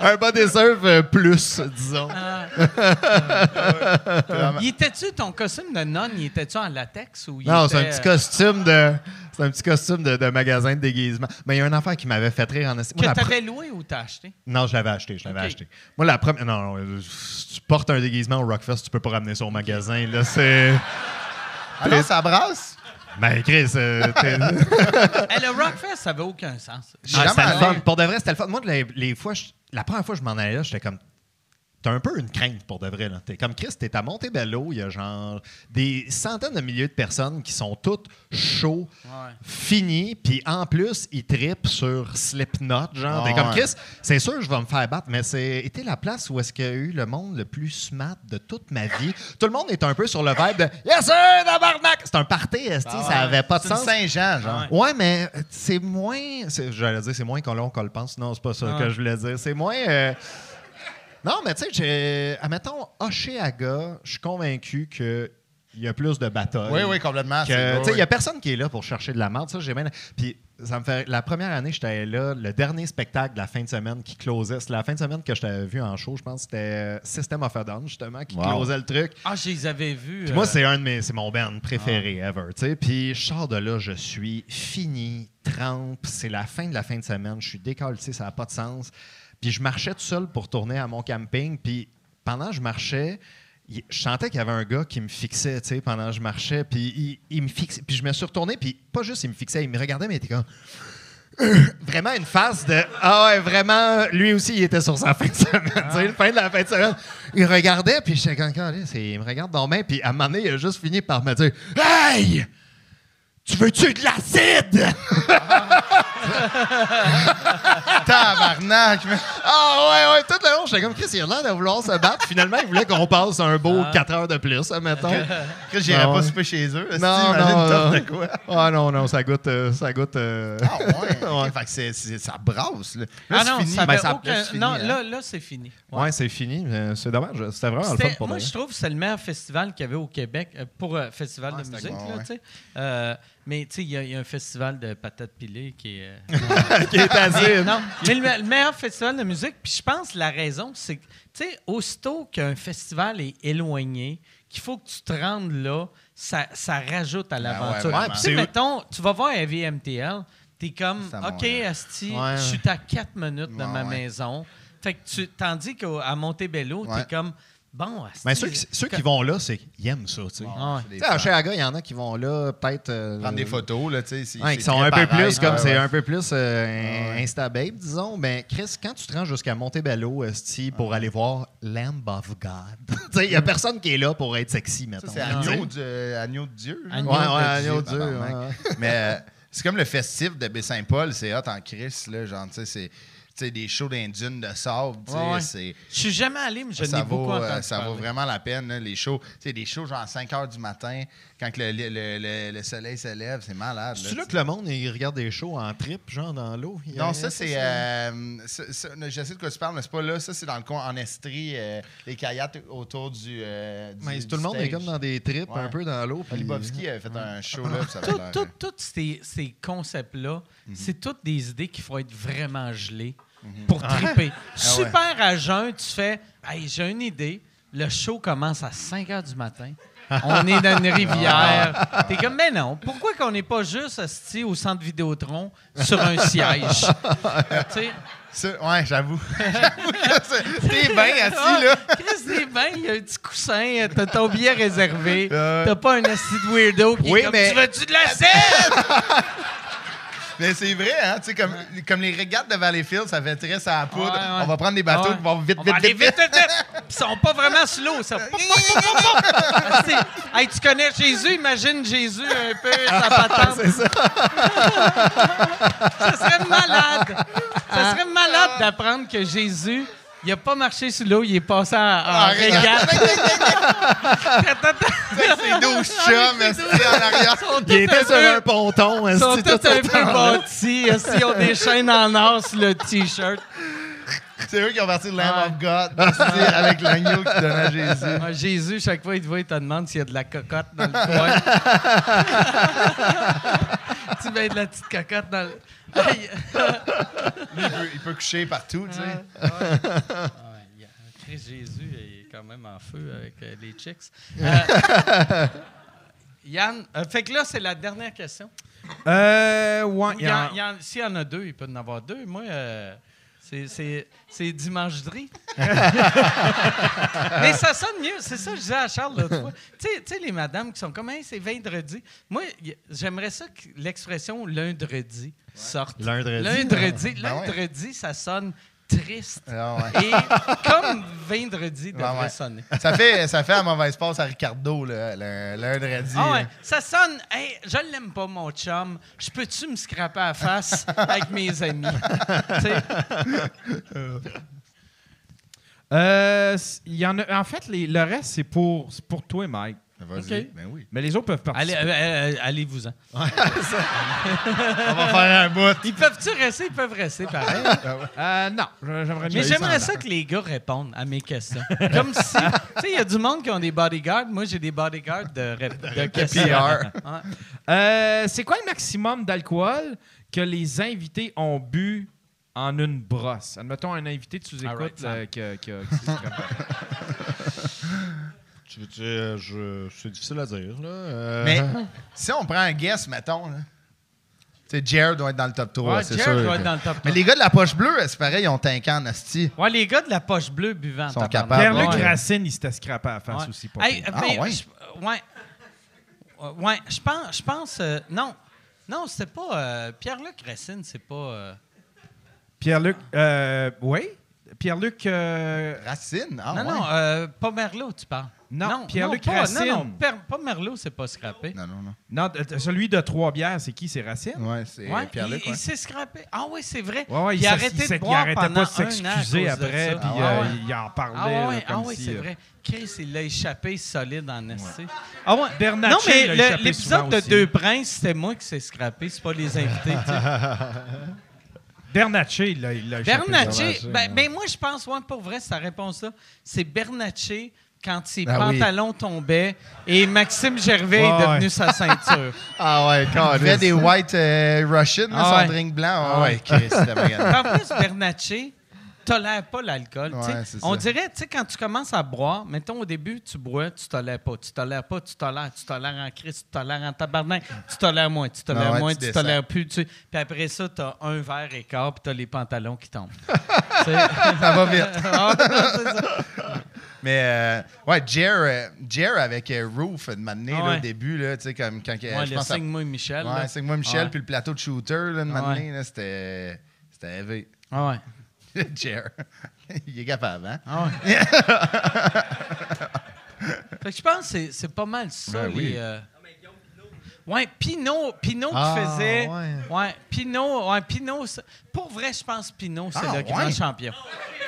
Speaker 6: un body surf euh, plus, disons.
Speaker 3: Il était-tu, ton costume de nonne, il était-tu en latex ou il
Speaker 6: Non, c'est un
Speaker 3: était,
Speaker 6: petit
Speaker 3: euh,
Speaker 6: costume de. C'est un petit costume de, de magasin de déguisement. Mais il y a un enfant qui m'avait fait rire en esti- Moi,
Speaker 3: Que
Speaker 6: la pre-
Speaker 3: t'avais loué ou t'as acheté?
Speaker 6: Non, je l'avais acheté, je l'avais acheté. Moi, la première. Non, non, euh, si tu portes un déguisement au Rockfest, tu peux pas ramener ça au magasin. Là, c'est.
Speaker 5: Ah non, ça brasse?
Speaker 6: Ben, Chris, euh, t'es-
Speaker 3: Hey, le Rockfest, ça avait aucun sens.
Speaker 6: Ah, c'était le fun. Pour de vrai, c'était le fun. Moi, les, les fois, je- la première fois que je m'en allais là, j'étais comme. T'as un peu une crainte pour de vrai. Là. T'es comme Chris, t'es à Montebello, il y a genre des centaines de milliers de personnes qui sont toutes chauds,
Speaker 3: Ouais.
Speaker 6: finis, puis en plus, ils tripent sur Slipknot. Genre,
Speaker 5: Ah,
Speaker 6: t'es comme. Chris, c'est sûr, je vais me faire battre, mais c'est été la place où est-ce qu'il y a eu le monde le plus smart de toute ma vie. Tout le monde est un peu sur le vibe de Yes, sir, tabarnak! C'est un party,
Speaker 5: Ah
Speaker 6: ça avait pas de
Speaker 5: C'est
Speaker 6: sens?
Speaker 5: Saint-Jean, genre.
Speaker 3: Ouais.
Speaker 6: Ouais, mais euh, c'est moins. c'est- J'allais dire, c'est moins qu'on le pense. Non, c'est pas ça
Speaker 3: Ah.
Speaker 6: que je voulais dire. C'est moins. euh, Non, mais tu sais, admettons, Oshéaga, je suis convaincu qu'il y a plus de batailles.
Speaker 5: Oui, oui, complètement.
Speaker 6: Que,
Speaker 5: c'est-
Speaker 6: tu sais, il
Speaker 5: oui,
Speaker 6: y a personne qui est là pour chercher de la merde. Ça, j'ai bien. Puis, ça me fait. La première année, j'étais là, le dernier spectacle de la fin de semaine qui closait. C'est la fin de semaine que je t'avais vu en show, je pense. C'était euh, System of a Down, justement, qui
Speaker 5: Wow.
Speaker 6: closait le truc.
Speaker 3: Ah, je les avais vus.
Speaker 6: Puis
Speaker 3: euh,
Speaker 6: moi, c'est un de mes, c'est mon band préféré ever, tu sais. Puis je sors de là, je suis fini, trempe, c'est la fin de la fin de semaine, je suis décalé, ça n'a pas de sens. Puis je marchais tout seul pour tourner à mon camping, puis pendant que je marchais, je sentais qu'il y avait un gars qui me fixait, tu sais, pendant que je marchais, puis il, me fixait, puis je me suis retourné, puis pas juste il me fixait, il me regardait, mais il était comme vraiment une face de ah ouais vraiment lui aussi il était sur sa fin de semaine tu sais fin de la fin de semaine il regardait puis j'étais comme il me regarde dans main puis à un moment donné il a juste fini par me dire hey tu veux-tu de l'acide?
Speaker 5: Tabarnak! mais-
Speaker 6: ah ouais ouais tout le long j'étais comme Chris il a l'air de vouloir se battre finalement il voulait qu'on passe un beau
Speaker 3: Ah.
Speaker 6: 4 heures de plus mettons
Speaker 5: Chris, j'irais
Speaker 6: Ah
Speaker 5: pas souper chez eux.
Speaker 6: non non non.
Speaker 5: de quoi.
Speaker 6: ah non non ça goûte euh, ça goûte euh,
Speaker 5: Ah ouais? Fait que ça brasse, là. Là,
Speaker 3: Ah
Speaker 5: c'est
Speaker 3: non,
Speaker 5: fini.
Speaker 3: ça
Speaker 6: Ben,
Speaker 3: aucun...
Speaker 5: là, c'est fini,
Speaker 3: non,
Speaker 5: hein.
Speaker 3: là, là c'est fini.
Speaker 6: ouais, c'est fini mais c'est dommage c'était vraiment le fun pour
Speaker 3: moi,
Speaker 6: de
Speaker 3: je trouve que c'est le meilleur festival qu'il y avait au Québec euh, pour euh, festival
Speaker 5: Ouais,
Speaker 3: de musique.
Speaker 5: Ouais.
Speaker 3: mais tu sais, il y, a- il y a un festival de patates pilées qui est. euh,
Speaker 6: qui est
Speaker 3: mais, non, mais le, le meilleur festival de musique, puis je pense que la raison, c'est que, tu sais, aussitôt qu'un festival est éloigné, qu'il faut que tu te rendes là, ça, ça rajoute à l'aventure.
Speaker 5: vraiment.
Speaker 3: Tu sais,
Speaker 6: C'est-
Speaker 3: mettons, tu vas voir Heavy MTL, t'es comme, OK. Asti,
Speaker 6: Ouais.
Speaker 3: je suis à 4 minutes de
Speaker 5: Ouais,
Speaker 3: ma
Speaker 5: ouais.
Speaker 3: maison. Fait que tu, tandis qu'à Montebello,
Speaker 5: Ouais.
Speaker 3: t'es comme, bon, Asti.
Speaker 6: Mais ceux qui, ceux qui vont là, c'est qu'ils aiment ça, tu sais.
Speaker 3: Ah
Speaker 6: sais, à. Chiaga, il y en a qui vont là, peut-être. euh,
Speaker 5: Prendre des photos, là, tu sais. c'est-
Speaker 6: ouais, qui sont un peu
Speaker 5: pareil,
Speaker 6: plus, comme
Speaker 5: ouais,
Speaker 6: c'est
Speaker 5: ouais.
Speaker 6: un peu plus euh,
Speaker 5: Ah.
Speaker 6: Insta-babe, disons. Mais Chris, quand tu te rends jusqu'à Montebello, esti,
Speaker 5: Ah
Speaker 6: pour aller voir Lamb of God, tu sais, il n'y a personne qui est là pour être sexy, mettons.
Speaker 5: c'est agneau, de, euh, agneau de Dieu.
Speaker 3: Agneau
Speaker 6: Ouais,
Speaker 3: de
Speaker 6: ouais, agneau de
Speaker 5: Dieu. Mais euh, c'est comme le festif de Baie-Saint-Paul, c'est hot en Christ, là, genre, tu sais, c'est... sais, des shows dans dunes de sable,
Speaker 3: Ouais, ouais.
Speaker 5: c'est...
Speaker 3: Je suis jamais allé, mais je
Speaker 5: ça
Speaker 3: n'ai
Speaker 5: vaut,
Speaker 3: beaucoup
Speaker 5: euh,
Speaker 3: entendu
Speaker 5: ça vaut vraiment la peine, là, les shows. Tu sais, des shows genre à 5 h du matin, quand le, le- le- le- le soleil se lève, c'est malade.
Speaker 6: C'est
Speaker 5: là,
Speaker 6: que le monde, il regarde des shows en trip, genre dans l'eau?
Speaker 5: Non, ça, c'est. euh, je sais de quoi tu parles, mais c'est pas là. Ça, c'est dans le coin en Estrie, euh, les kayaks autour du. euh, du-
Speaker 6: Mais
Speaker 5: du
Speaker 6: tout le monde est comme dans des trips
Speaker 5: Ouais.
Speaker 6: un peu dans l'eau. puis-
Speaker 5: Olibowski avait fait un show là, ça
Speaker 3: Tout- tout- Tous ces, ces concepts-là,
Speaker 5: Mhm.
Speaker 3: c'est toutes des idées qu'il faut être vraiment gelé
Speaker 5: Mhm.
Speaker 3: pour triper.
Speaker 5: Ah
Speaker 3: Super à jeun, tu fais Hey, j'ai une idée. Le show commence à 5 h du matin. On est dans une rivière. T'es comme, mais non, pourquoi qu'on n'est pas juste assis au centre Vidéotron sur un siège? tu sais,
Speaker 5: Ça, ouais, j'avoue. T'es bien assis, là.
Speaker 3: Ah, Chris des bains, il y a un petit coussin, t'as ton billet réservé, t'as pas un assis de weirdo qui est
Speaker 5: Oui,
Speaker 3: comme,
Speaker 5: mais-
Speaker 3: tu veux-tu de la scène?
Speaker 5: Mais c'est vrai, hein. Tu sais, comme, comme les régates de Valleyfield, ça fait très à la poudre.
Speaker 3: Ouais, ouais.
Speaker 5: On va prendre des bateaux
Speaker 3: Ouais.
Speaker 5: qui vont vite,
Speaker 3: On
Speaker 5: vite,
Speaker 3: va aller
Speaker 5: vite, vite.
Speaker 3: Ils sont pas vraiment slow. Ça. Hey, tu connais Jésus, imagine Jésus un peu, sa patente. ça. serait malade. Ça serait malade d'apprendre que Jésus, il a pas marché sur l'eau, il est passé en, en
Speaker 5: Ah,
Speaker 3: régate.
Speaker 5: Ses douze chums, esti, en arrière?
Speaker 3: Ils sont
Speaker 6: Il
Speaker 3: tous
Speaker 6: était
Speaker 3: un
Speaker 6: sur un ponton.
Speaker 3: Ils sont tous
Speaker 6: tout
Speaker 3: un peu bâtis. Ils ont des chaînes en or sur le T-shirt?
Speaker 5: C'est eux qui ont parti de Lamb
Speaker 3: Ouais.
Speaker 5: of God, esti, avec l'agneau qui donnait à Jésus.
Speaker 3: Ouais, Jésus, chaque fois, il te voit, il te demande s'il y a de la cocotte dans le coin. tu mets de la petite cocotte dans le. Hey.
Speaker 5: Lui, il peut, il peut coucher partout, tu sais.
Speaker 3: Ah, il y a- Christ Jésus, il est quand même en feu avec euh, les chicks. Euh, Yann, euh, fait que là, c'est la dernière question.
Speaker 4: Euh, ouais.
Speaker 3: Il y y en- S'il y en a deux, il peut en avoir deux. Moi, euh, c'est- dimancherie. Mais ça sonne mieux. C'est ça que je disais à Charles l'autre fois. Tu sais- les madames qui sont comme, Hey, c'est vendredi. Moi, j'aimerais ça que l'expression lundi sorte.
Speaker 6: Lundi.
Speaker 3: Lundi.
Speaker 5: Ben ouais.
Speaker 3: Ça sonne triste.
Speaker 5: Ah ouais.
Speaker 3: Et comme vendredi devrait
Speaker 5: ouais.
Speaker 3: sonner.
Speaker 5: Ça fait, ça fait un mauvais passe à Ricardo, le, lundi.
Speaker 3: Ah ouais, ça sonne. Hey, je l'aime pas, mon chum. Je peux-tu me scraper à la face avec mes amis?
Speaker 4: Euh, y en a, en fait, les- le reste, c'est pour, c'est pour toi, Mike.
Speaker 5: Vas-y.
Speaker 3: Ok.
Speaker 5: Ben oui.
Speaker 4: Mais les autres peuvent
Speaker 3: allez,
Speaker 4: participer.
Speaker 3: euh, euh, allez-vous-en.
Speaker 5: On va faire un bout.
Speaker 3: Ils peuvent-tu rester? Ils peuvent rester pareil.
Speaker 4: Euh, non, je- j'aimerais mieux.
Speaker 3: Mais j'aimerais ça que les gars répondent à mes questions. Comme si. Tu sais, il y a du monde qui ont des bodyguards. Moi, j'ai des bodyguards de, rép- de questions.
Speaker 5: PR.
Speaker 3: Ouais.
Speaker 4: Euh, c'est quoi le maximum d'alcool que les invités ont bu en une brosse? Admettons un invité, tu nous
Speaker 3: All
Speaker 4: écoutes,
Speaker 3: right,
Speaker 4: là, que- que- que c'est vraiment-
Speaker 6: Tu veux dire, je- c'est difficile à dire. Là. Euh,
Speaker 5: Mais si on prend un guess, mettons, là. Jared doit être dans le top 3,
Speaker 3: Ouais,
Speaker 5: c'est
Speaker 3: Jared
Speaker 5: sûr.
Speaker 3: doit
Speaker 5: que-
Speaker 3: être dans le top
Speaker 5: Mais
Speaker 3: 3.
Speaker 5: les gars de la poche bleue, c'est pareil, ils ont un camp en asti.
Speaker 3: Ouais, les gars de la poche bleue buvant.
Speaker 5: Sont
Speaker 3: tabarnak.
Speaker 5: capables.
Speaker 4: Pierre-Luc
Speaker 5: Ouais.
Speaker 4: Racine, il s'était scrappé à la face
Speaker 3: Ouais.
Speaker 4: aussi. Pas
Speaker 3: Hey,
Speaker 4: pire.
Speaker 5: Ah,
Speaker 3: mais
Speaker 5: ouais?
Speaker 3: je- ouais. Euh, ouais, je pense. Je pense euh, non. Non, c'était pas. euh, Pierre-Luc Racine, c'est pas. euh,
Speaker 4: Pierre-Luc, euh, oui? Pierre-Luc, euh,
Speaker 5: Racine? Ah,
Speaker 3: non,
Speaker 5: ouais.
Speaker 3: non, euh, pas Merlot, tu parles.
Speaker 4: Non, Pierre-Luc
Speaker 3: pas-
Speaker 4: Racine.
Speaker 3: Non, non, Per- pas Merlot, c'est pas scrappé.
Speaker 5: Non, non, non.
Speaker 4: non, celui de Trois-Bières, c'est qui? C'est Racine?
Speaker 5: Ouais, c'est
Speaker 3: Ouais,
Speaker 5: Pierre-Luc.
Speaker 3: il, il s'est scrappé. Ah oui, c'est vrai.
Speaker 4: Ouais, ouais,
Speaker 3: il, a
Speaker 4: s'est-
Speaker 3: arrêté
Speaker 4: s'est-
Speaker 3: de boire
Speaker 4: arrêtait
Speaker 3: pendant
Speaker 4: pas de s'excuser après,
Speaker 3: ça.
Speaker 4: puis
Speaker 3: Ah
Speaker 4: euh, il en parlait.
Speaker 3: Ah
Speaker 4: comme
Speaker 3: ah ouais,
Speaker 4: si,
Speaker 3: c'est
Speaker 4: euh,
Speaker 3: vrai. Chris, il l'a échappé solide en SC. Ah ouais.
Speaker 4: Bernatchez
Speaker 3: non, mais l'épisode de
Speaker 4: aussi.
Speaker 3: Deux Princes, c'était moi qui s'est scrappé, c'est pas les invités.
Speaker 4: Bernatchez, il l'a il échappé
Speaker 3: Bernatchez, ben, ben moi je pense, ouais, pour vrai, sa réponse là, c'est Bernatchez quand ses
Speaker 5: Ah oui.
Speaker 3: pantalons tombaient et Maxime Gervais est devenu
Speaker 4: ouais.
Speaker 3: sa ceinture.
Speaker 5: Ah ouais, quand il fait des white euh, Russian,
Speaker 3: Ah
Speaker 5: son
Speaker 3: ouais.
Speaker 5: drink blanc.
Speaker 3: Ah
Speaker 5: Ah ouais, bien.
Speaker 3: en plus, Bernatchez tolère pas l'alcool.
Speaker 5: Ouais,
Speaker 3: on dirait, tu sais, quand tu commences à boire, mettons au début, tu bois, tu tolères pas, tu tolères pas, tu tolères, tu tolères en Christ, tu tolères en tabarnak, tu tolères moins, tu tolères
Speaker 5: Ah ouais,
Speaker 3: moins,
Speaker 5: tu
Speaker 3: tolères plus. tu. Puis après ça, tu as un verre et quart, puis tu as les pantalons qui tombent.
Speaker 5: Ça va vite.
Speaker 3: Ah, non, c'est ça.
Speaker 5: Mais euh, ouais, Jer, euh, Jer avec euh, Roof, de m'amener
Speaker 3: Ah ouais.
Speaker 5: au début, là, tu sais, comme quand
Speaker 3: Ouais,
Speaker 5: je
Speaker 3: le
Speaker 5: pense à-
Speaker 3: signe-moi Michel.
Speaker 5: Ouais,
Speaker 3: là.
Speaker 5: c'est moi, Michel,
Speaker 3: Ouais.
Speaker 5: puis le plateau de shooter, là, de
Speaker 3: Ah
Speaker 5: m'amener, là, c'était. C'était élevé.
Speaker 3: Ah ouais.
Speaker 5: Jer. Il est capable, hein?
Speaker 3: Ah ouais. fait que je pense que c'est- c'est pas mal ça.
Speaker 5: Ben oui.
Speaker 3: les, euh, Ouais, Pinot, Pinot
Speaker 6: Ah,
Speaker 3: qui faisait.
Speaker 6: ouais.
Speaker 3: Ouais, Pinot, ouais, Pinot. Pour vrai, je pense que Pinot, c'est
Speaker 5: Ah,
Speaker 3: le grand
Speaker 5: ouais?
Speaker 3: champion.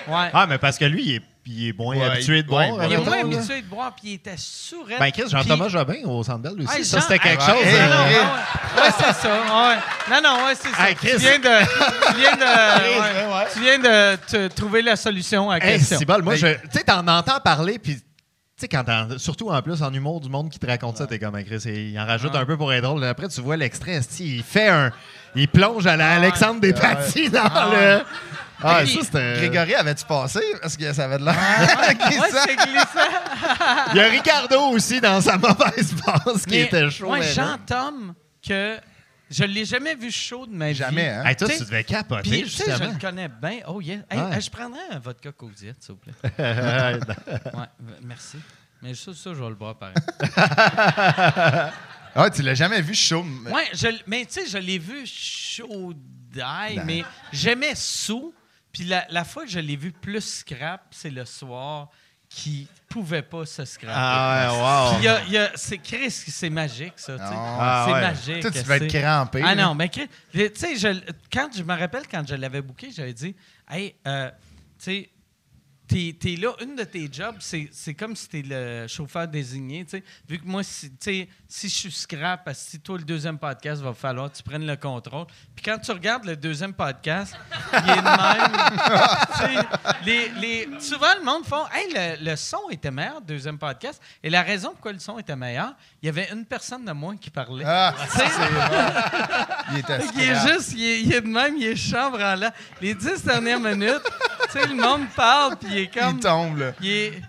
Speaker 3: Ouais.
Speaker 6: Ah, mais parce que lui, il est, il est moins
Speaker 5: Ouais,
Speaker 6: habitué de
Speaker 5: ouais,
Speaker 6: boire.
Speaker 5: ouais,
Speaker 3: il est moins
Speaker 6: là.
Speaker 3: habitué de boire, puis il était sourd.
Speaker 6: Ben, Chris, Jean-Thomas Jobin au Centre Bell aussi.
Speaker 3: Ouais,
Speaker 6: ça, c'était quelque
Speaker 3: Hey,
Speaker 6: chose.
Speaker 5: ouais,
Speaker 3: Non,
Speaker 6: hein.
Speaker 3: non, ouais, ouais. Ouais, c'est ça. Ouais. Non, non, ouais, c'est ça.
Speaker 6: Hey, Chris.
Speaker 3: Tu viens de, tu viens de, ouais, tu viens de te trouver la solution à la
Speaker 6: Hey,
Speaker 3: question.
Speaker 6: c'est bon. Moi, je, tu sais, t'en entends parler, puis, tu sais, quand t'en- surtout en plus en humour du monde qui te raconte ça, t'es comme, Chris, il en rajoute
Speaker 3: Ah.
Speaker 6: un peu pour être drôle. Après, tu vois l'extrait, il fait un. Il plonge à la Alexandre Despatie dans
Speaker 3: Ah,
Speaker 6: le. Ah, ça, c'était.
Speaker 5: Grégory, avais-tu passé? Parce que ça avait de l'air. Qui
Speaker 3: Ouais,
Speaker 5: ça?
Speaker 3: c'est glissant.
Speaker 6: Il y a Ricardo aussi dans sa mauvaise passe qui
Speaker 3: Mais,
Speaker 6: était chaud.
Speaker 3: ouais,
Speaker 6: mais non.
Speaker 3: Jean-Tom, que je l'ai jamais vu chaud de ma vie.
Speaker 5: Jamais, hein?
Speaker 6: Hey, toi,
Speaker 3: T'sais-
Speaker 6: tu devais capoter,
Speaker 3: tu sais, je
Speaker 6: justement.
Speaker 3: le connais bien. Oh, yeah. Hey,
Speaker 6: Ouais.
Speaker 3: je prendrais un vodka Cosiette, s'il vous plaît. Ouais, merci. Mais ça, ça, je vais le boire pareil.
Speaker 5: Ah, tu l'as jamais vu chaud.
Speaker 3: Ouais, je l- mais tu sais, je l'ai vu chaud d'ail, mais j'aimais sous. Puis la, la fois que je l'ai vu plus scrap, c'est le soir qui pouvait pas se scraper.
Speaker 6: Ah, ouais, wow.
Speaker 3: Puis il y a- il y a- c'est Chris, c'est magique, ça.
Speaker 6: Ah,
Speaker 3: c'est
Speaker 6: ouais.
Speaker 3: magique.
Speaker 5: Toi, tu devais être
Speaker 3: c'est-
Speaker 5: crampé.
Speaker 3: Ah non, mais Chris, tu sais, je- quand je me rappelle quand je l'avais booké, j'avais dit, hey, euh, tu sais, t'es es là, une de tes jobs, c'est c'est comme si t'es le chauffeur désigné, tu sais. Vu que moi, si, tu sais, si je suis scrap, parce que si toi, le deuxième podcast, va falloir que tu prennes le contrôle. Puis quand tu regardes le deuxième podcast, il est de même. Les, les, souvent, le monde font, hey, le, le son était meilleur, deuxième podcast. Et la raison pourquoi le son était meilleur, il y avait une personne de moins qui parlait.
Speaker 5: Ah, c'est. Il était
Speaker 3: il est juste, il est, il est de même, il est chambranlant. Les dix dernières minutes, tu sais, le monde parle, puis il est comme.
Speaker 5: Il tombe, là.
Speaker 3: Il est.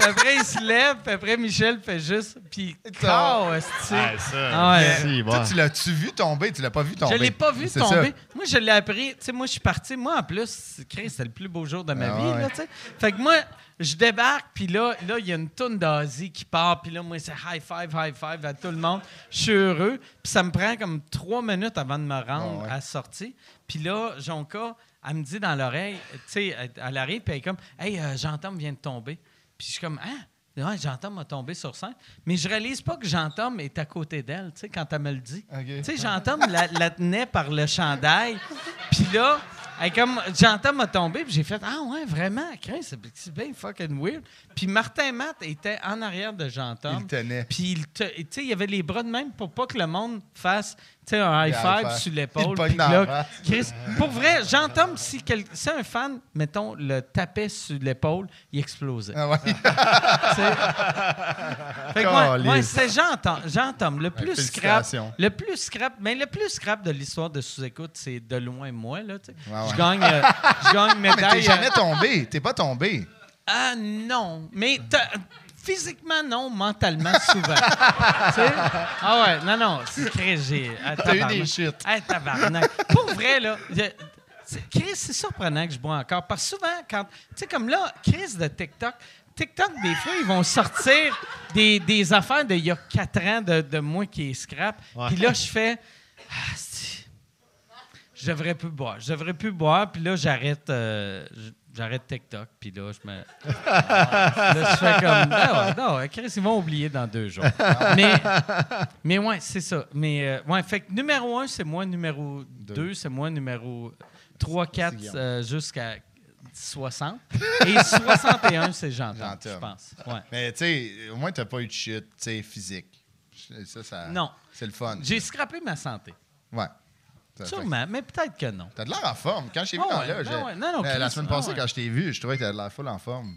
Speaker 3: Puis après, il se lève, puis après, Michel fait juste. Puis, oh, esti.
Speaker 6: Ah, ça.
Speaker 3: Ah
Speaker 5: Toi, tu l'as-tu vu tomber? Tu l'as pas vu tomber?
Speaker 3: Je l'ai pas vu
Speaker 5: C'est
Speaker 3: tomber.
Speaker 5: ça.
Speaker 3: Moi, je l'ai appris. Tu sais, moi, je suis parti. Moi, en plus, Chris, c'était le plus beau jour de ma
Speaker 5: Ah
Speaker 3: vie,
Speaker 5: ouais.
Speaker 3: là, tu sais. Fait que moi, je débarque, puis là, là, il y a une toune d'Asie qui part, puis là, moi, c'est high five, high five à tout le monde. Je suis heureux. Puis ça me prend comme trois minutes avant de me rendre
Speaker 5: Ah ouais.
Speaker 3: à la sortie. Puis là, Jonka, elle me dit dans l'oreille, tu sais, elle, elle arrive, puis elle est comme, hey, euh, Jean-Tom vient de tomber. Puis je suis comme, hein? Ouais, Jean-Tom a tombé sur scène. Mais je réalise pas que Jean-Tom est à côté d'elle, tu sais, quand elle me le dit. Tu sais, Jean-Tom la, la tenait par le chandail. Puis là, elle comme Jean-Tom a tombé, puis j'ai fait Ah ouais, vraiment, c'est bien fucking weird. Puis Martin Matt était en arrière de
Speaker 5: Il
Speaker 3: Jean-Tom.
Speaker 5: le tenait.
Speaker 3: Puis il te- tu sais, il y avait les bras de même pour pas que le monde fasse tu sais, un high five sur l'épaule. Puis là. Chris, pour vrai, Jean-Tom, si, quel- si un fan, mettons, le tapait sur l'épaule, il explosait.
Speaker 5: Ah ouais.
Speaker 3: Fait que moi, moi, c'est Jean-Tom, le plus scrap, le plus scrap, mais le plus scrap de l'histoire de sous-écoute, c'est de loin moi là.
Speaker 5: Ouais, ouais.
Speaker 3: Je gagne, euh, je gagne une
Speaker 5: Mais t'es
Speaker 3: médaille.
Speaker 5: jamais
Speaker 3: euh,
Speaker 5: tombé. T'es pas tombé.
Speaker 3: ah non, mais t'as- physiquement non, mentalement souvent. Tu sais? Ah ouais, non non, c'est j'ai. ah,
Speaker 5: T'as eu des shit.
Speaker 3: Hey, tabarnak. Pour vrai, là. Chris, c'est surprenant que je bois encore. Parce que souvent, quand. Tu sais, comme là, Chris de TikTok. TikTok, des fois, ils vont sortir des, des affaires d'il y a quatre ans de, de moi qui est scrap. Puis là, je fais. Ah, je devrais plus boire. Je devrais plus boire. Puis là, j'arrête. euh, J'arrête TikTok, puis là, je me. là, je fais comme. Ah ouais, non, Chris, ils vont oublier dans deux jours. mais, mais ouais, c'est ça. Mais, euh, ouais, fait que numéro un, c'est moi. Numéro deux, c'est moi. Numéro 3, 4, euh, jusqu'à 60. Et 61, c'est Jean-Tom. je pense. Ouais.
Speaker 5: Mais tu sais, au moins, t'as pas eu de chute, tu sais, physique. Ça, ça.
Speaker 3: Non.
Speaker 5: C'est le fun.
Speaker 3: J'ai scrappé ma santé.
Speaker 5: Ouais.
Speaker 3: Sûrement, mais peut-être que non.
Speaker 5: T'as de l'air en forme. Quand je t'ai vu
Speaker 3: Ah
Speaker 5: dans
Speaker 3: ouais,
Speaker 5: là,
Speaker 3: ah
Speaker 5: j'ai-
Speaker 3: ouais. Non, non,
Speaker 5: euh, la semaine
Speaker 3: ah
Speaker 5: passée,
Speaker 3: ouais.
Speaker 5: quand je t'ai vu, je trouvais que t'avais de l'air full en forme.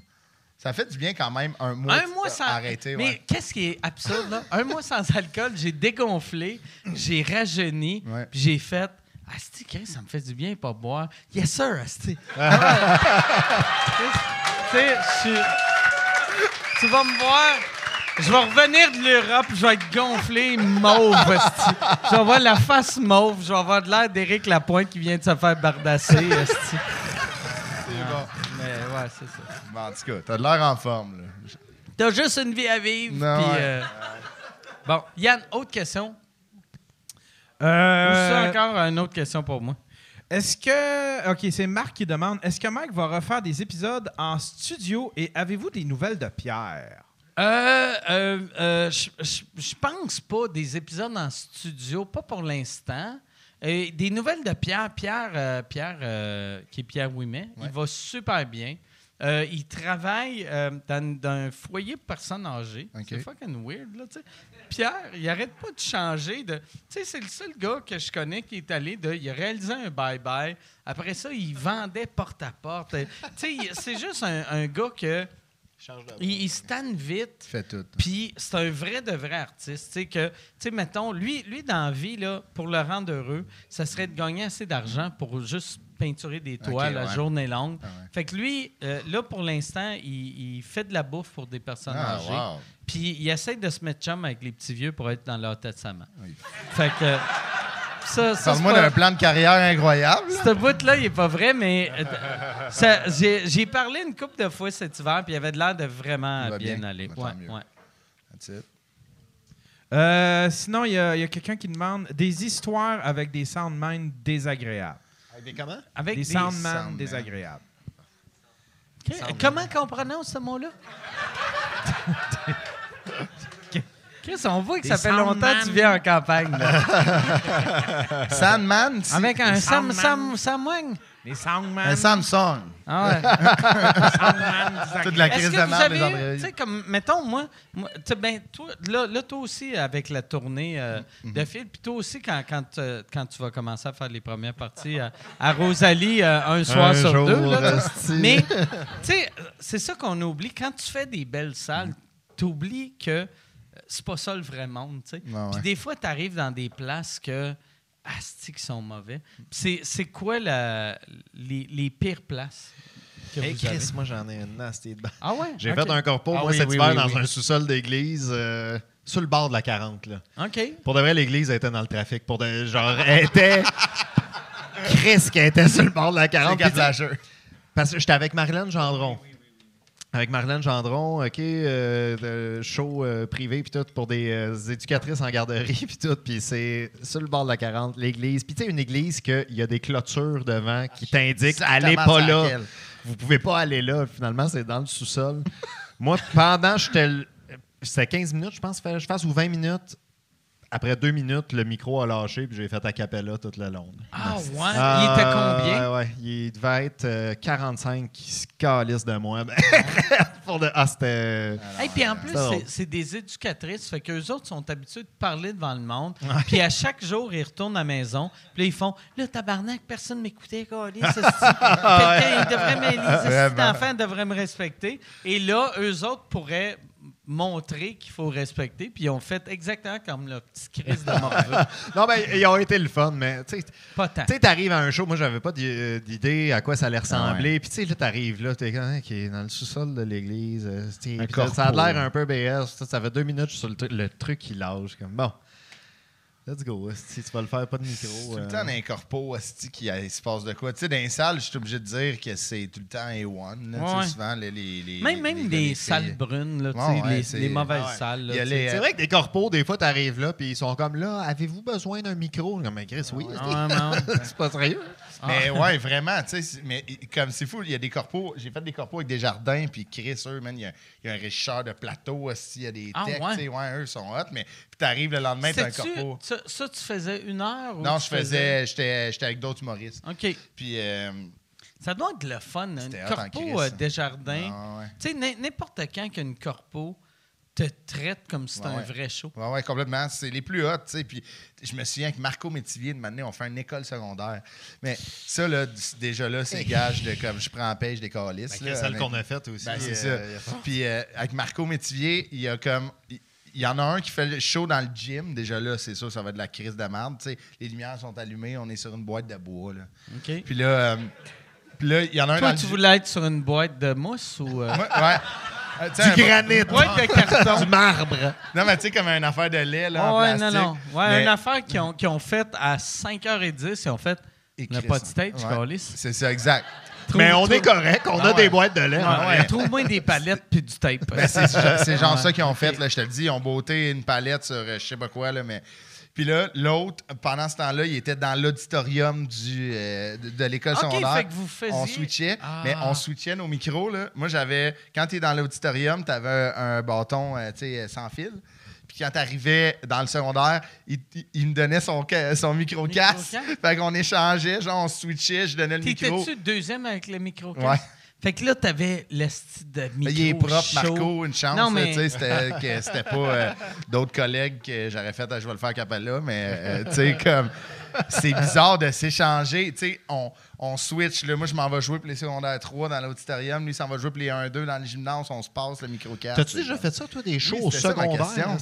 Speaker 5: Ça fait du bien quand même un mois,
Speaker 3: Un mois sans.
Speaker 5: arrêté.
Speaker 3: Mais
Speaker 5: ouais.
Speaker 3: qu'est-ce qui est absurde, là? Un mois sans alcool, j'ai dégonflé, j'ai rajeuni,
Speaker 5: Ouais.
Speaker 3: puis j'ai fait. Asti, ça me fait du bien pas boire. Yes, sir, Asti. tu sais, je suis. Tu vas me voir. Je vais revenir de l'Europe, je vais être gonflé, mauve. Je vais avoir la face mauve, je vais avoir de l'air d'Éric Lapointe qui vient de se faire bardasser.
Speaker 5: C'est bon.
Speaker 3: Mais ouais, c'est ça.
Speaker 5: Bon, en tout cas, t'as de l'air en forme. Là.
Speaker 3: T'as juste une vie à vivre.
Speaker 5: Non, ouais.
Speaker 3: euh, Bon, Yann, autre question? Ou
Speaker 4: Euh,
Speaker 3: c'est encore une autre question pour moi?
Speaker 4: Est-ce que. OK, c'est Marc qui demande est-ce que Mike va refaire des épisodes en studio et avez-vous des nouvelles de Pierre?
Speaker 3: Euh, euh, euh, je- pense pas des épisodes en studio, pas pour l'instant. Des nouvelles de Pierre. Pierre, euh, Pierre euh, qui est Pierre Ouimet, il va super bien. Il travaille dans, dans un foyer pour personnes âgées.
Speaker 5: OK.
Speaker 3: C'est fucking weird, là, tu sais. Pierre, il arrête pas de changer de... Tu sais, c'est le seul gars que je connais qui est allé de... Il a réalisé un bye-bye. Après ça, il vendait porte-à-porte. tu sais, c'est juste un, un gars que... Il, il se tanne vite.
Speaker 5: Fait tout.
Speaker 3: Puis c'est un vrai de vrai artiste. Tu sais, que, tu sais, mettons, lui, lui dans la vie, là, pour le rendre heureux, ça serait de gagner assez d'argent pour juste peinturer des toits
Speaker 5: Ok,
Speaker 3: la
Speaker 5: ouais.
Speaker 3: journée longue.
Speaker 5: Ah ouais.
Speaker 3: Fait que lui, euh, là, pour l'instant, il, il fait de la bouffe pour des personnes
Speaker 5: Ah,
Speaker 3: âgées.
Speaker 5: wow.
Speaker 3: Puis il essaie de se mettre chum avec les petits vieux pour être dans leur tête sa main.
Speaker 5: Oui.
Speaker 3: Fait que. Ça, ça, c'est
Speaker 5: Parle-moi
Speaker 3: pas-
Speaker 5: d'un plan de carrière incroyable.
Speaker 3: ce bout-là, il est pas vrai, mais euh, ça- j'ai j'ai parlé une couple de fois cet hiver, puis il avait de l'air de vraiment bien,
Speaker 5: bien.
Speaker 3: aller.
Speaker 5: Bah,
Speaker 3: Ouais,
Speaker 5: mieux.
Speaker 3: ouais.
Speaker 5: That's it.
Speaker 4: Euh, sinon, il y a, il y a quelqu'un qui demande des histoires avec des soundmen désagréables.
Speaker 6: Avec des comment?
Speaker 3: Avec
Speaker 4: Des
Speaker 3: des-
Speaker 4: soundmen désagréables.
Speaker 3: Comment qu'on prononce ce mot-là? Chris, on voit que
Speaker 4: Des
Speaker 3: ça fait longtemps que tu
Speaker 4: soundman.
Speaker 3: viens en campagne. là.
Speaker 5: Sandman, si-
Speaker 3: Avec un Sam
Speaker 4: soundman.
Speaker 3: Sam Samwang.
Speaker 4: Des soundmen.
Speaker 5: un Samsung.
Speaker 3: Ah ouais.
Speaker 5: Toute la
Speaker 3: Est-ce
Speaker 5: crise
Speaker 3: que
Speaker 5: de
Speaker 3: vous
Speaker 5: merde
Speaker 3: avez
Speaker 5: des
Speaker 3: tu sais, comme, mettons, moi, ben, toi, là, là, toi aussi, avec la tournée euh,
Speaker 5: Mm-hmm.
Speaker 3: de film, puis toi aussi, quand, quand, euh, quand tu vas commencer à faire les premières parties à, à Rosalie euh, un soir
Speaker 6: Un
Speaker 3: sur
Speaker 6: jour,
Speaker 3: deux, là, mais, tu sais, euh, c'est ça qu'on oublie. Quand tu fais des belles salles, tu oublies que euh, c'est pas ça le vrai monde, tu sais.
Speaker 5: Ouais.
Speaker 3: Puis des fois, tu arrives dans des places que, asti, qui sont mauvais. Puis C'est c'est quoi la, les, les pires places que
Speaker 6: Hey
Speaker 3: vous avez?
Speaker 6: Chris, moi j'en ai une nasty dedans.
Speaker 3: Ah ouais?
Speaker 6: J'ai fait un corpo,
Speaker 3: Ah
Speaker 6: moi,
Speaker 3: oui,
Speaker 6: cet
Speaker 3: oui,
Speaker 6: hiver,
Speaker 3: oui,
Speaker 6: dans
Speaker 3: oui.
Speaker 6: un sous-sol d'église, euh, sur le bord de la 40. Là.
Speaker 3: OK.
Speaker 6: Pour de vrai, l'église elle était dans le trafic. Pour de, genre, elle était. Chris qui était sur le bord de la 40.
Speaker 5: C'est
Speaker 6: Puis, tu sais,
Speaker 5: flasheur.
Speaker 6: Parce que j'étais avec Marlène Gendron. Avec Marlène Gendron, OK, euh, show euh, privé, puis tout, pour des euh, éducatrices en garderie, puis tout. Puis c'est sur le bord de la 40, l'église. Puis tu sais, une église qu'il y a des clôtures devant qui t'indiquent
Speaker 5: Exactement
Speaker 6: allez pas là. Vous pouvez pas aller là. Finalement, c'est dans le sous-sol. Moi, pendant, j'étais. C'était 15 minutes, je pense, je fasse, ou 20 minutes. Après deux minutes, le micro a lâché, puis j'ai fait a cappella tout le long.
Speaker 3: Ah ouais?
Speaker 6: Ah,
Speaker 3: il était combien?
Speaker 6: Ouais, ouais. Il devait être euh, 45 qui se calissent de moi. Pour de... Ah, c'était.
Speaker 3: Et puis en plus,
Speaker 6: c'est
Speaker 3: des éducatrices, fait qu'eux autres sont habitués de parler devant le monde. Puis à chaque jour, ils retournent à la maison. Puis là, ils font Là, tabarnak, personne m'écoutait, câlisse, esti. Quelqu'un, il devrait esti
Speaker 5: Vraiment.
Speaker 3: d'enfants devraient me respecter. Et là, eux autres pourraient montrer qu'il faut respecter. Puis ils ont fait exactement comme le petit crise de morveux.
Speaker 6: Non, ben, ils ont été le fun, mais tu sais, t'arrives à un show, moi, j'avais pas d'i- euh, d'idée à quoi ça allait
Speaker 5: Ah
Speaker 6: ressembler. Puis, tu sais, là, t'arrives là, t'es comme, hein, qui est dans le sous-sol de l'église. euh, ça a l'air un peu BS. Ça, ça fait deux minutes sur le, truc- le truc qui lâche. Comme, bon, let's go. Si tu vas le faire, pas de micro.
Speaker 5: Tout le
Speaker 6: euh,
Speaker 5: temps dans un corpo, asti, qui il se passe de quoi. Tu sais, dans les salles, je suis obligé de dire que c'est tout le temps A1. Là, tu sais,
Speaker 3: Ouais.
Speaker 5: souvent, les, les, les-
Speaker 3: Même, même
Speaker 5: les
Speaker 3: les
Speaker 5: les
Speaker 3: salles brunes, là, tu
Speaker 5: Ouais,
Speaker 3: sais,
Speaker 5: ouais,
Speaker 3: les, les mauvaises
Speaker 5: ouais.
Speaker 3: salles. tu
Speaker 5: les-
Speaker 6: C'est vrai que des corpos, des fois, t'arrives là, puis ils sont comme là, avez-vous besoin d'un micro? Comme, mais Chris, oui.
Speaker 3: Ah, non.
Speaker 6: c'est pas sérieux.
Speaker 5: Mais ouais, vraiment, tu sais, mais comme c'est fou, il y a des corpos, j'ai fait des corpos avec des jardins, puis Chris, eux, man, il y a, il y a un régisseur de plateau aussi, il y a des
Speaker 3: Ah,
Speaker 5: techs,
Speaker 3: ouais?
Speaker 5: tu sais, ouais, eux sont hot, mais puis t'arrives le lendemain, t'as un corpo.
Speaker 3: Ça, ça, tu faisais une heure? ou
Speaker 5: Non, je faisais, j'étais j'étais avec d'autres humoristes.
Speaker 3: OK.
Speaker 5: Puis, euh,
Speaker 3: Ça doit être le fun. Une corpo
Speaker 5: crise,
Speaker 3: euh. Desjardins.
Speaker 5: ah, ouais.
Speaker 3: Tu sais, n'importe quand qu'une corpo te traite comme si c'était
Speaker 5: Ouais,
Speaker 3: un
Speaker 5: ouais.
Speaker 3: vrai show.
Speaker 5: Ouais, ouais, complètement. C'est les plus hot, tu sais. Puis je me souviens que Marco Métivier, de maintenant, on fait une école secondaire. Mais ça, là, déjà là, c'est gage de comme je prends en pêche des calices.
Speaker 6: Ben,
Speaker 5: là,
Speaker 6: celle qu'on a faite aussi.
Speaker 5: Ben, c'est
Speaker 6: euh,
Speaker 5: ça. Puis euh, avec Marco Métivier, il y a comme. Il il y en a un qui fait le show dans le gym. Déjà là, c'est sûr, ça va être de la crise de merde. Tu sais, les lumières sont allumées, on est sur une boîte de bois. Là.
Speaker 3: OK.
Speaker 5: Puis là, euh, puis là, il y en a un
Speaker 3: Toi, tu voulais être sur une boîte de mousse ou. euh,
Speaker 5: Ouais. Euh, sais, un-
Speaker 6: Du granit.
Speaker 3: Boîte de carton.
Speaker 6: Du marbre.
Speaker 5: Non, mais tu sais, comme une affaire de lait là,
Speaker 3: Ah
Speaker 5: en
Speaker 3: ouais, non,
Speaker 5: plastique.
Speaker 3: non. Ouais,
Speaker 5: Mais-
Speaker 3: une affaire qu'ils ont, qu'ils ont faite à 5h10, ils ont fait.
Speaker 5: Et
Speaker 3: On n'a
Speaker 5: Chris,
Speaker 3: pas de stage,
Speaker 5: ouais.
Speaker 3: câlisse.
Speaker 5: C'est ça, exact.
Speaker 6: Mais on
Speaker 3: Trouve-
Speaker 6: est correct, on
Speaker 5: Ah
Speaker 6: a
Speaker 5: ouais.
Speaker 6: des boîtes de lait.
Speaker 3: Ouais,
Speaker 6: en
Speaker 3: ouais. Trouve-moi des palettes puis du tape.
Speaker 5: Ben, c'est c'est genre
Speaker 3: Ouais.
Speaker 5: ça qu'ils ont fait, là, je te le dis. Ils ont beauté une palette sur euh, je sais pas quoi, là, mais Puis là, l'autre, pendant ce temps-là, il était dans l'auditorium du, euh, de, de l'école
Speaker 3: OK,
Speaker 5: secondaire.
Speaker 3: fait que vous faisiez...
Speaker 5: On switchait,
Speaker 3: Ah.
Speaker 5: mais on switchait nos micros. Là. Moi, j'avais. Quand tu es dans l'auditorium, tu avais un, un bâton euh, tu sais, sans fil. Puis quand tu arrivais dans le secondaire, il, il- il me donnait son, son. Micro-casque? Fait qu'on échangeait, genre on switchait, je donnais le micro.
Speaker 3: T'étais-tu deuxième avec le micro
Speaker 5: Ouais.
Speaker 3: Fait que là, t'avais le style de micro
Speaker 5: Mais il est propre. Marco, une chance.
Speaker 3: Mais-
Speaker 5: tu sais, C'était que c'était pas euh, d'autres collègues que j'aurais fait, Ah, je vais le faire capella, mais euh, tu sais, comme. C'est bizarre de s'échanger. Tu sais, on, on switch. Là, moi, je m'en vais jouer pour les secondaires 3 dans l'auditorium. Lui, s'en va jouer pour les 1-2 dans le gymnase. On se passe le micro-casque.
Speaker 6: T'as-tu déjà fait ça, toi, des shows
Speaker 5: Oui,
Speaker 6: au secondaire?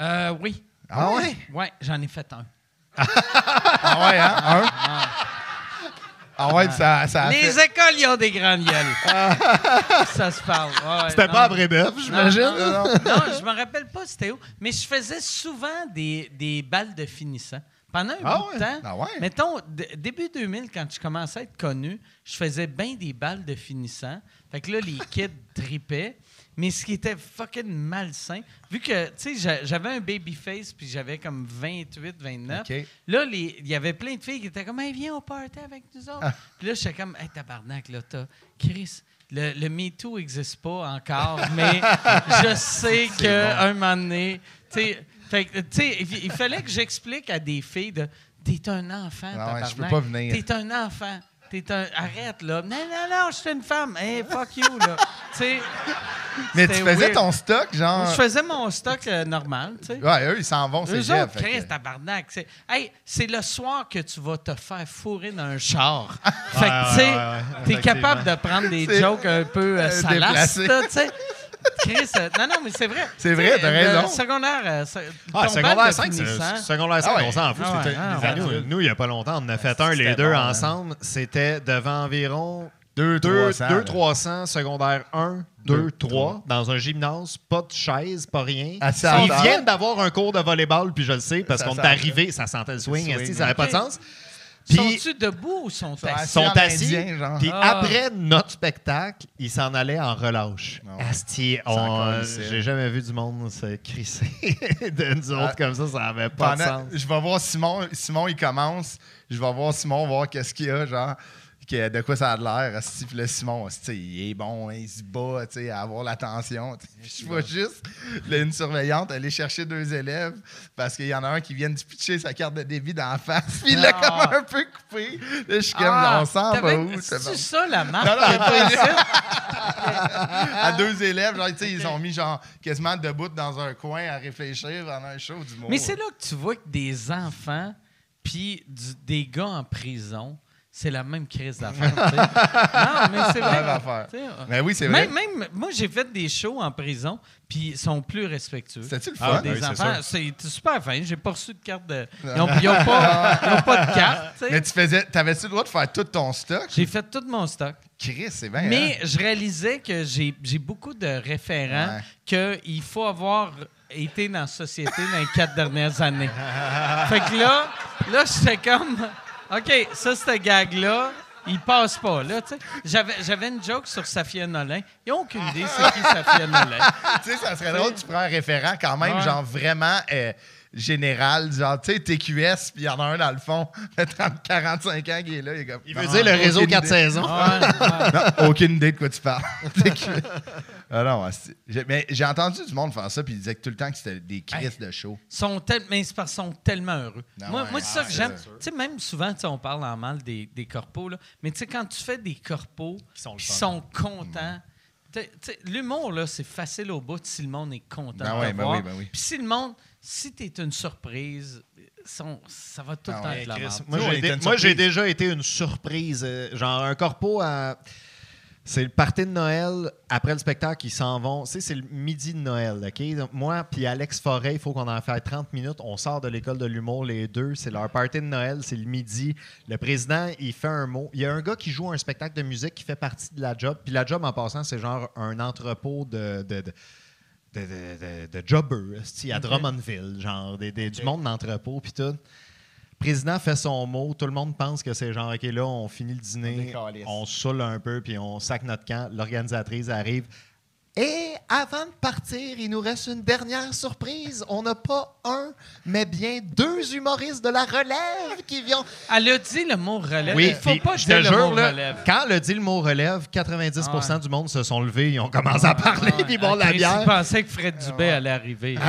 Speaker 3: Euh, oui.
Speaker 5: Ah ouais?
Speaker 3: Ouais, j'en ai fait un.
Speaker 5: Ah ouais, hein? Un? Ah ouais, puis ça, ça a
Speaker 3: Les
Speaker 5: fait-
Speaker 3: écoles, ils ont des grandes gueules. ça se parle. Ouais, ouais,
Speaker 6: C'était
Speaker 3: non.
Speaker 6: pas à Brébeuf, j'imagine?
Speaker 3: Non, non, non. Non, je me rappelle pas c'était où, mais je faisais souvent des, des balles de finissant. Pendant un
Speaker 6: Ah
Speaker 3: bout
Speaker 6: ouais?
Speaker 3: de temps,
Speaker 5: Ah ouais?
Speaker 3: mettons, d- début 2000, quand je commençais à être connu, je faisais bien des balles de finissant. Fait que là, les kids tripaient. Mais ce qui était fucking malsain, vu que, tu sais, j'a- j'avais un baby face, puis j'avais comme 28, 29.
Speaker 5: OK.
Speaker 3: Là, il y avait plein de filles qui étaient comme, hey, viens au party avec nous autres.
Speaker 5: Ah.
Speaker 3: Puis là, j'étais comme, hey, tabarnak, là, t'as. Chris, le, le MeToo n'existe pas encore, mais je sais qu'un moment donné, tu sais, il, il fallait que j'explique à des filles de, t'es un enfant,
Speaker 5: Ah ouais,
Speaker 3: tabarnak.
Speaker 5: je peux pas venir.
Speaker 3: T'es un enfant. T'es un. Arrête, là. Non, non, non, je suis une femme. Hey, fuck you, là. tu sais.
Speaker 5: Mais tu faisais
Speaker 3: weird.
Speaker 5: ton stock, genre.
Speaker 3: Je faisais mon stock euh, normal, tu sais.
Speaker 5: Ouais, eux, ils s'en vont, c'est
Speaker 3: Eux
Speaker 5: Jeff.
Speaker 3: autres,
Speaker 5: que-
Speaker 3: tabarnak. C'est hey, c'est le soir que tu vas te faire fourrer dans un char. fait que, tu sais, t'es capable de prendre des jokes un peu euh, salaces, tu sais. Chris, euh, non, non, mais c'est vrai.
Speaker 5: C'est vrai, t'as
Speaker 3: le
Speaker 5: raison.
Speaker 3: Secondaire, euh, se-
Speaker 6: Ah,
Speaker 3: ton
Speaker 6: secondaire
Speaker 3: bal de
Speaker 6: 5, c'est-
Speaker 3: finissant.
Speaker 6: secondaire 5,
Speaker 5: Ah ouais.
Speaker 6: on s'en fout.
Speaker 3: Ah
Speaker 6: c'était
Speaker 3: ah ouais.
Speaker 6: Nous, il n'y a pas longtemps, on en a fait un, les
Speaker 5: C'était
Speaker 6: deux
Speaker 5: bon, hein.
Speaker 6: ensemble. C'était devant environ
Speaker 5: Deux,
Speaker 6: 2
Speaker 5: 300, là.
Speaker 6: 300 secondaire 1, 2,
Speaker 5: Deux,
Speaker 6: 3, dans un gymnase, pas de chaise, pas rien.
Speaker 5: À
Speaker 6: Ils viennent d'avoir un cours de volleyball, puis je le sais, parce
Speaker 5: Ça
Speaker 6: qu'on est arrivé, ça sentait le swing,
Speaker 5: Le
Speaker 6: esti,
Speaker 5: swing,
Speaker 6: ça n'avait pas de
Speaker 3: ok.
Speaker 6: sens.
Speaker 3: Sont-tu debout ou sont
Speaker 5: Sont
Speaker 3: assis?
Speaker 6: ils sont assis,
Speaker 5: indien, genre?
Speaker 6: puis
Speaker 3: Ah.
Speaker 6: après notre spectacle, ils s'en allaient en relâche.
Speaker 5: Ah.
Speaker 6: Asti, j'ai jamais vu du monde se crisser de nous autres
Speaker 5: Ah.
Speaker 6: comme ça, ça n'avait pas de sens.
Speaker 5: je vais voir Simon. Simon, il commence. Je vais voir Simon, voir qu'est-ce qu'il y a, genre. Que- de quoi ça a l'air. Puis là, Simon, il est bon, hein, il se bat à avoir l'attention. Je vois juste là, une surveillante aller chercher deux élèves parce qu'il y en a un qui vient de pitcher sa carte de débit dans la face. Puis il l'a
Speaker 3: Ah.
Speaker 5: comme un peu coupé. Là, je suis comme,
Speaker 3: Ah,
Speaker 5: on s'en va où?
Speaker 3: C'est
Speaker 5: bon.
Speaker 3: ça la marque
Speaker 5: Non, non, à deux élèves, genre, ils ont mis genre quasiment debout dans un coin à réfléchir pendant un show du monde.
Speaker 3: Mais c'est là que tu vois que des enfants puis des gars en prison, c'est la même crise d'affaires. non, mais c'est vrai.
Speaker 5: Mais oui, c'est vrai.
Speaker 3: Même, même- moi, j'ai fait des shows en prison, puis ils sont plus respectueux.
Speaker 5: C'était-tu le
Speaker 6: Ah,
Speaker 5: fun?
Speaker 3: des
Speaker 6: oui,
Speaker 3: enfants, c'est super fin. J'ai pas reçu de carte de. Ils n'ont pas, ils ont pas de carte.
Speaker 5: Mais tu faisais, t'avais-tu le droit de faire tout ton stock?
Speaker 3: J'ai fait tout mon stock.
Speaker 5: Chris, c'est bien.
Speaker 3: Mais
Speaker 5: hein?
Speaker 3: je réalisais que j'ai j'ai beaucoup de référents qu'il faut avoir été dans la société dans les quatre dernières années. fait que là, là j'étais comme, OK, ça, ce gag-là, il passe pas. Là, tu sais. J'avais j'avais une joke sur Safia Nolin. Ils n'ont aucune idée c'est qui Safia Nolin.
Speaker 5: tu sais, ça serait drôle que tu prends un référent quand même,
Speaker 3: Ouais.
Speaker 5: genre vraiment euh, général, genre, tu sais, TQS, puis il y en a un dans le fond, de 30, 45 ans qui est là, il est comme.
Speaker 6: Il veut dire le réseau
Speaker 5: idée.
Speaker 6: 4 saisons.
Speaker 3: Ouais, ouais.
Speaker 5: Non, aucune idée de quoi tu parles. TQS. ah non, mais j'ai entendu du monde faire ça, puis ils disaient que tout le temps que c'était des crises de show.
Speaker 3: sont tel- mais qu'ils sont tellement heureux.
Speaker 5: Ah
Speaker 3: moi,
Speaker 5: ouais,
Speaker 3: moi c'est ça
Speaker 5: ah,
Speaker 3: que j'aime. Tu sais, même souvent, on parle en mal des, des corpos, là, mais tu sais, quand tu fais des corpos
Speaker 6: Qui sont
Speaker 3: contents, l'humour, là, c'est facile au bout si le monde est content
Speaker 5: Ben
Speaker 3: de
Speaker 5: ouais, ben
Speaker 3: voir.
Speaker 5: oui, ben oui.
Speaker 3: Puis si le monde, si tu es une surprise, ça va tout le
Speaker 5: Ah
Speaker 3: temps
Speaker 5: ouais,
Speaker 3: être la merde.
Speaker 6: moi, j'ai dé- déjà été une surprise. euh, genre, un corpo à. C'est le party de Noël. Après le spectacle, ils s'en vont. Tu sais, c'est le midi de Noël, OK? Donc, moi puis Alex Forêt, il faut qu'on en fasse 30 minutes. On sort de l'école de l'humour, les deux. C'est leur party de Noël, c'est le midi. Le président, il fait un mot. Il y a un gars qui joue un spectacle de musique qui fait partie de la job. Puis la job, en passant, c'est genre un entrepôt de... de- de- de, de, de- de jobbers, à Drummondville, genre des, des- du monde d'entrepôt, puis tout. Le président fait son mot, tout le monde pense que c'est genre, OK, là, on finit le
Speaker 5: On
Speaker 6: dîner, on, se saoule un peu, puis on sac notre camp. L'organisatrice arrive, Et avant de partir, il nous reste une dernière surprise. On n'a pas un, mais bien deux humoristes de la relève qui viennent.
Speaker 3: Elle a dit le mot relève.
Speaker 6: Oui,
Speaker 3: Il faut
Speaker 6: puis
Speaker 3: pas
Speaker 6: je te
Speaker 3: le
Speaker 6: jure,
Speaker 3: mot
Speaker 6: là,
Speaker 3: relève.
Speaker 6: quand elle a dit le mot relève, 90
Speaker 3: Ah ouais.
Speaker 6: du monde se sont levés, ils ont commencé à parler, puis ils boivent de la bière.
Speaker 3: il pensait que Fred Dubé allait arriver.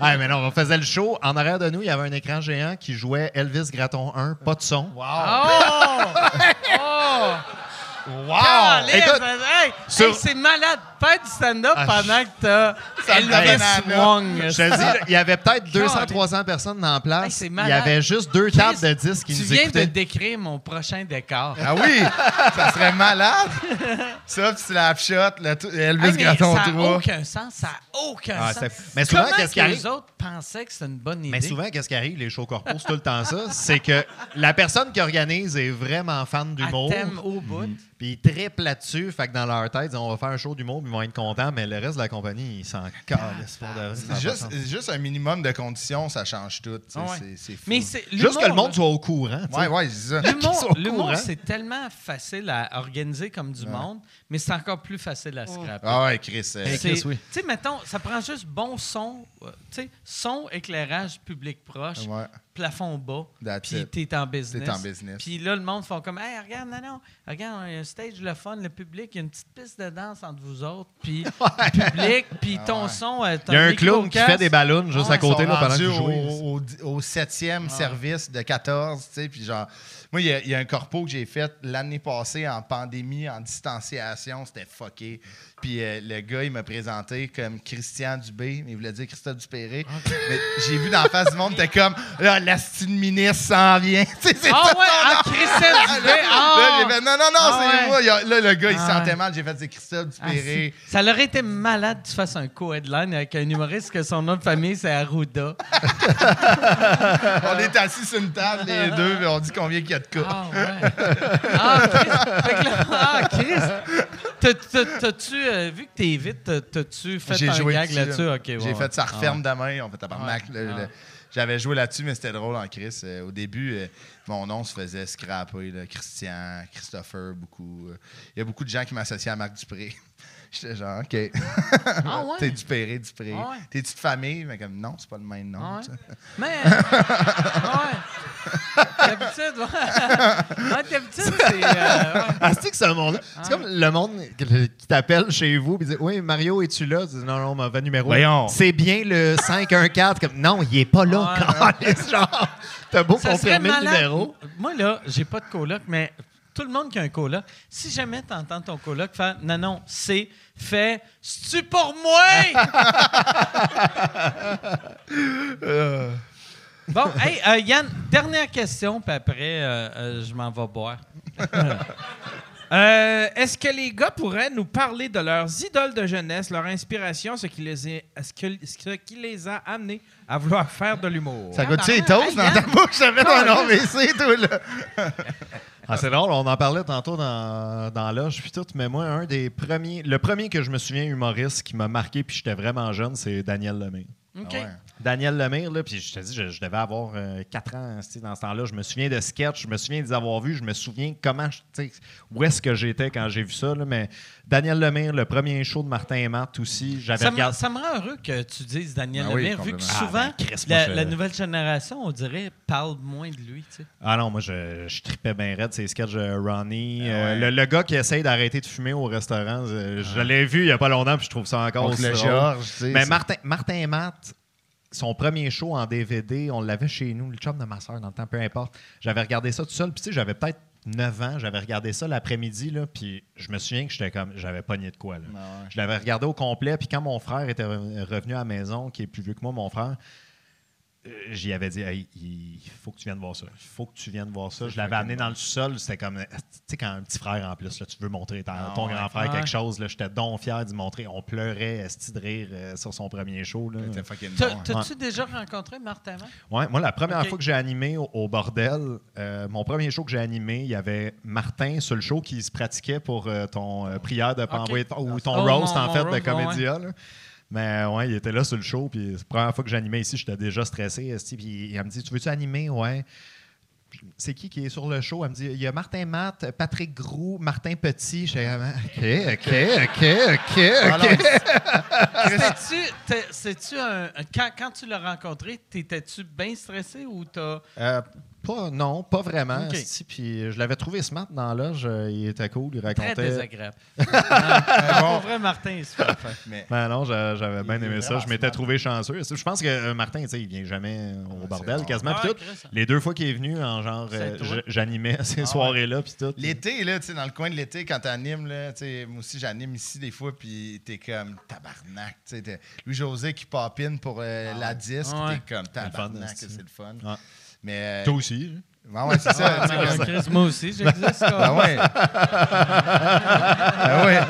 Speaker 6: Ah, mais non, on faisait le show. En arrière de nous, il y avait un écran géant qui jouait Elvis Graton 1, pas de son.
Speaker 3: Oh! oh!
Speaker 6: Wow! Écoute,
Speaker 3: hey,
Speaker 6: sur-
Speaker 3: hey, c'est malade. Fais du stand-up
Speaker 6: Ah,
Speaker 3: pendant que t'as
Speaker 5: me
Speaker 3: Elvis
Speaker 5: donne
Speaker 3: Wong.
Speaker 6: Je te dis, là, il y avait peut-être
Speaker 3: Caliste.
Speaker 6: 200-300 personnes dans la
Speaker 3: Hey,
Speaker 6: place.
Speaker 3: c'est
Speaker 6: il y
Speaker 3: malade.
Speaker 6: avait juste deux tables de disques qui
Speaker 3: Tu
Speaker 6: nous
Speaker 3: viens
Speaker 6: écoutaient.
Speaker 3: de décrire mon prochain décor.
Speaker 5: Ah oui, ça serait malade. Ça, puis Slapshot, le t- Elvis
Speaker 3: Hey, mais
Speaker 5: Graton
Speaker 3: ça n'a
Speaker 5: 3.
Speaker 3: aucun sens. Ça n'a aucun
Speaker 6: Ah,
Speaker 3: sens.
Speaker 6: c'est- mais souvent,
Speaker 3: Comment
Speaker 6: qu'est-ce qui
Speaker 3: que
Speaker 6: arrive?
Speaker 3: les autres pensaient que c'était une bonne idée?
Speaker 6: Mais souvent, qu'est-ce qui arrive, les shows corpos, c'est tout le temps ça, c'est que la personne qui organise est vraiment fan
Speaker 3: Elle
Speaker 6: d'humour.
Speaker 3: t'aime au bout.
Speaker 6: Puis ils trippent là-dessus. Fait que dans leur tête, ils disent, on va faire un show d'humour, puis ils vont être contents, mais le reste de la compagnie, ils s'en calissent pour de vrai. Ça a pas de
Speaker 5: Juste,
Speaker 6: sens.
Speaker 5: juste un minimum de conditions, ça change tout. tu sais,
Speaker 3: Ah ouais.
Speaker 5: c'est- C'est fou.
Speaker 3: Mais c'est
Speaker 6: Juste que le monde soit au courant. tu sais.
Speaker 5: Ouais, ouais, c'est ça.
Speaker 6: qu'ils
Speaker 3: L'humour,
Speaker 6: sont au
Speaker 3: l'humour,
Speaker 6: courant.
Speaker 3: c'est tellement facile à organiser comme du monde, mais c'est encore plus facile à scraper.
Speaker 5: Ah ouais, Chris. euh,
Speaker 6: Chris, oui.
Speaker 3: Tu sais, mettons, ça prend juste bon son, euh, tu sais, son, éclairage public proche,
Speaker 5: ouais.
Speaker 3: plafond bas, puis t'es en business.
Speaker 5: T'es en business.
Speaker 3: Puis là, le monde font comme, hey, regarde, non, non, regarde, il y a un stage, le fun, le public, il y a une petite piste de danse entre vous autres, puis le public, puis ton son, euh, ton
Speaker 6: Il y a un clown qui fait des ballons juste
Speaker 3: Ouais,
Speaker 6: à côté là, pendant
Speaker 5: rendus
Speaker 6: qu'il joue.
Speaker 5: au, au, au septième service de 14, tu sais, puis genre... Moi, il y a- un corpo que j'ai fait l'année passée en pandémie, en distanciation, c'était fucké. Puis euh, le gars, il m'a présenté comme Christian Dubé, mais il voulait dire Christophe Dupéré. Mais j'ai vu dans la face du monde, t'es comme, là, la ministre s'en vient. C'est
Speaker 3: Ah ouais, ah,
Speaker 5: nom.
Speaker 3: Christelle Dubé,
Speaker 5: Là,
Speaker 3: ah!
Speaker 5: j'ai fait, non, non, non,
Speaker 3: Ah
Speaker 5: c'est
Speaker 3: ouais.
Speaker 5: moi. A- Là, le gars, il
Speaker 3: Ah
Speaker 5: se sentait
Speaker 3: ouais.
Speaker 5: mal. J'ai fait, c'est Christophe
Speaker 3: Ah,
Speaker 5: Dupéré.
Speaker 3: si. Ça aurait été malade que tu fasses un co-headline avec un humoriste que son nom de famille, c'est Arruda.
Speaker 5: on est assis sur une table, les deux, et on dit combien qu'il y a de cas.
Speaker 3: Ah, ouais. Ah, Chris. Fait que là, ah, Chris. T'as- t'as- T'as-tu, euh, vu que t'es vite, t'as- t'as-tu fait
Speaker 5: J'ai
Speaker 3: un
Speaker 5: joué
Speaker 3: gag
Speaker 5: dessus,
Speaker 3: là-dessus?
Speaker 5: là.
Speaker 3: OK, ouais,
Speaker 5: J'ai
Speaker 3: ouais.
Speaker 5: fait ça
Speaker 3: Ah,
Speaker 5: referme demain. On fait tabarnak.
Speaker 3: Ouais.
Speaker 5: le- le-
Speaker 3: Ah.
Speaker 5: J'avais joué là-dessus, mais c'était drôle en Chris. Euh, au début, euh, mon nom se faisait scraper. là. Christian, Christopher, beaucoup. euh. Il y a beaucoup de gens qui m'associaient à Marc Dupré. J'étais genre, OK.
Speaker 3: Ah ouais?
Speaker 5: T'es Dupéré, Dupré.
Speaker 3: Ah ouais?
Speaker 5: T'es-tu de famille? Mais comme, non, c'est pas le même nom.
Speaker 3: Ah ouais?
Speaker 5: tu sais.
Speaker 3: Mais. ouais. D'habitude, ouais. Ouais, d'habitude, c'est. euh, ouais.
Speaker 6: Ah, c'est que ce monde C'est comme le monde qui t'appelle chez vous et dit Oui, Mario, es-tu là? Tu dis, non, non, mauvais numéro.
Speaker 5: Voyons.
Speaker 6: C'est bien le 514. Comme, non, il est pas là.
Speaker 3: Ouais,
Speaker 6: genre, t'as beau
Speaker 3: Ça
Speaker 6: confirmer le numéro.
Speaker 3: Moi, là, j'ai pas de coloc, mais tout le monde qui a un coloc, si jamais tu entends ton coloc faire Non, non, c'est fait, c'est-tu pour moi? bon, hey, euh, Yann, dernière question, puis après, euh, euh, je m'en vais boire.
Speaker 4: Euh, Est-ce que les gars pourraient nous parler de leurs idoles de jeunesse, leur inspiration, ce qui les, est- ce que- ce qui les a amenés à vouloir faire de l'humour?
Speaker 5: Ça goûte-tu les
Speaker 3: Hey,
Speaker 5: toasts dans ta bouche? Ça fait un AVC, toi, là.
Speaker 6: Ah, c'est drôle, on en parlait tantôt dans, dans l'âge puis tout, mais moi, un des premiers, le premier que je me souviens humoriste qui m'a marqué puis j'étais vraiment jeune, c'est Daniel Lemire.
Speaker 3: OK.
Speaker 5: Ah ouais.
Speaker 6: Daniel Lemire, là, puis je te dis, je, je devais avoir 4 ans tu sais, dans ce temps-là. Je me souviens de sketchs, je me souviens de les avoir vus, je me souviens comment, je- tu sais, où est-ce que j'étais quand j'ai vu ça. là, mais Daniel Lemire, le premier show de Martin et Matt aussi, j'avais
Speaker 3: Ça ça me rend heureux que tu dises Daniel
Speaker 5: Ah oui,
Speaker 3: Lemire, vu que souvent,
Speaker 6: Ah, ben, Chris,
Speaker 3: la,
Speaker 6: je-
Speaker 3: la nouvelle génération, on dirait, parle moins de lui. tu sais.
Speaker 6: Ah non, moi, je, je tripais bien raide ces sketchs de Ronnie.
Speaker 5: Ah
Speaker 6: Euh,
Speaker 5: ouais.
Speaker 6: le, le gars qui essaye d'arrêter de fumer au restaurant, euh, je l'ai vu il n'y a pas longtemps, puis je trouve ça encore aussi
Speaker 5: le sais.
Speaker 6: Mais
Speaker 5: c'est-
Speaker 6: Martin, Martin et Matt, son premier show en DVD, on l'avait chez nous, le chum de ma soeur dans le temps, peu importe. J'avais regardé ça tout seul, puis tu sais, j'avais peut-être 9 ans, j'avais regardé ça l'après-midi, puis je me souviens que j'étais comme, j'avais pogné de quoi, là.
Speaker 5: Ah ouais.
Speaker 6: Je l'avais regardé au complet, puis quand mon frère était re- revenu à la maison, qui est plus vieux que moi, mon frère, j'y avais dit, Hey, il faut que tu viennes voir ça. Il faut que tu viennes voir ça. Je l'avais amené dans le sous-sol. C'était comme, euh, tu sais, quand un petit frère en plus, là, tu veux montrer
Speaker 5: Ah
Speaker 6: ton
Speaker 5: ouais.
Speaker 6: grand frère
Speaker 3: Ouais.
Speaker 6: quelque chose. là, J'étais donc fier d'y montrer. On pleurait, esti de rire euh, sur son premier show. là.
Speaker 5: C'était fucking
Speaker 3: T'as-
Speaker 5: bon. hein.
Speaker 3: T'as-tu déjà rencontré Martin Matt?
Speaker 6: Ouais, moi, la première fois que j'ai animé au, au bordel, euh, mon premier show que j'ai animé, il y avait Martin sur le show qui se pratiquait pour euh, ton euh, prière de pas envoyer ou ton
Speaker 3: Oh,
Speaker 6: roast
Speaker 3: mon-
Speaker 6: en
Speaker 3: mon
Speaker 6: fait
Speaker 3: roast,
Speaker 6: de
Speaker 3: ouais,
Speaker 6: comédia. là. Mais ouais, il était là sur le show. Puis la première fois que j'animais ici, j'étais déjà stressé. Puis il me dit Tu veux-tu animer Ouais. c'est qui qui est sur le show? Elle me dit, il y a Martin Matt, Patrick Groux, Martin Petit. Je OK, OK, OK, OK, OK.
Speaker 3: C'est-tu un, un- quand, quand tu l'as rencontré, t'étais-tu bien stressé ou t'as.
Speaker 6: Euh, pas, non, pas vraiment. Puis je l'avais trouvé smart dans la loge. euh, Il était cool, il
Speaker 3: Très
Speaker 6: racontait.
Speaker 3: désagréable. Ah, Pour vrai, Martin, il se fait.
Speaker 5: Mais
Speaker 6: Ben non, j'a- j'avais bien aimé ça. Je m'étais trouvé chanceux. Je pense que euh, Martin, tu sais, il vient jamais au bordel
Speaker 5: bon.
Speaker 6: quasiment.
Speaker 3: Ah ouais,
Speaker 6: tout.
Speaker 3: Chris.
Speaker 6: Les deux fois qu'il est venu, en genre, euh, j'animais ces soirées-là. Puis tout.
Speaker 5: L'été, là, tu sais, dans le coin de l'été, quand t'animes, là, tu sais, moi aussi, j'anime ici des fois, puis t'es comme tabarnak, tu sais. t'es- Louis-José qui papine pour euh, la disque,
Speaker 3: Ouais.
Speaker 5: t'es comme tabarnak, c'est le fun. Mais. euh,
Speaker 6: Toi aussi.
Speaker 5: Ouais, ouais, c'est ça.
Speaker 3: Ah,
Speaker 5: comme-
Speaker 3: Chris, moi aussi, j'existe.
Speaker 5: Ben ouais. Ben ouais.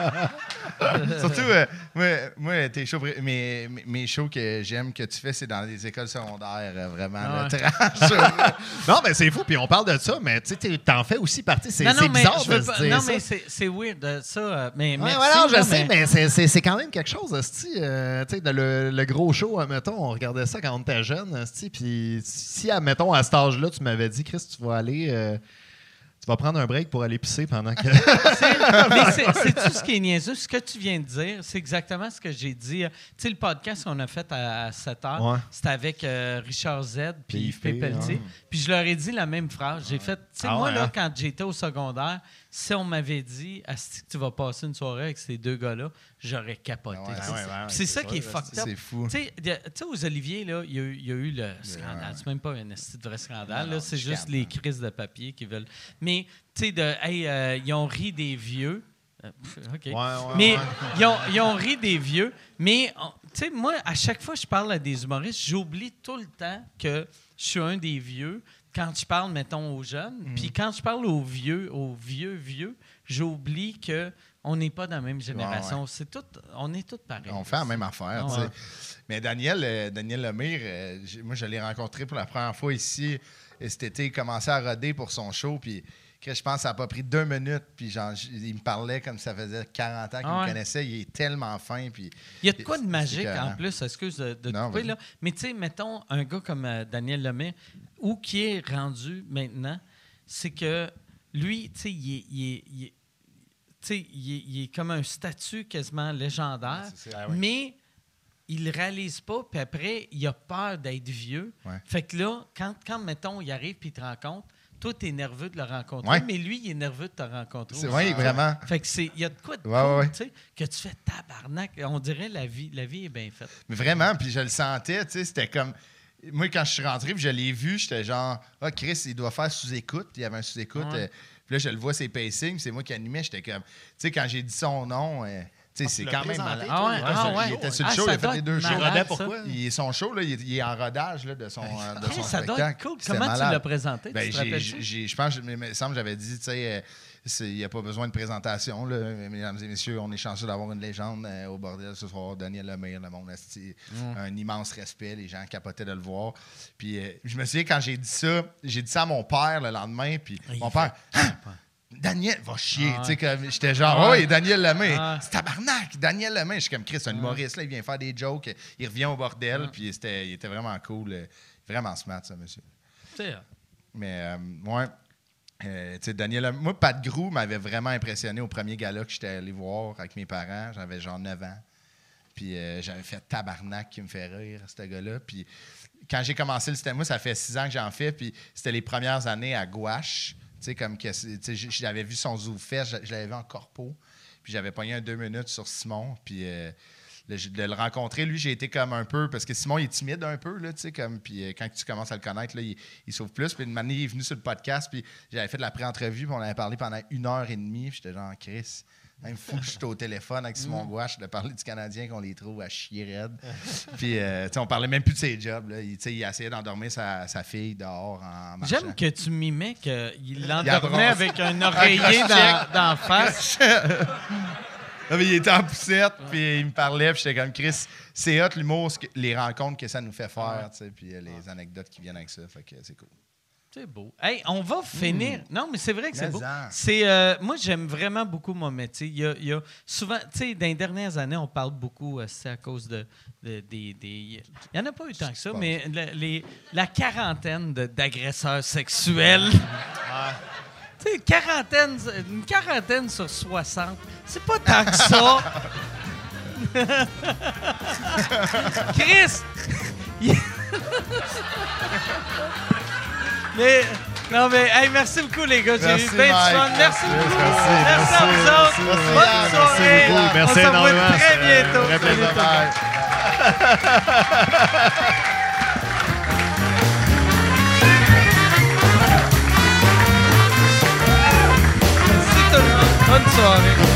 Speaker 5: Surtout, euh, moi, moi, tes shows, mes, mes- shows que j'aime que tu fais, c'est dans les écoles secondaires, euh, vraiment,
Speaker 3: Ah
Speaker 5: le
Speaker 3: ouais.
Speaker 5: trash.
Speaker 6: Non, mais c'est fou. Puis on parle de ça, mais tu sais, t'en fais aussi partie. C'est
Speaker 3: Non, non, mais
Speaker 6: bizarre de se dire
Speaker 3: Non,
Speaker 6: ça.
Speaker 3: mais c'est weird, ça. euh, Mais
Speaker 6: Ouais,
Speaker 3: merci,
Speaker 6: je sais, mais c'est- quand même quelque chose. Euh, tu sais, le, le gros show, admettons, on regardait ça quand on était jeune, puis si, admettons, à cet âge-là, tu m'avais dit, Chris, tu vas aller... euh, tu vas prendre un break pour aller pisser pendant que...
Speaker 3: Mais c'est- c'est-tu ce qui est niaiseux? Ce que tu viens de dire, c'est exactement ce que j'ai dit. Tu sais, le podcast qu'on a fait à, 7 heures,
Speaker 6: Ouais.
Speaker 3: c'était avec euh, Richard Z puis Yves P.
Speaker 6: Yves P,
Speaker 3: Pelletier.
Speaker 6: ouais.
Speaker 3: Puis je leur ai dit la même phrase. J'ai fait, tu sais,
Speaker 6: Ah
Speaker 3: moi,
Speaker 6: ouais,
Speaker 3: là,
Speaker 6: hein?
Speaker 3: quand j'étais au secondaire, si on m'avait dit, Asti, que tu vas passer une soirée avec ces deux gars-là, j'aurais capoté.
Speaker 5: Ah ouais,
Speaker 3: C'est-
Speaker 5: ouais,
Speaker 3: ça qui est fucked up.
Speaker 5: C'est fou.
Speaker 3: Tu sais, aux Oliviers, là, il y, a eu- il y a eu le scandale. C'est même pas un vrai scandale. C'est juste les crises de papier qui veulent. Mais, tu sais, de, hey, euh, ils ont ri des vieux. Euh, OK.
Speaker 6: Ouais, ouais,
Speaker 3: mais
Speaker 6: ouais.
Speaker 3: Ils, ont, ils ont ri des vieux. Mais, tu sais, moi, à chaque fois que je parle à des humoristes, j'oublie tout le temps que je suis un des vieux quand je parle, mettons, aux jeunes.
Speaker 5: Mm.
Speaker 3: Puis quand je parle aux vieux, aux vieux, vieux, j'oublie que on n'est pas dans la même génération. C'est tout, on est tous pareils.
Speaker 5: On fait la même affaire. Tu sais.
Speaker 3: ouais.
Speaker 5: Mais Daniel, euh, Daniel Lemire, euh, moi, je l'ai rencontré pour la première fois ici et cet été. Il commençait à roder pour son show. Puis, que je pense que ça n'a pas pris deux minutes. Puis, genre, il me parlait comme ça faisait 40 ans qu'il
Speaker 3: Ah ouais.
Speaker 5: me connaissait. Il est tellement fin. Puis,
Speaker 3: Il y a de quoi de magique en plus, excuse de, de
Speaker 5: Non,
Speaker 3: couper, là. Mais tu sais, mettons un gars comme euh, Daniel Lemay, où qui est rendu maintenant, c'est que lui, tu sais, il est, il est- il est- tu sais, il est- il est comme un statut quasiment légendaire,
Speaker 5: c'est ça, ah ouais.
Speaker 3: mais il le réalise pas, puis après, il a peur d'être vieux.
Speaker 5: Ouais.
Speaker 3: Fait que là, quand, quand mettons, il arrive puis il te rencontre, toi, tu es nerveux de le rencontrer,
Speaker 5: Ouais.
Speaker 3: mais lui, il est nerveux de te rencontrer.
Speaker 5: c'est oui, vraiment.
Speaker 3: Fait que c'est, il y a de quoi de
Speaker 5: Ouais,
Speaker 3: cool, que tu fais tabarnak. On dirait la vie, la vie est bien faite.
Speaker 5: Mais vraiment, puis je le sentais, tu sais, c'était comme. Moi, quand je suis rentré, puis je l'ai vu, j'étais genre, ah, Chris, il doit faire sous-écoute. Il y avait un sous-écoute.
Speaker 3: Ouais.
Speaker 5: euh, puis là, je le vois, ses pacings, c'est moi qui animais. J'étais comme, tu sais, quand j'ai dit son nom, euh, tu sais, c'est
Speaker 6: tu l'as
Speaker 5: quand même malade.
Speaker 3: Ah ouais,
Speaker 5: Il
Speaker 3: ah ouais.
Speaker 5: Il était sur le
Speaker 3: Ah,
Speaker 5: show, il a fait
Speaker 3: doit
Speaker 5: les deux shows.
Speaker 3: malade,
Speaker 6: pourquoi?
Speaker 5: Il est son show, là, il, est, il est en rodage là, de son, euh, de son
Speaker 3: ça doit
Speaker 5: spectacle.
Speaker 3: être cool. Comment tu
Speaker 5: malade.
Speaker 3: l'as présenté?
Speaker 5: Ben,
Speaker 3: tu
Speaker 5: je pense, il me semble, j'avais dit, tu sais, euh, c'est- il n'y a pas besoin de présentation. Là. Mesdames et messieurs, on est chanceux d'avoir une légende euh, au bordel ce soir. Daniel Lemire, le monde esti, un immense respect. Les gens capotaient de le voir. Puis euh, je me souviens, quand j'ai dit ça, j'ai dit ça à mon père le lendemain. Puis
Speaker 3: Ah,
Speaker 5: mon père, Hein? Daniel, va chier.
Speaker 3: Ah,
Speaker 5: Tu sais, comme, J'étais genre,
Speaker 3: Ah,
Speaker 5: oui, Daniel Lemire.
Speaker 3: Ah.
Speaker 5: C'est tabarnak, Daniel Lemire. Je suis comme Chris, un humoriste, là, il vient faire des jokes. Il revient au bordel. Puis c'était, il était vraiment cool. euh, Vraiment smart, ça, monsieur. Mais, euh, ouais. Euh, Daniel, moi, Pat Grou m'avait vraiment impressionné au premier gala que j'étais allé voir avec mes parents. J'avais genre 9 ans. Puis euh, j'avais fait tabarnak qui me fait rire, ce gars-là. Puis quand j'ai commencé le système, moi, ça fait six ans que j'en fais. Puis c'était les premières années à Gouache. Tu sais, comme que, j'avais vu son Zoo Fest, je, je l'avais vu en corpo. Puis j'avais pogné un deux minutes sur Simon. Puis euh, le- de le rencontrer, lui, j'ai été comme un peu. Parce que Simon, il est timide un peu, là, tu sais, comme. Puis euh, quand tu commences à le connaître, là, il, il s'ouvre plus. Puis une année, il est venu sur le podcast. Puis j'avais fait de la pré-entrevue. Puis on avait parlé pendant une heure et demie. Puis j'étais genre, Chris. Même fou que j'étais au téléphone avec Simon Gouache de parler du Canadien qu'on les trouve à chier raide. Puis, euh, tu sais, on parlait même plus de ses jobs. Là. Il, tu sais, il essayait d'endormir sa, sa fille dehors en marchant.
Speaker 3: J'aime que tu mimais qu'il
Speaker 5: Il
Speaker 3: l'endormait avec un oreiller la face.
Speaker 5: Ah, mais il était en poussette, puis il me parlait, puis j'étais comme Chris, c'est hot l'humour, les rencontres que ça nous fait faire, tu sais, puis euh, les anecdotes qui viennent avec ça, fait que c'est cool.
Speaker 3: C'est beau. Hey, on va finir. Non, mais c'est vrai que c'est beau. C'est, euh, moi, j'aime vraiment beaucoup mon métier. Il y a, il y a souvent, tu sais, dans les dernières années, on parle beaucoup, euh, c'est à cause de, de- des. Il n'y en a pas eu tant que ça, mais le- les- la quarantaine d'agresseurs sexuels. Tu sais, quarantaine, une quarantaine sur 60, c'est pas tant que ça. Chris! mais, non, mais, hey, merci beaucoup, les gars. J'ai
Speaker 5: Merci,
Speaker 3: eu bien du fun. Merci
Speaker 5: Merci,
Speaker 3: beaucoup.
Speaker 6: merci,
Speaker 3: Merci, à
Speaker 6: merci,
Speaker 3: vous autres.
Speaker 6: merci,
Speaker 3: Bonne
Speaker 5: merci
Speaker 3: soirée.
Speaker 5: beaucoup.
Speaker 3: On
Speaker 6: Merci
Speaker 3: se revoit très bientôt. Anzeigen.